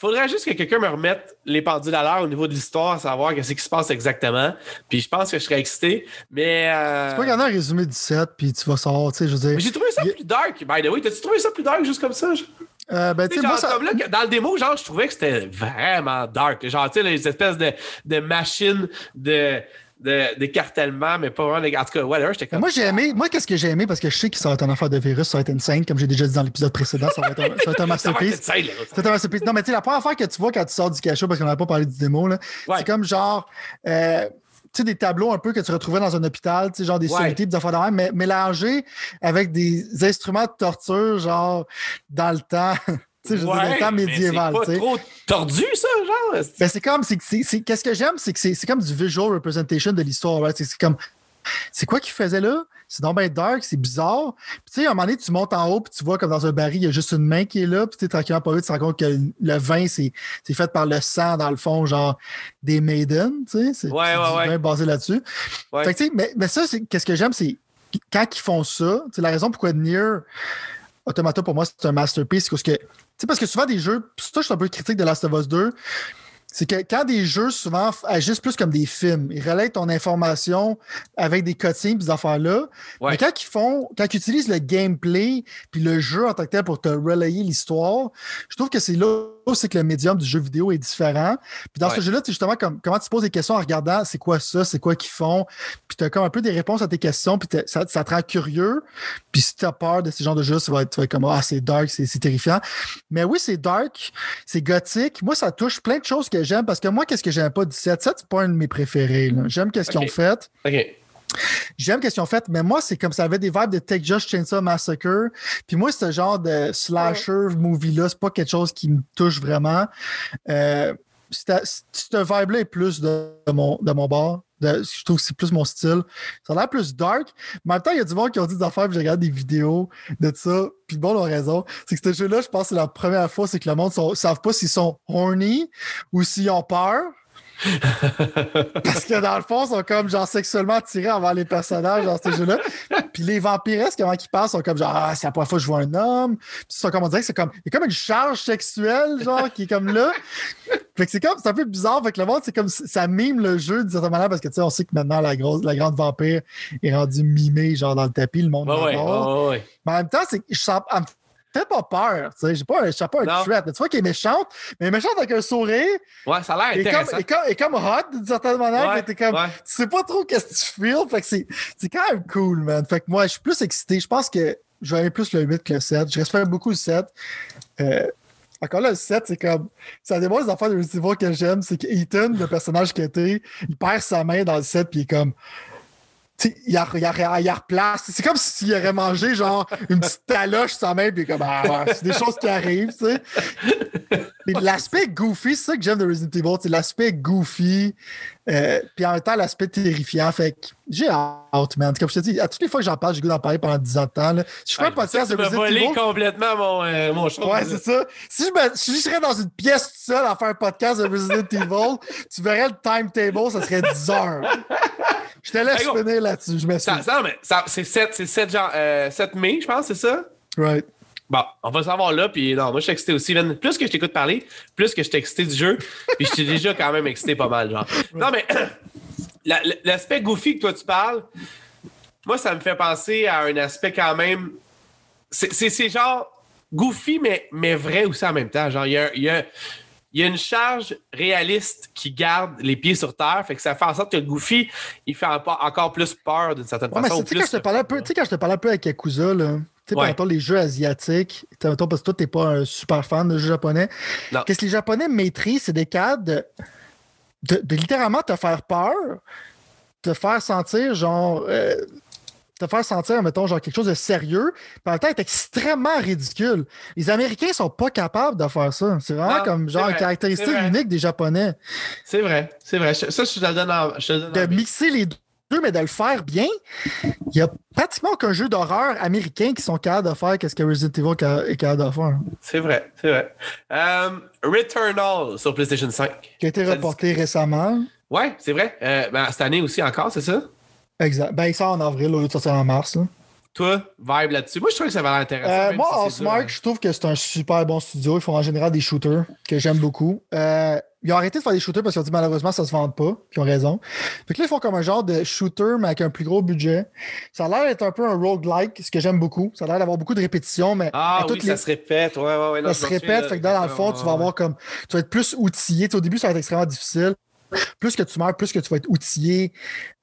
faudrait juste que quelqu'un me remette les pendules à l'heure au niveau de l'histoire, savoir qu'est-ce qui se passe exactement. Puis je pense que je serais excité. Mais. Euh... Tu peux regarder un résumé du set, puis tu vas savoir, tu sais, je veux dire. j'ai trouvé ça plus dark, by the way. T'as-tu trouvé ça plus dark juste comme ça? Euh, ben, genre, ça... comme là, dans le démo, genre, je trouvais que c'était vraiment dark. Genre, tu sais, les espèces de, de machines de, de, d'écartèlement, mais pas vraiment. En tout cas, whatever, j'étais comme. Moi, j'ai aimé. Moi, qu'est-ce que j'ai aimé parce que je sais que ça va être une affaire de virus, ça va être une scène, comme j'ai déjà dit dans l'épisode précédent, ça va être un, ça va être un masterpiece. ça va être un masterpiece. Non, mais tu sais, la première affaire que tu vois quand tu sors du cachot, parce qu'on n'avait pas parlé du démo, là, c'est comme genre. Euh, sais, des tableaux un peu que tu retrouvais dans un hôpital, tu sais, genre des ouais. des affaires de même, mais mélangés avec des instruments de torture, genre dans le temps. Tu sais, je ouais, temps médiéval. C'est pas trop tordu, ça, genre. Ben, c'est comme, c'est, c'est, qu'est-ce que j'aime, c'est que c'est, comme du visual representation de l'histoire. Right? C'est, comme, c'est quoi qu'il faisait là? C'est donc bien dark, c'est bizarre. Puis, tu sais, à un moment donné, tu montes en haut, puis tu vois comme dans un baril, il y a juste une main qui est là, puis tu tranquillement pas vite, tu te rends compte que le vin, c'est, fait par le sang, dans le fond, genre des maidens, tu sais. C'est, ouais, basé là-dessus. Fait que, tu sais, mais, mais ça, qu'est-ce que j'aime, c'est quand ils font ça, c'est la raison pourquoi Nier Automata, pour moi, c'est un masterpiece, parce que sais, parce que souvent des jeux, ça, je suis un peu critique de Last of Us 2, c'est que quand des jeux souvent agissent plus comme des films, ils relaient ton information avec des cutscenes et ces affaires-là. Ouais. Mais quand ils font, quand ils utilisent le gameplay puis le jeu en tant que tel pour te relayer l'histoire, je trouve que c'est là c'est que le médium du jeu vidéo est différent. Puis dans Ouais. ce jeu-là, c'est justement comme comment tu poses des questions en regardant c'est quoi ça, c'est quoi qu'ils font, puis tu as comme un peu des réponses à tes questions, puis ça, ça te rend curieux. Puis si tu as peur de ces genres de jeux, ça va être, tu vas être comme ah, c'est dark, c'est terrifiant. Mais oui, c'est dark, c'est gothique. Moi, ça touche plein de choses que j'aime parce que moi, qu'est-ce que j'aime pas du 7 7, c'est pas un de mes préférés. J'aime qu'est-ce qu'ils ont fait. OK. J'aime qu'est-ce qu'ils ont fait, mais moi, c'est comme ça avait des vibes de Take Just Chainsaw Massacre. Puis moi, ce genre de slasher movie-là, c'est pas quelque chose qui me touche vraiment. Euh, cette vibe-là est plus de, mon, de mon bord. De- je trouve que c'est plus mon style. Ça a l'air plus dark. Mais en même temps, il y a du monde qui ont dit des affaires, puis j'ai regardé des vidéos de ça. Puis le monde a raison. C'est que ce jeu-là, je pense que c'est la première fois, c'est que le monde ne savent pas s'ils sont horny ou s'ils ont peur. Parce que dans le fond, ils sont comme genre sexuellement attirés envers les personnages dans ce jeu-là. Puis les vampiresques, comment ils passent, sont comme genre Ah, c'est la première fois que je vois un homme. Puis ils sont comme on dirait que c'est comme. Il y a comme une charge sexuelle, genre, qui est comme là. Fait que c'est comme c'est un peu bizarre. Fait que le monde, c'est comme ça mime le jeu d'une certaine manière parce que tu sais, on sait que maintenant la grosse, la grande vampire est rendue mimée, genre dans le tapis, le monde ouais, ouais, ouais. Mais en même temps, c'est, je sens, fait pas peur. Tu sais, j'ai pas, suis pas un threat. Mais tu vois qu'elle est méchante, mais elle est méchante avec un sourire. Ouais, ça a l'air Et comme, intéressant. et comme, et comme hot d'une certaine manière. Ouais, t'es comme, ouais. Tu sais pas trop qu'est-ce que tu feels. Fait que c'est, c'est quand même cool, man. Fait que moi, je suis plus excité. Je pense que je vais plus le 8 que le 7. Je respecte beaucoup le 7. Euh, encore là, le 7, c'est comme. Ça démontre les affaires de Resident que j'aime. C'est que Ethan, le personnage qui était, il perd sa main dans le 7 puis il est comme. Il, la- il, la- il la replace. C'est comme s'il aurait mangé genre une petite taloche sa main, puis comme ah, c'est des choses qui arrivent, tu sais. L'aspect goofy, c'est ça que j'aime de Resident Evil, c'est l'aspect goofy, Euh, puis en même temps, l'aspect terrifiant. Fait que j'ai hâte, man. Comme je te dis, à toutes les fois que j'en parle, j'ai goût d'en parler pendant 10 ans de temps. Là. Si je fais un podcast de Resident volé Evil. complètement mon, euh, mon show. Ouais, c'est ça. Si je, me- si je serais dans une pièce tout seul à faire un podcast de Resident Evil, tu verrais le timetable, ça serait 10 heures. Je te laisse Hey, finir là-dessus. Je m'excuse. ça, ça- c'est 7, c'est 7, jan- euh, 7 mai, je pense, c'est ça? Right. Bon, on va savoir là, puis non, moi je suis excité aussi. man. Plus que je t'écoute parler, plus que je suis excité du jeu, puis je suis déjà quand même excité pas mal, genre. Non, mais la- la- l'aspect goofy que toi tu parles, moi ça me fait penser à un aspect quand même. C'est genre goofy, mais, mais vrai aussi en même temps. Genre, il y a, y a- il y a une charge réaliste qui garde les pieds sur terre, fait que ça fait en sorte que le goofy, il fait en- encore plus peur d'une certaine Ouais, façon. tu sais, quand je te parlais un peu, tu sais, quand je te parlais un peu avec Yakuza, là. Tu sais, Ouais. les jeux asiatiques, parce que toi, t'es pas un super fan de jeux japonais. Qu'est-ce que les Japonais maîtrisent, c'est des cas de, de, de littéralement te faire peur, te faire sentir genre. euh, te faire sentir, mettons, genre quelque chose de sérieux, puis en temps être extrêmement ridicule. Les Américains sont pas capables de faire ça. C'est vraiment Non, comme genre vrai, une caractéristique unique des Japonais. C'est vrai, c'est vrai. Je- Ça, je te le donne en. Je te le donne de en- mixer les deux, mais de le faire bien. Il n'y a pratiquement aucun jeu d'horreur américain qui sont capables de faire ce que Resident Evil est capable de faire. C'est vrai, c'est vrai. Euh, Returnal sur PlayStation 5. Qui a été reporté récemment. Ouais, c'est vrai. Euh, ben, cette année aussi encore, c'est ça? Exact. Ben, il sort en avril au lieu de sortir en mars. là. Toi, vibe là-dessus. Moi, je trouve que ça va l'air intéressant. Euh, moi, si dur, je trouve que c'est un super bon studio. Ils font en général des shooters que j'aime beaucoup. Euh, ils ont arrêté de faire des shooters parce qu'ils ont dit malheureusement ça se vend pas. Puis ils ont raison. Fait que là, ils font comme un genre de shooter, mais avec un plus gros budget. Ça a l'air d'être un peu un roguelike, ce que j'aime beaucoup. Ça a l'air d'avoir beaucoup de répétitions, mais Ah oui, ça se répète. Ouais, ouais, ouais. non, ça se répète, là. fait que dans, dans le fond, tu vas avoir comme. Tu vas être plus outillé. Au début, ça va être extrêmement difficile. Plus que tu meurs, plus que tu vas être outillé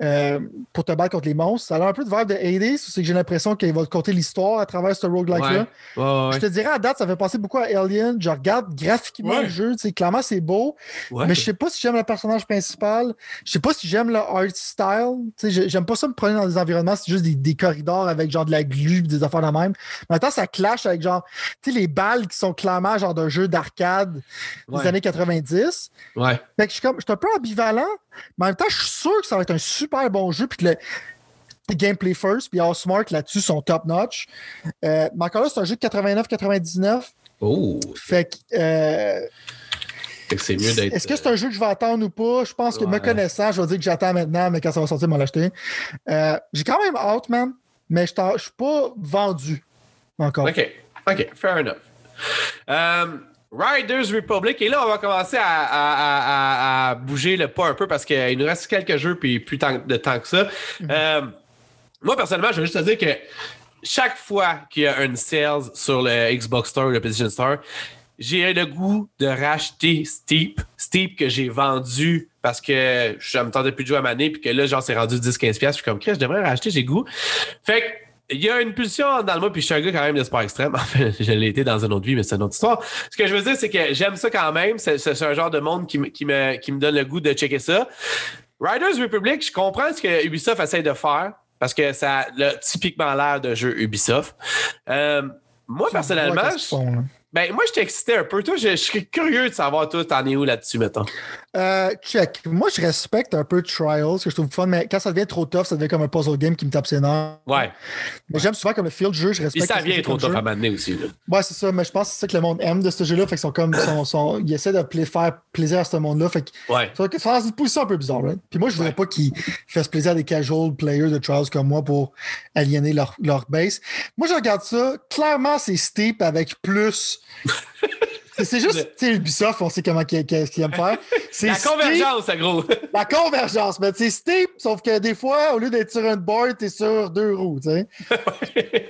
euh, pour te battre contre les monstres. Ça a l'air un peu de vibe de Hades, c'est que j'ai l'impression qu'il va te conter l'histoire à travers ce roguelike-là. Ouais, ouais, Je te dirais, à date, ça fait penser beaucoup à Alien. Je regarde graphiquement Ouais. le jeu, tu sais, clairement, c'est beau, ouais. mais je sais pas si j'aime le personnage principal. Je sais pas si j'aime le art style. Tu sais, j'ai- j'aime pas ça me promener dans des environnements, c'est juste des, des corridors avec genre de la glu, des affaires de même. En même temps, ça clash avec genre, tu sais, les balles qui sont clairement genre d'un jeu d'arcade Ouais. des années 90. Ouais. Fait que je suis comme, je suis un peu ambivalent, mais en même temps, je suis sûr que ça va être un super bon jeu, puis que le, gameplay first, puis Housemark là-dessus sont top notch. Euh, mais encore là, c'est un jeu de 89-99. Oh, Fait que, euh, fait que c'est mieux d'être. est-ce que c'est un jeu que je vais attendre ou pas? Je pense que me connaissant, je vais dire que j'attends maintenant, mais quand ça va sortir, je vais l'acheter. Euh, J'ai quand même hâte, man, mais je je suis pas vendu encore. OK. OK, fair enough. Euh, Riders Republic, et là, on va commencer à, à- à- à- à bouger le pas un peu parce qu'il nous reste quelques jeux puis plus tant- de temps que ça. Euh, moi, personnellement, je veux juste te dire que chaque fois qu'il y a une sales sur le Xbox Store ou le PlayStation Store, j'ai le goût de racheter Steep. Steep que j'ai vendu parce que je me tentais plus de jouer à Mané puis que là, genre, c'est rendu 10-15$. Je suis comme, Chris, je devrais racheter, j'ai goût. Fait que, il y a une pulsion dans le moi, puis je suis un gars quand même de sport extrême. Enfin, je l'ai été dans une autre vie, mais c'est une autre histoire. Ce que je veux dire, c'est que j'aime ça quand même. C'est un genre de monde qui, me- qui, me, qui me donne le goût de checker ça. Riders Republic, je comprends ce que Ubisoft essaie de faire parce que ça a typiquement l'air de jeu Ubisoft. Euh, moi, personnellement, là? ben, moi, j'étais excité un peu. Toi, je, je serais curieux de savoir, toi, t'en es où là-dessus, mettons? Euh, check. Moi, je respecte un peu Trials, que je trouve fun, mais quand ça devient trop tough, ça devient comme un puzzle game qui me tape ses nerfs. Ouais. Mais j'aime souvent comme le feel du jeu, je respecte. ça ce que vient c'est trop tough jeu. à m'amener aussi. Là. Ouais, c'est ça, mais je pense que c'est ça que le monde aime de ce jeu-là. Fait qu'ils sont comme. Sont, sont- ils essaient de pla- faire plaisir à ce monde-là. Fait qu'ils Ouais. sont sont dans une position un peu bizarre, right? Puis moi, je voudrais Ouais. pas qu'ils fassent plaisir à des casual players de Trials comme moi pour aliéner leur, leur base. Moi, je regarde ça. Clairement, c'est steep avec plus. C'est- juste, tu sais, Ubisoft, on sait comment qu'ils qu'ils aiment faire. La steep- convergence, gros. La convergence, mais c'est steep, sauf que des fois, au lieu d'être sur une board, t'es sur deux roues, tu sais.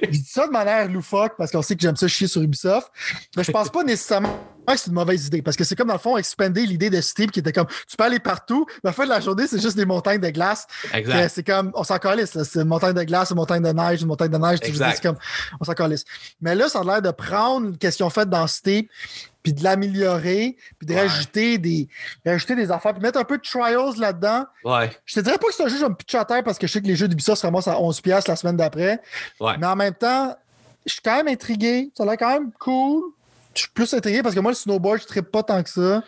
Je dis ça de manière loufoque parce qu'on sait que j'aime ça chier sur Ubisoft, mais je pense pas nécessairement que c'est une mauvaise idée parce que c'est comme dans le fond expander l'idée de Steep qui était comme tu peux aller partout, mais la fin de la journée, c'est juste des montagnes de glace. Exact. C'est comme on s'en calisse, c'est une montagne de glace, une montagne de neige, une montagne de neige, tu c'est comme on s'en calisse. Mais là, ça a l'air de prendre ce qu'ils ont fait dans Steep puis de l'améliorer, puis de Ouais. rajouter des rajouter des affaires, puis mettre un peu de trials là-dedans. Ouais. Je te dirais pas que c'est un jeu je vais me pitcher à terre parce que je sais que les jeux d'Ubisoft se ramassent à 11$ piastres la semaine d'après. Ouais. Mais en même temps, je suis quand même intrigué. Ça a l'air quand même cool. Je suis plus intrigué parce que moi, le snowboard, je ne pas tant que ça.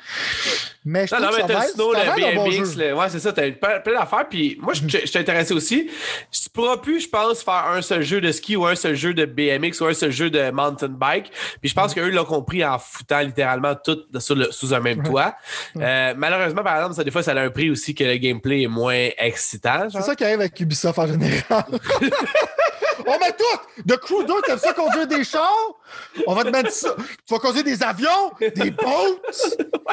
Mais je Non, trouve non, mais que t'as ça le snow, bon BMX, le- ouais, c'est ça, t'as plein, d'affaires. Puis moi, je je- je suis intéressé aussi. Tu pourras plus, je pense, faire un seul jeu de ski ou un seul jeu de BMX ou un seul jeu de mountain bike. Puis je pense qu'eux l'ont compris en foutant littéralement tout le- sous un même toit. Euh, malheureusement, par exemple, ça, des fois, ça a un prix aussi que le gameplay est moins excitant. C'est ça qui arrive avec Ubisoft en général. On met tout! De Crew 2, t'aimes ça conduire des chars? On va te mettre ça. Tu vas conduire des avions, des boats.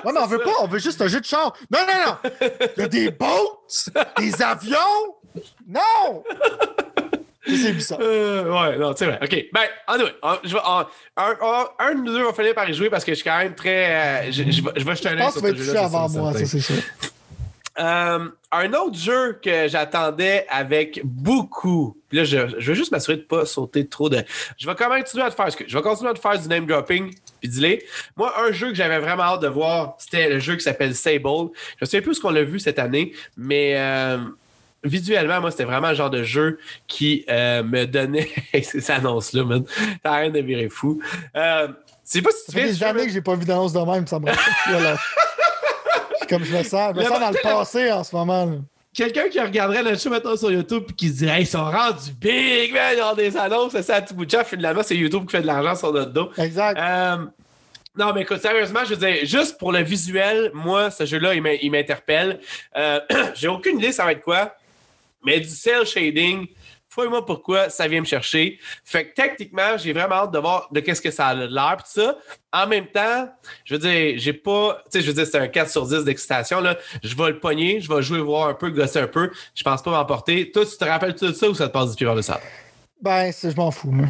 Ouais, mais on veut pas, on veut juste un jeu de char. Non, non, non! Il y a des boats, des avions. Non! C'est Ubisoft. Euh, ouais, non, c'est vrai. OK. Ben, anyway, on- je vais- on- un, un- un de nous deux va finir par y jouer parce que je suis quand même très. euh, je, je vais- je vais jeter un Je œil pense sur que tu vas ce jeu-là, avant moi, certain. ça, c'est sûr. Euh, un autre jeu que j'attendais avec beaucoup. Puis là, je, je veux juste m'assurer de ne pas sauter trop de. Je vais quand même continuer à te faire. Je vais continuer à te faire du name dropping. Puis dis Moi, un jeu que j'avais vraiment hâte de voir, c'était le jeu qui s'appelle Sable. Je ne sais plus ce qu'on l'a vu cette année, mais euh, visuellement, moi, c'était vraiment le genre de jeu qui euh, me donnait. Ces annonces-là, man. T'as rien de virer fou. C'est pas si tu Ça fait viens des années que j'ai pas vu d'annonce de même, ça me. Comme je me sens, je me Le- sens dans le passé en ce moment. là. quelqu'un qui regarderait le show maintenant sur YouTube et qui se dirait, Hey, ils sont rendus big, man, ils ont des annonces, c'est ça à tout bout de champ. Finalement, c'est YouTube qui fait de l'argent sur notre dos. Exact. Euh, non, mais écoute, sérieusement, je veux dire, juste pour le visuel, moi, ce jeu-là, il m'in- il m'interpelle. Euh, J'ai aucune idée ça va être quoi, mais du cel shading, fouille-moi pourquoi ça vient me chercher. Fait que techniquement, j'ai vraiment hâte de voir de qu'est-ce que ça a l'air, tout ça. En même temps, je veux dire, j'ai pas, tu sais, je veux dire, c'est un 4 sur 10 d'excitation, là. Je vais le pogner, je vais jouer, voir un peu, gosser un peu. Je pense pas m'emporter. Toi, tu te rappelles tout de ça ou ça te passe du pied vers le sable? Ben, je m'en fous. moi.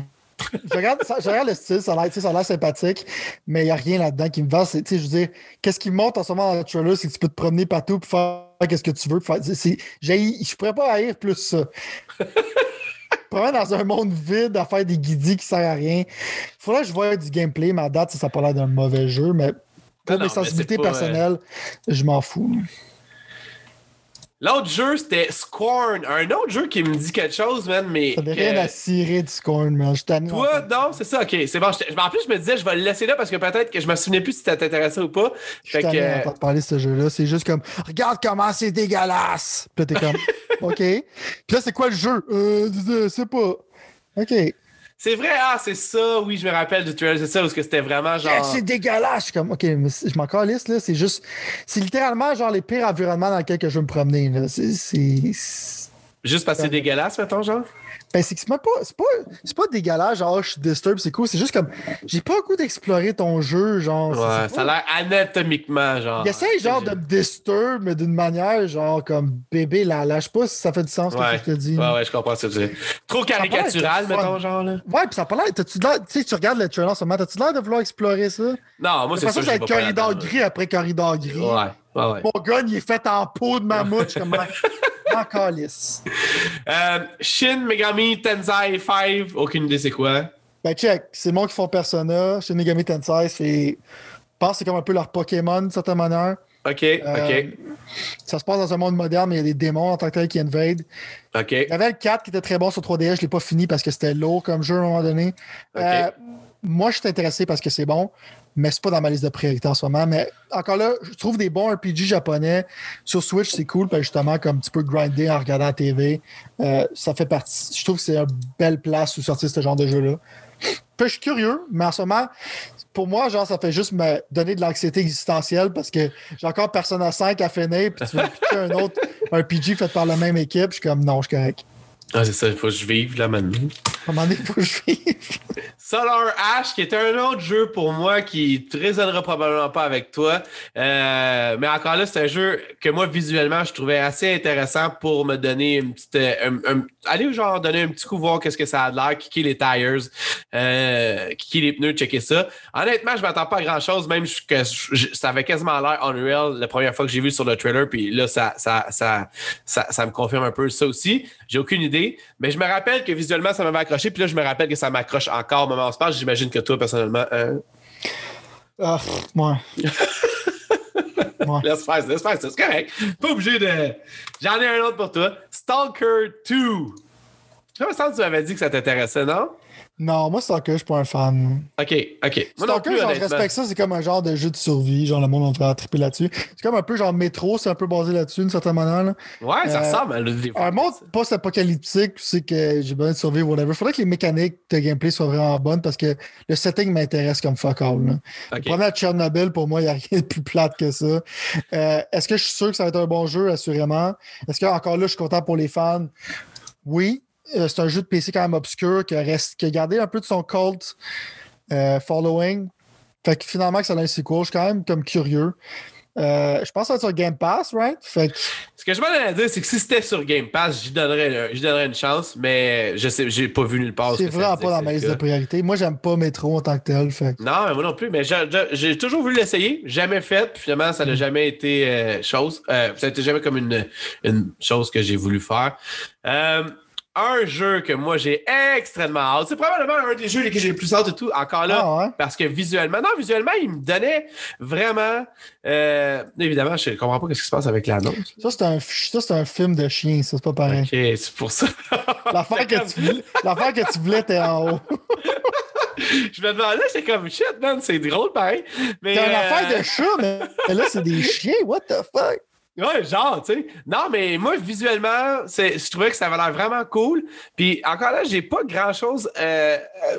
Je, regarde, ça- je regarde le style, ça a l'air tu sais, ça a l'air sympathique, mais il n'y a rien là-dedans qui me va. Je veux dire, qu'est-ce qui me montre en ce moment dans le trailer, c'est que tu peux te promener partout pour faire qu'est-ce que tu veux. pour faire- je pourrais pas haïr plus ça. Probablement dans un monde vide à faire des guidis qui servent à rien. Faudrait que je voie du gameplay, à date, ça n'a pas l'air d'un mauvais jeu, mais pour Non, mes sensibilités euh, personnelles, je m'en fous. L'autre jeu, c'était Scorn. Un autre jeu qui me dit quelque chose, man, mais. Ça n'avait rien à cirer du scorn, man. Je t'annule. Toi, non, c'est ça, ok, c'est bon. Je- En plus, je me disais, je vais le laisser là parce que peut-être que je me souvenais plus si ça t'intéressait ou pas. Je suis que. d'entendre parler de ce jeu-là. C'est juste comme, regarde comment c'est dégueulasse. Puis là, t'es comme, OK. Puis là, c'est quoi le jeu? Euh, je sais pas. OK. C'est vrai, ah, c'est ça, oui, je me rappelle du trailer, c'est ça, parce que c'était vraiment genre. C'est dégueulasse. Comme, OK, mais je m'en calisse, là. C'est juste, c'est littéralement genre les pires environnements dans lesquels que je veux me promener, là. C'est- Juste parce que c'est dégueulasse, mettons, genre? Ben, c'est que c'est pas, c'est pas, c'est pas dégueulasse, genre, je suis disturb, c'est cool. C'est juste comme, j'ai pas le goût d'explorer ton jeu, genre. c'est- Ouais, c'est ça a l'air anatomiquement, genre. Il essaye genre de me disturb, mais d'une manière genre comme bébé là. sais pas si ça fait du sens ce Ouais. que je te dis. Ouais, ouais, je comprends ce que tu dire. Trop caricatural, mettons, genre, là. Ouais, puis ça a pas l'air. Tu sais, tu regardes le trailer en ce moment, t'as-tu l'air de vouloir explorer ça? Non, moi, C'est c'est pas ça, pas corridor gris après corridor gris. Ouais, ouais, ouais. Mon gun, il est fait en peau de mammouth. Comme. En calice. Euh, Shin Megami Tensei 5, aucune idée c'est quoi. Ben, check. C'est moi qui font Persona. Chez Megami Tensei, c'est. Je pense que c'est comme un peu leur Pokémon, d'une certaine manière. Ok, Euh, ok, Ça se passe dans un monde moderne, mais il y a des démons en tant que tel qui invadent. ok. Il y avait le 4 qui était très bon sur 3DS, je l'ai pas fini parce que c'était lourd comme jeu à un moment donné. Ok. Euh, moi, je suis intéressé parce que c'est bon, mais c'est pas dans ma liste de priorités en ce moment. Mais encore là, je trouve des bons RPG japonais. Sur Switch, c'est cool, parce que justement, comme tu peux grinder en regardant la TV. euh, ça fait partie. Je trouve que c'est une belle place où sortir ce genre de jeu-là. Puis je suis curieux, mais en ce moment, pour moi, genre, ça fait juste me donner de l'anxiété existentielle parce que j'ai encore Persona 5 à finir, puis tu veux un autre RPG fait par la même équipe. Je suis comme, non, je suis correct. Ah, c'est ça, il faut que je vive là maintenant. À un moment donné, il faut que je vive. Solar Ash, qui est un autre jeu pour moi qui ne résonnera probablement pas avec toi. Euh, mais encore là, c'est un jeu que moi, visuellement, je trouvais assez intéressant pour me donner une petite. euh, un- un- aller genre donner un petit coup, voir qu'est-ce que ça a de l'air, kicker les tires, euh, kicker les pneus, checker ça. Honnêtement, je m'attends pas à grand chose, même que je- ça avait quasiment l'air Unreal la première fois que j'ai vu sur le trailer, puis là, ça, ça, ça, ça, ça me confirme un peu ça aussi. J'ai aucune idée, mais je me rappelle que visuellement, ça m'avait accroché, puis là, je me rappelle que ça m'accroche encore au moment où on se parle. J'imagine que toi, personnellement, hein? Pff, ouais. Laisse faire, laisse faire ça, c'est correct. Pas obligé de. J'en ai un autre pour toi. Stalker 2. Je me sens que tu m'avais dit que ça t'intéressait, non? Non, moi, Stalker, je suis pas un fan. Ok, ok. Moi non Stalker, plus, genre, je respecte ça, c'est comme un genre de jeu de survie. Genre, le monde va triper là-dessus. C'est comme un peu genre métro, c'est un peu basé là-dessus, d'une certaine manière. là. Ouais, ça Euh, ressemble à fois. Un monde post-apocalyptique, c'est que j'ai besoin de survivre, whatever. Faudrait que les mécaniques de gameplay soient vraiment bonnes parce que le setting m'intéresse comme fuck all. là. Ok. Prenez à Chernobyl, pour moi, il n'y a rien de plus plate que ça. Euh, Est-ce que je suis sûr que ça va être un bon jeu, assurément? Est-ce que encore là, je suis content pour les fans? Oui. Euh, c'est un jeu de PC quand même obscur qui a, rest- qui a gardé un peu de son cult euh, following. Fait que finalement, que ça a un sequel, je suis quand même comme curieux. Euh, je pense que ça va être sur Game Pass, right? Fait que Ce que je m'en allais dire, c'est que si c'était sur Game Pass, j'y donnerais, j'y donnerais une chance, mais je sais, j'ai pas vu nulle part. ce c'est vraiment pas dans ma liste de priorité. Moi, j'aime pas Metro en tant que tel. Fait que- Non, mais moi non plus, mais j'ai, toujours voulu l'essayer, jamais fait, puis finalement, ça n'a Mm. jamais été euh, chose. Ça n'a été jamais comme une, une chose que j'ai voulu faire. Euh, un jeu que moi j'ai extrêmement hâte, c'est probablement un des jeux lesquels j'ai le plus hâte et tout, encore là. Ah ouais? Parce que visuellement, non, visuellement, il me donnait vraiment. euh, évidemment, je comprends pas ce qui se passe avec l'annonce. Ça, c'est un, ça, c'est un film de chien, ça, c'est pas pareil. Ok, c'est pour ça. L'affaire que, tu voulais- que tu voulais, t'es en haut. je me demandais, j'étais comme shit, man, c'est drôle pareil. Mais, T'as une euh, affaire de chat, mais là, c'est des chiens. What the fuck? Ouais, genre, tu sais. Non, mais moi, visuellement, je trouvais que ça avait l'air vraiment cool. Puis encore là, j'ai pas grand-chose euh, euh,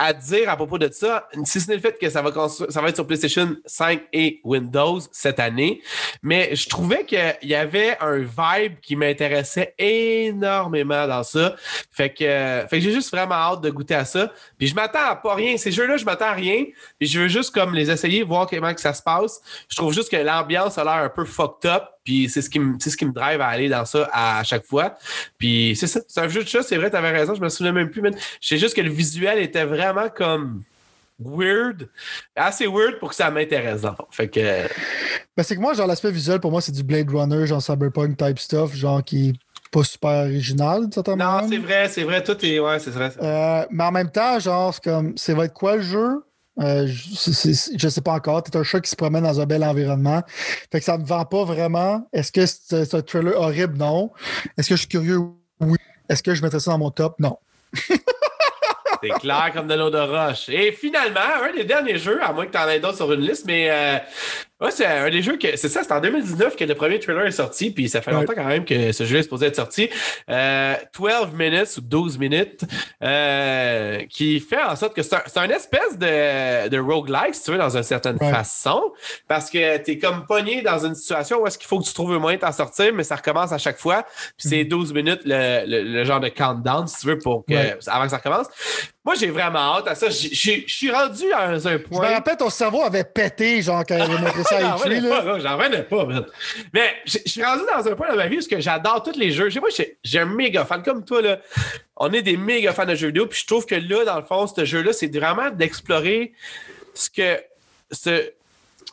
à dire à propos de ça, si ce n'est le fait que ça va, être sur PlayStation 5 et Windows cette année. Mais je trouvais qu'il y avait un vibe qui m'intéressait énormément dans ça. Fait que, fait que j'ai juste vraiment hâte de goûter à ça. Puis je m'attends à pas rien. Ces jeux-là, je m'attends à rien. Puis je veux juste comme les essayer, voir comment que ça se passe. Je trouve juste que l'ambiance a l'air un peu fucked up. Puis c'est ce qui me, c'est ce qui me drive à aller dans ça à, chaque fois. Puis c'est ça. C'est un jeu de chat, c'est vrai, t'avais raison. Je me souviens même plus. mais Je sais juste que le visuel était vraiment comme weird. Assez weird pour que ça m'intéresse, dans le fond. Fait que. Ben, c'est que moi, genre, l'aspect visuel, pour moi, c'est du Blade Runner, genre cyberpunk type stuff, genre qui est pas super original, d'une certaine Non, c'est vrai, c'est vrai. Tout est. Ouais, c'est vrai. Euh, mais en même temps, genre, c'est comme, ça va être quoi le jeu? Euh, je, c'est- c'est- je sais pas encore. T'es un chat qui se promène dans un bel environnement. Fait que ça me vend pas vraiment. Est-ce que c'est c'est un trailer horrible? Non. Est-ce que je suis curieux? Oui. Est-ce que je mettrais ça dans mon top? Non. C'est clair comme de l'eau de roche. Et finalement, un des derniers jeux, à moins que tu en aies d'autres sur une liste, mais euh, ouais, c'est un des jeux que. C'est ça, c'est en 2019 que le premier trailer est sorti, puis ça fait longtemps quand même que ce jeu est supposé être sorti. Euh, 12 minutes ou 12 minutes, euh, qui fait en sorte que c'est un, espèce de, de roguelike, si tu veux, dans une certaine Ouais. façon, parce que tu es comme pogné dans une situation où est-ce qu'il faut que tu trouves un moyen de t'en sortir, mais ça recommence à chaque fois. Puis c'est 12 minutes le, le- le genre de countdown, si tu veux, pour que, Ouais. avant que ça recommence. Moi, j'ai vraiment hâte à ça. Je suis rendu à un, un Je me point. rappelle, ton cerveau avait pété, genre, quand il avait montré ça à J'en Itchy, revenais là. pas, là, j'en revenais pas, man. Mais je suis rendu dans un point dans ma vie où ce que j'adore tous les jeux. Moi, j'ai j'ai un méga fan comme toi. Là. On est des méga fans de jeux vidéo. Puis je trouve que là, dans le fond, ce jeu-là, c'est vraiment d'explorer ce que, ce,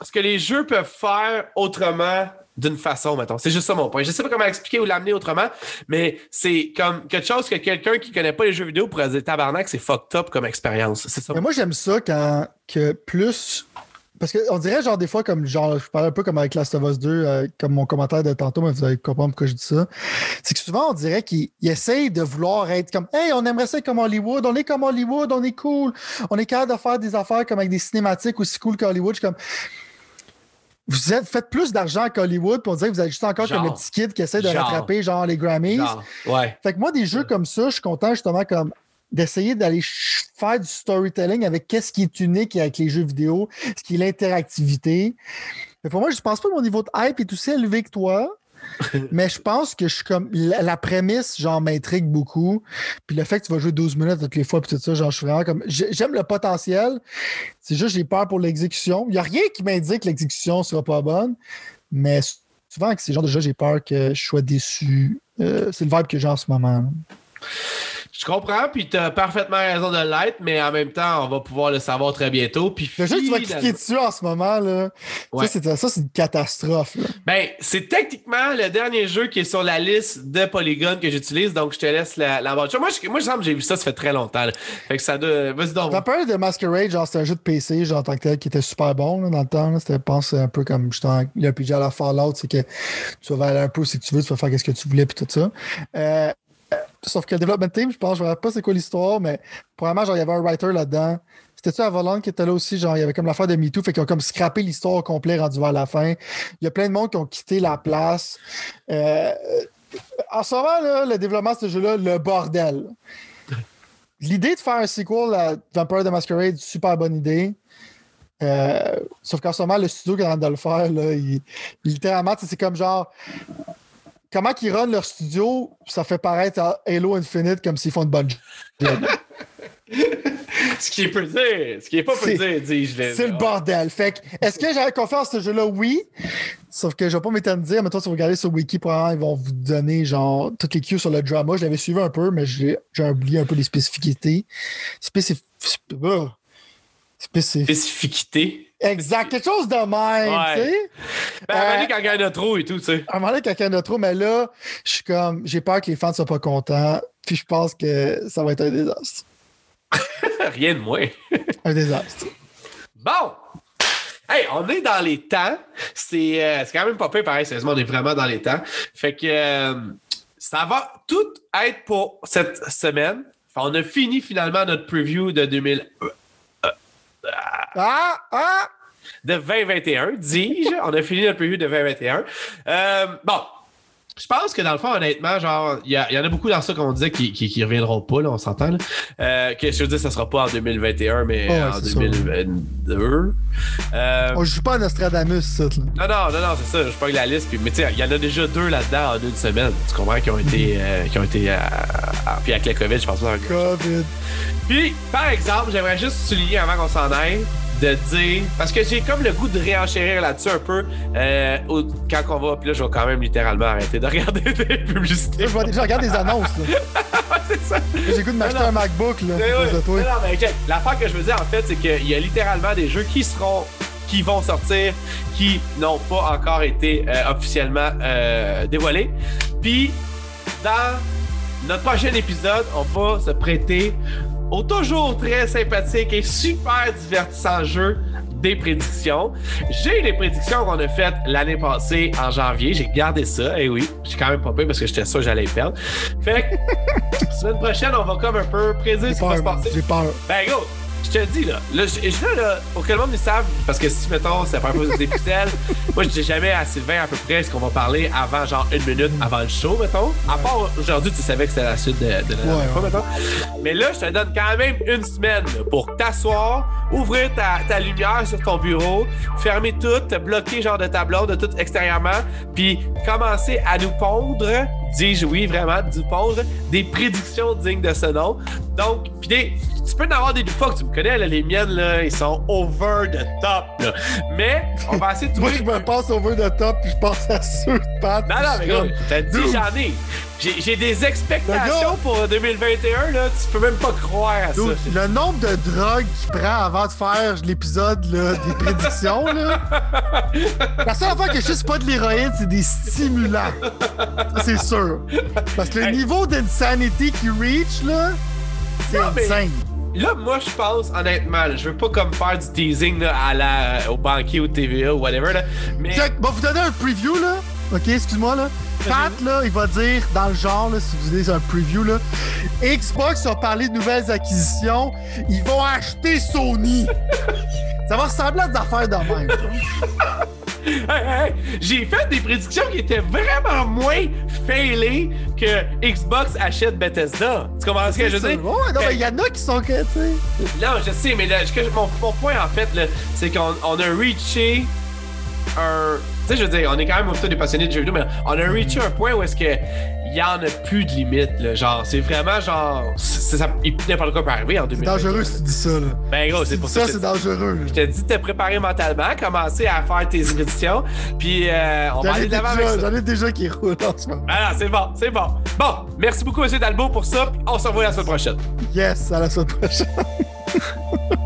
ce que les jeux peuvent faire autrement d'une façon, mettons. C'est juste ça mon point. Je sais pas comment expliquer ou l'amener autrement, mais c'est comme quelque chose que quelqu'un qui connaît pas les jeux vidéo pourrait dire tabarnak, c'est fucked up comme expérience. C'est ça. Mais moi, j'aime ça quand que plus. Parce qu'on dirait, genre, des fois, comme genre, je parlais un peu comme avec Last of Us 2, euh, comme mon commentaire de tantôt, mais vous allez comprendre pourquoi je dis ça. C'est que souvent, on dirait qu'ils ils essayent de vouloir être comme Hey, on aimerait ça comme Hollywood, on est comme Hollywood, on est cool, on est capable de faire des affaires comme avec des cinématiques aussi cool qu'Hollywood. Je suis comme. Vous êtes, faites plus d'argent qu'Hollywood, on dirait que vous êtes juste encore Genre. comme le petit kid qui essaie de Genre. rattraper, genre, les Grammys. Genre, ouais. Fait que moi, des jeux comme ça, je suis content justement comme d'essayer d'aller faire du storytelling avec qu'est-ce qui est unique avec les jeux vidéo, ce qui est l'interactivité. Mais pour moi, je pense pas que mon niveau de hype est aussi élevé que toi. mais je pense que je suis comme la, prémisse genre m'intrigue beaucoup. Puis le fait que tu vas jouer 12 minutes toutes les fois puis tout ça genre je suis vraiment comme j'ai- j'aime le potentiel. C'est juste j'ai peur pour l'exécution. Il y a rien qui m'indique que l'exécution sera pas bonne mais souvent avec ces genres de jeux j'ai peur que je sois déçu. Euh, c'est le vibe que j'ai en ce moment Je comprends, puis tu as parfaitement raison de l'être, mais en même temps, on va pouvoir le savoir très bientôt. Puis Le jeu que tu vas cliquer dessus en ce moment, là, Ouais. ça, c'est, une catastrophe. là. Ben, c'est techniquement le dernier jeu qui est sur la liste de Polygon que j'utilise, donc je te laisse la, la. Moi, je, moi, je sens que j'ai vu ça, ça fait très longtemps. là. Fait que ça doit. Vas-y donc. T'as parlé de Masquerade, genre c'était un jeu de PC, genre en tant que tel, qui était super bon là, dans le temps. C'était, je pense, un peu comme le RPG à la Fallout, c'est que tu vas aller un peu si tu veux, tu vas faire ce que tu voulais, puis tout ça. Euh, Sauf que le development team, je pense, je ne pas c'est quoi l'histoire, mais probablement, genre, il y avait un writer là-dedans. C'était-tu Avalon qui était là aussi? Genre, il y avait comme l'affaire de MeToo, fait qu'ils ont comme scrappé l'histoire au complet rendu vers la fin. Il y a plein de monde qui ont quitté la place. Euh, en ce moment, le développement de ce jeu-là, le bordel. L'idée de faire un sequel à Vampire the Masquerade, super bonne idée. Euh, sauf qu'en ce moment, le studio qui est en train de le faire, là, il- littéralement, c'est comme genre. Comment qu'ils run leur studio, ça fait paraître à Halo Infinite comme s'ils font une bonne job. Ce qui est peu dire, ce qui est pas peu dire, dis-je. C'est le bordel. Fait que, est-ce que j'avais confiance à ce jeu-là? Oui. Sauf que je vais pas mais toi, si vous regardez sur Wiki, probablement, ils vont vous donner genre toutes les cues sur le drama. Je l'avais suivi un peu, mais j'ai oublié un peu les spécificités. Spécif... Spécif- Spécificité. Exact, quelque chose de même, Ouais. tu sais. Ben, à un moment Euh, donné, quand il y en a trop et tout, tu sais. À un moment donné, quelqu'un de trop, mais là, je suis comme, j'ai peur que les fans ne soient pas contents, puis je pense que ça va être un désastre. Rien de moins. Un désastre. Bon! Hey, on est dans les temps. C'est euh, c'est quand même pas pire, pareil, sérieusement, on est vraiment dans les temps. Fait que euh, ça va tout être pour cette semaine. Fait, on a fini finalement notre preview de 2000, Ah, ah! de 2021, dis-je. On a fini notre preview de 2021. Euh, bon. Je pense que dans le fond, honnêtement, genre, il y, y en a beaucoup dans ça qu'on disait qui, qui, qui reviendront pas, là, on s'entend. là. Euh, que je veux dire, ça sera pas en 2021, mais Oh, ouais, en c'est ça. 2022. Euh, On joue pas à Nostradamus, ça. là. non, non, non, non, c'est ça. Je pas la liste. Puis, mais tu sais, il y en a déjà deux là-dedans en une semaine. Tu comprends? Qui ont été. euh, qui ont été euh, puis avec la COVID, je pense pas. COVID. Puis, par exemple, j'aimerais juste souligner avant qu'on s'en aille de dire. Parce que j'ai comme le goût de réenchérir là-dessus un peu. euh, au- quand on va. Puis là, je vais quand même littéralement arrêter de regarder des publicités. Là, je déjà regarder des annonces. Là. c'est ça. J'ai goût de m'acheter un MacBook là, de toi. Non, mais. L'affaire que je veux dire, en fait, c'est qu'il y a littéralement des jeux qui seront qui vont sortir, qui n'ont pas encore été euh, officiellement euh, dévoilés. Puis, dans notre prochain épisode, on va se prêter au toujours très sympathique et super divertissant jeu des prédictions. J'ai les prédictions qu'on a faites l'année passée en janvier. J'ai gardé ça. Et oui, j'ai quand même pas peur parce que j'étais sûr que j'allais perdre. Fait que, semaine prochaine, on va comme un peu prédire ce qui va se passer. j'ai peur. Ben, go! Je te dis, là, là, je, là, là, pour que le monde le sache, parce que si, mettons, c'est pas un des pixels, moi, je dis jamais à Sylvain à peu près ce qu'on va parler avant, genre, une minute avant le show, mettons? À part aujourd'hui, tu savais que c'était la suite de, de la Ouais, fois, ouais. mettons. Mais là, je te donne quand même une semaine là, pour t'asseoir, ouvrir ta, ta lumière sur ton bureau, fermer tout, te bloquer, genre, de tableau, de tout extérieurement, puis commencer à nous pondre, dis-je oui, vraiment, nous pondre des prédictions dignes de ce nom. Donc, puis des, tu peux en avoir des fois que tu me connais, là, les miennes, là, ils sont over the top, là. Mais, on va essayer de Moi, trouver... je me passe over the top puis je pense à ceux de Pat. Non, non, mais gars, t'as dit j'en ai. J'ai des expectations gars- pour 2021, là. Tu peux même pas croire à ça. Le nombre de drogues qu'il prend avant de faire l'épisode là, des prédictions, là. La seule affaire que je sais, c'est pas de l'héroïne, c'est des stimulants. Ça, c'est sûr. Parce que le Hey. niveau d'insanity qu'il reach, là, c'est insane. Là, moi, je pense, honnêtement, là, je veux pas comme faire du teasing là, à la, au banquier ou TVA ou whatever, là. Mais. Check, va vous donner un preview, là. OK, excuse-moi, là. Pat, là, il va dire, dans le genre, là, si vous voulez un preview, là, Xbox a parlé de nouvelles acquisitions. Ils vont acheter Sony. Ça va ressembler à des affaires de même. là. Hey, hey, J'ai fait des prédictions qui étaient vraiment moins failées que Xbox achète Bethesda. Tu comprends ce que je veux dire? Ouais, non, mais il y en a qui sont que, tu sais. Non, je sais, mais là, mon, mon point, en fait, c'est qu'on on a reaché un. Tu sais, je veux dire, on est quand même plutôt des passionnés de jeux vidéo, mais on a reaché un point où est-ce que il y en a plus de limites, là. Genre, c'est vraiment genre. c'est- ça- N'importe quoi peut arriver en C'est 2020. dangereux si tu dis ça, là. Ben, gros, Si c'est pour ça. ça, c'est dangereux. Je te dis de te préparer mentalement, commencer à faire tes éditions, puis euh, on va aller de l'avant avec déjà, ça. j'en ai déjà qui roulent en ce moment. Ah, c'est bon, c'est bon. Bon, merci beaucoup, M. Dalbo, pour ça. puis On se revoit la semaine prochaine. Yes, à la semaine prochaine.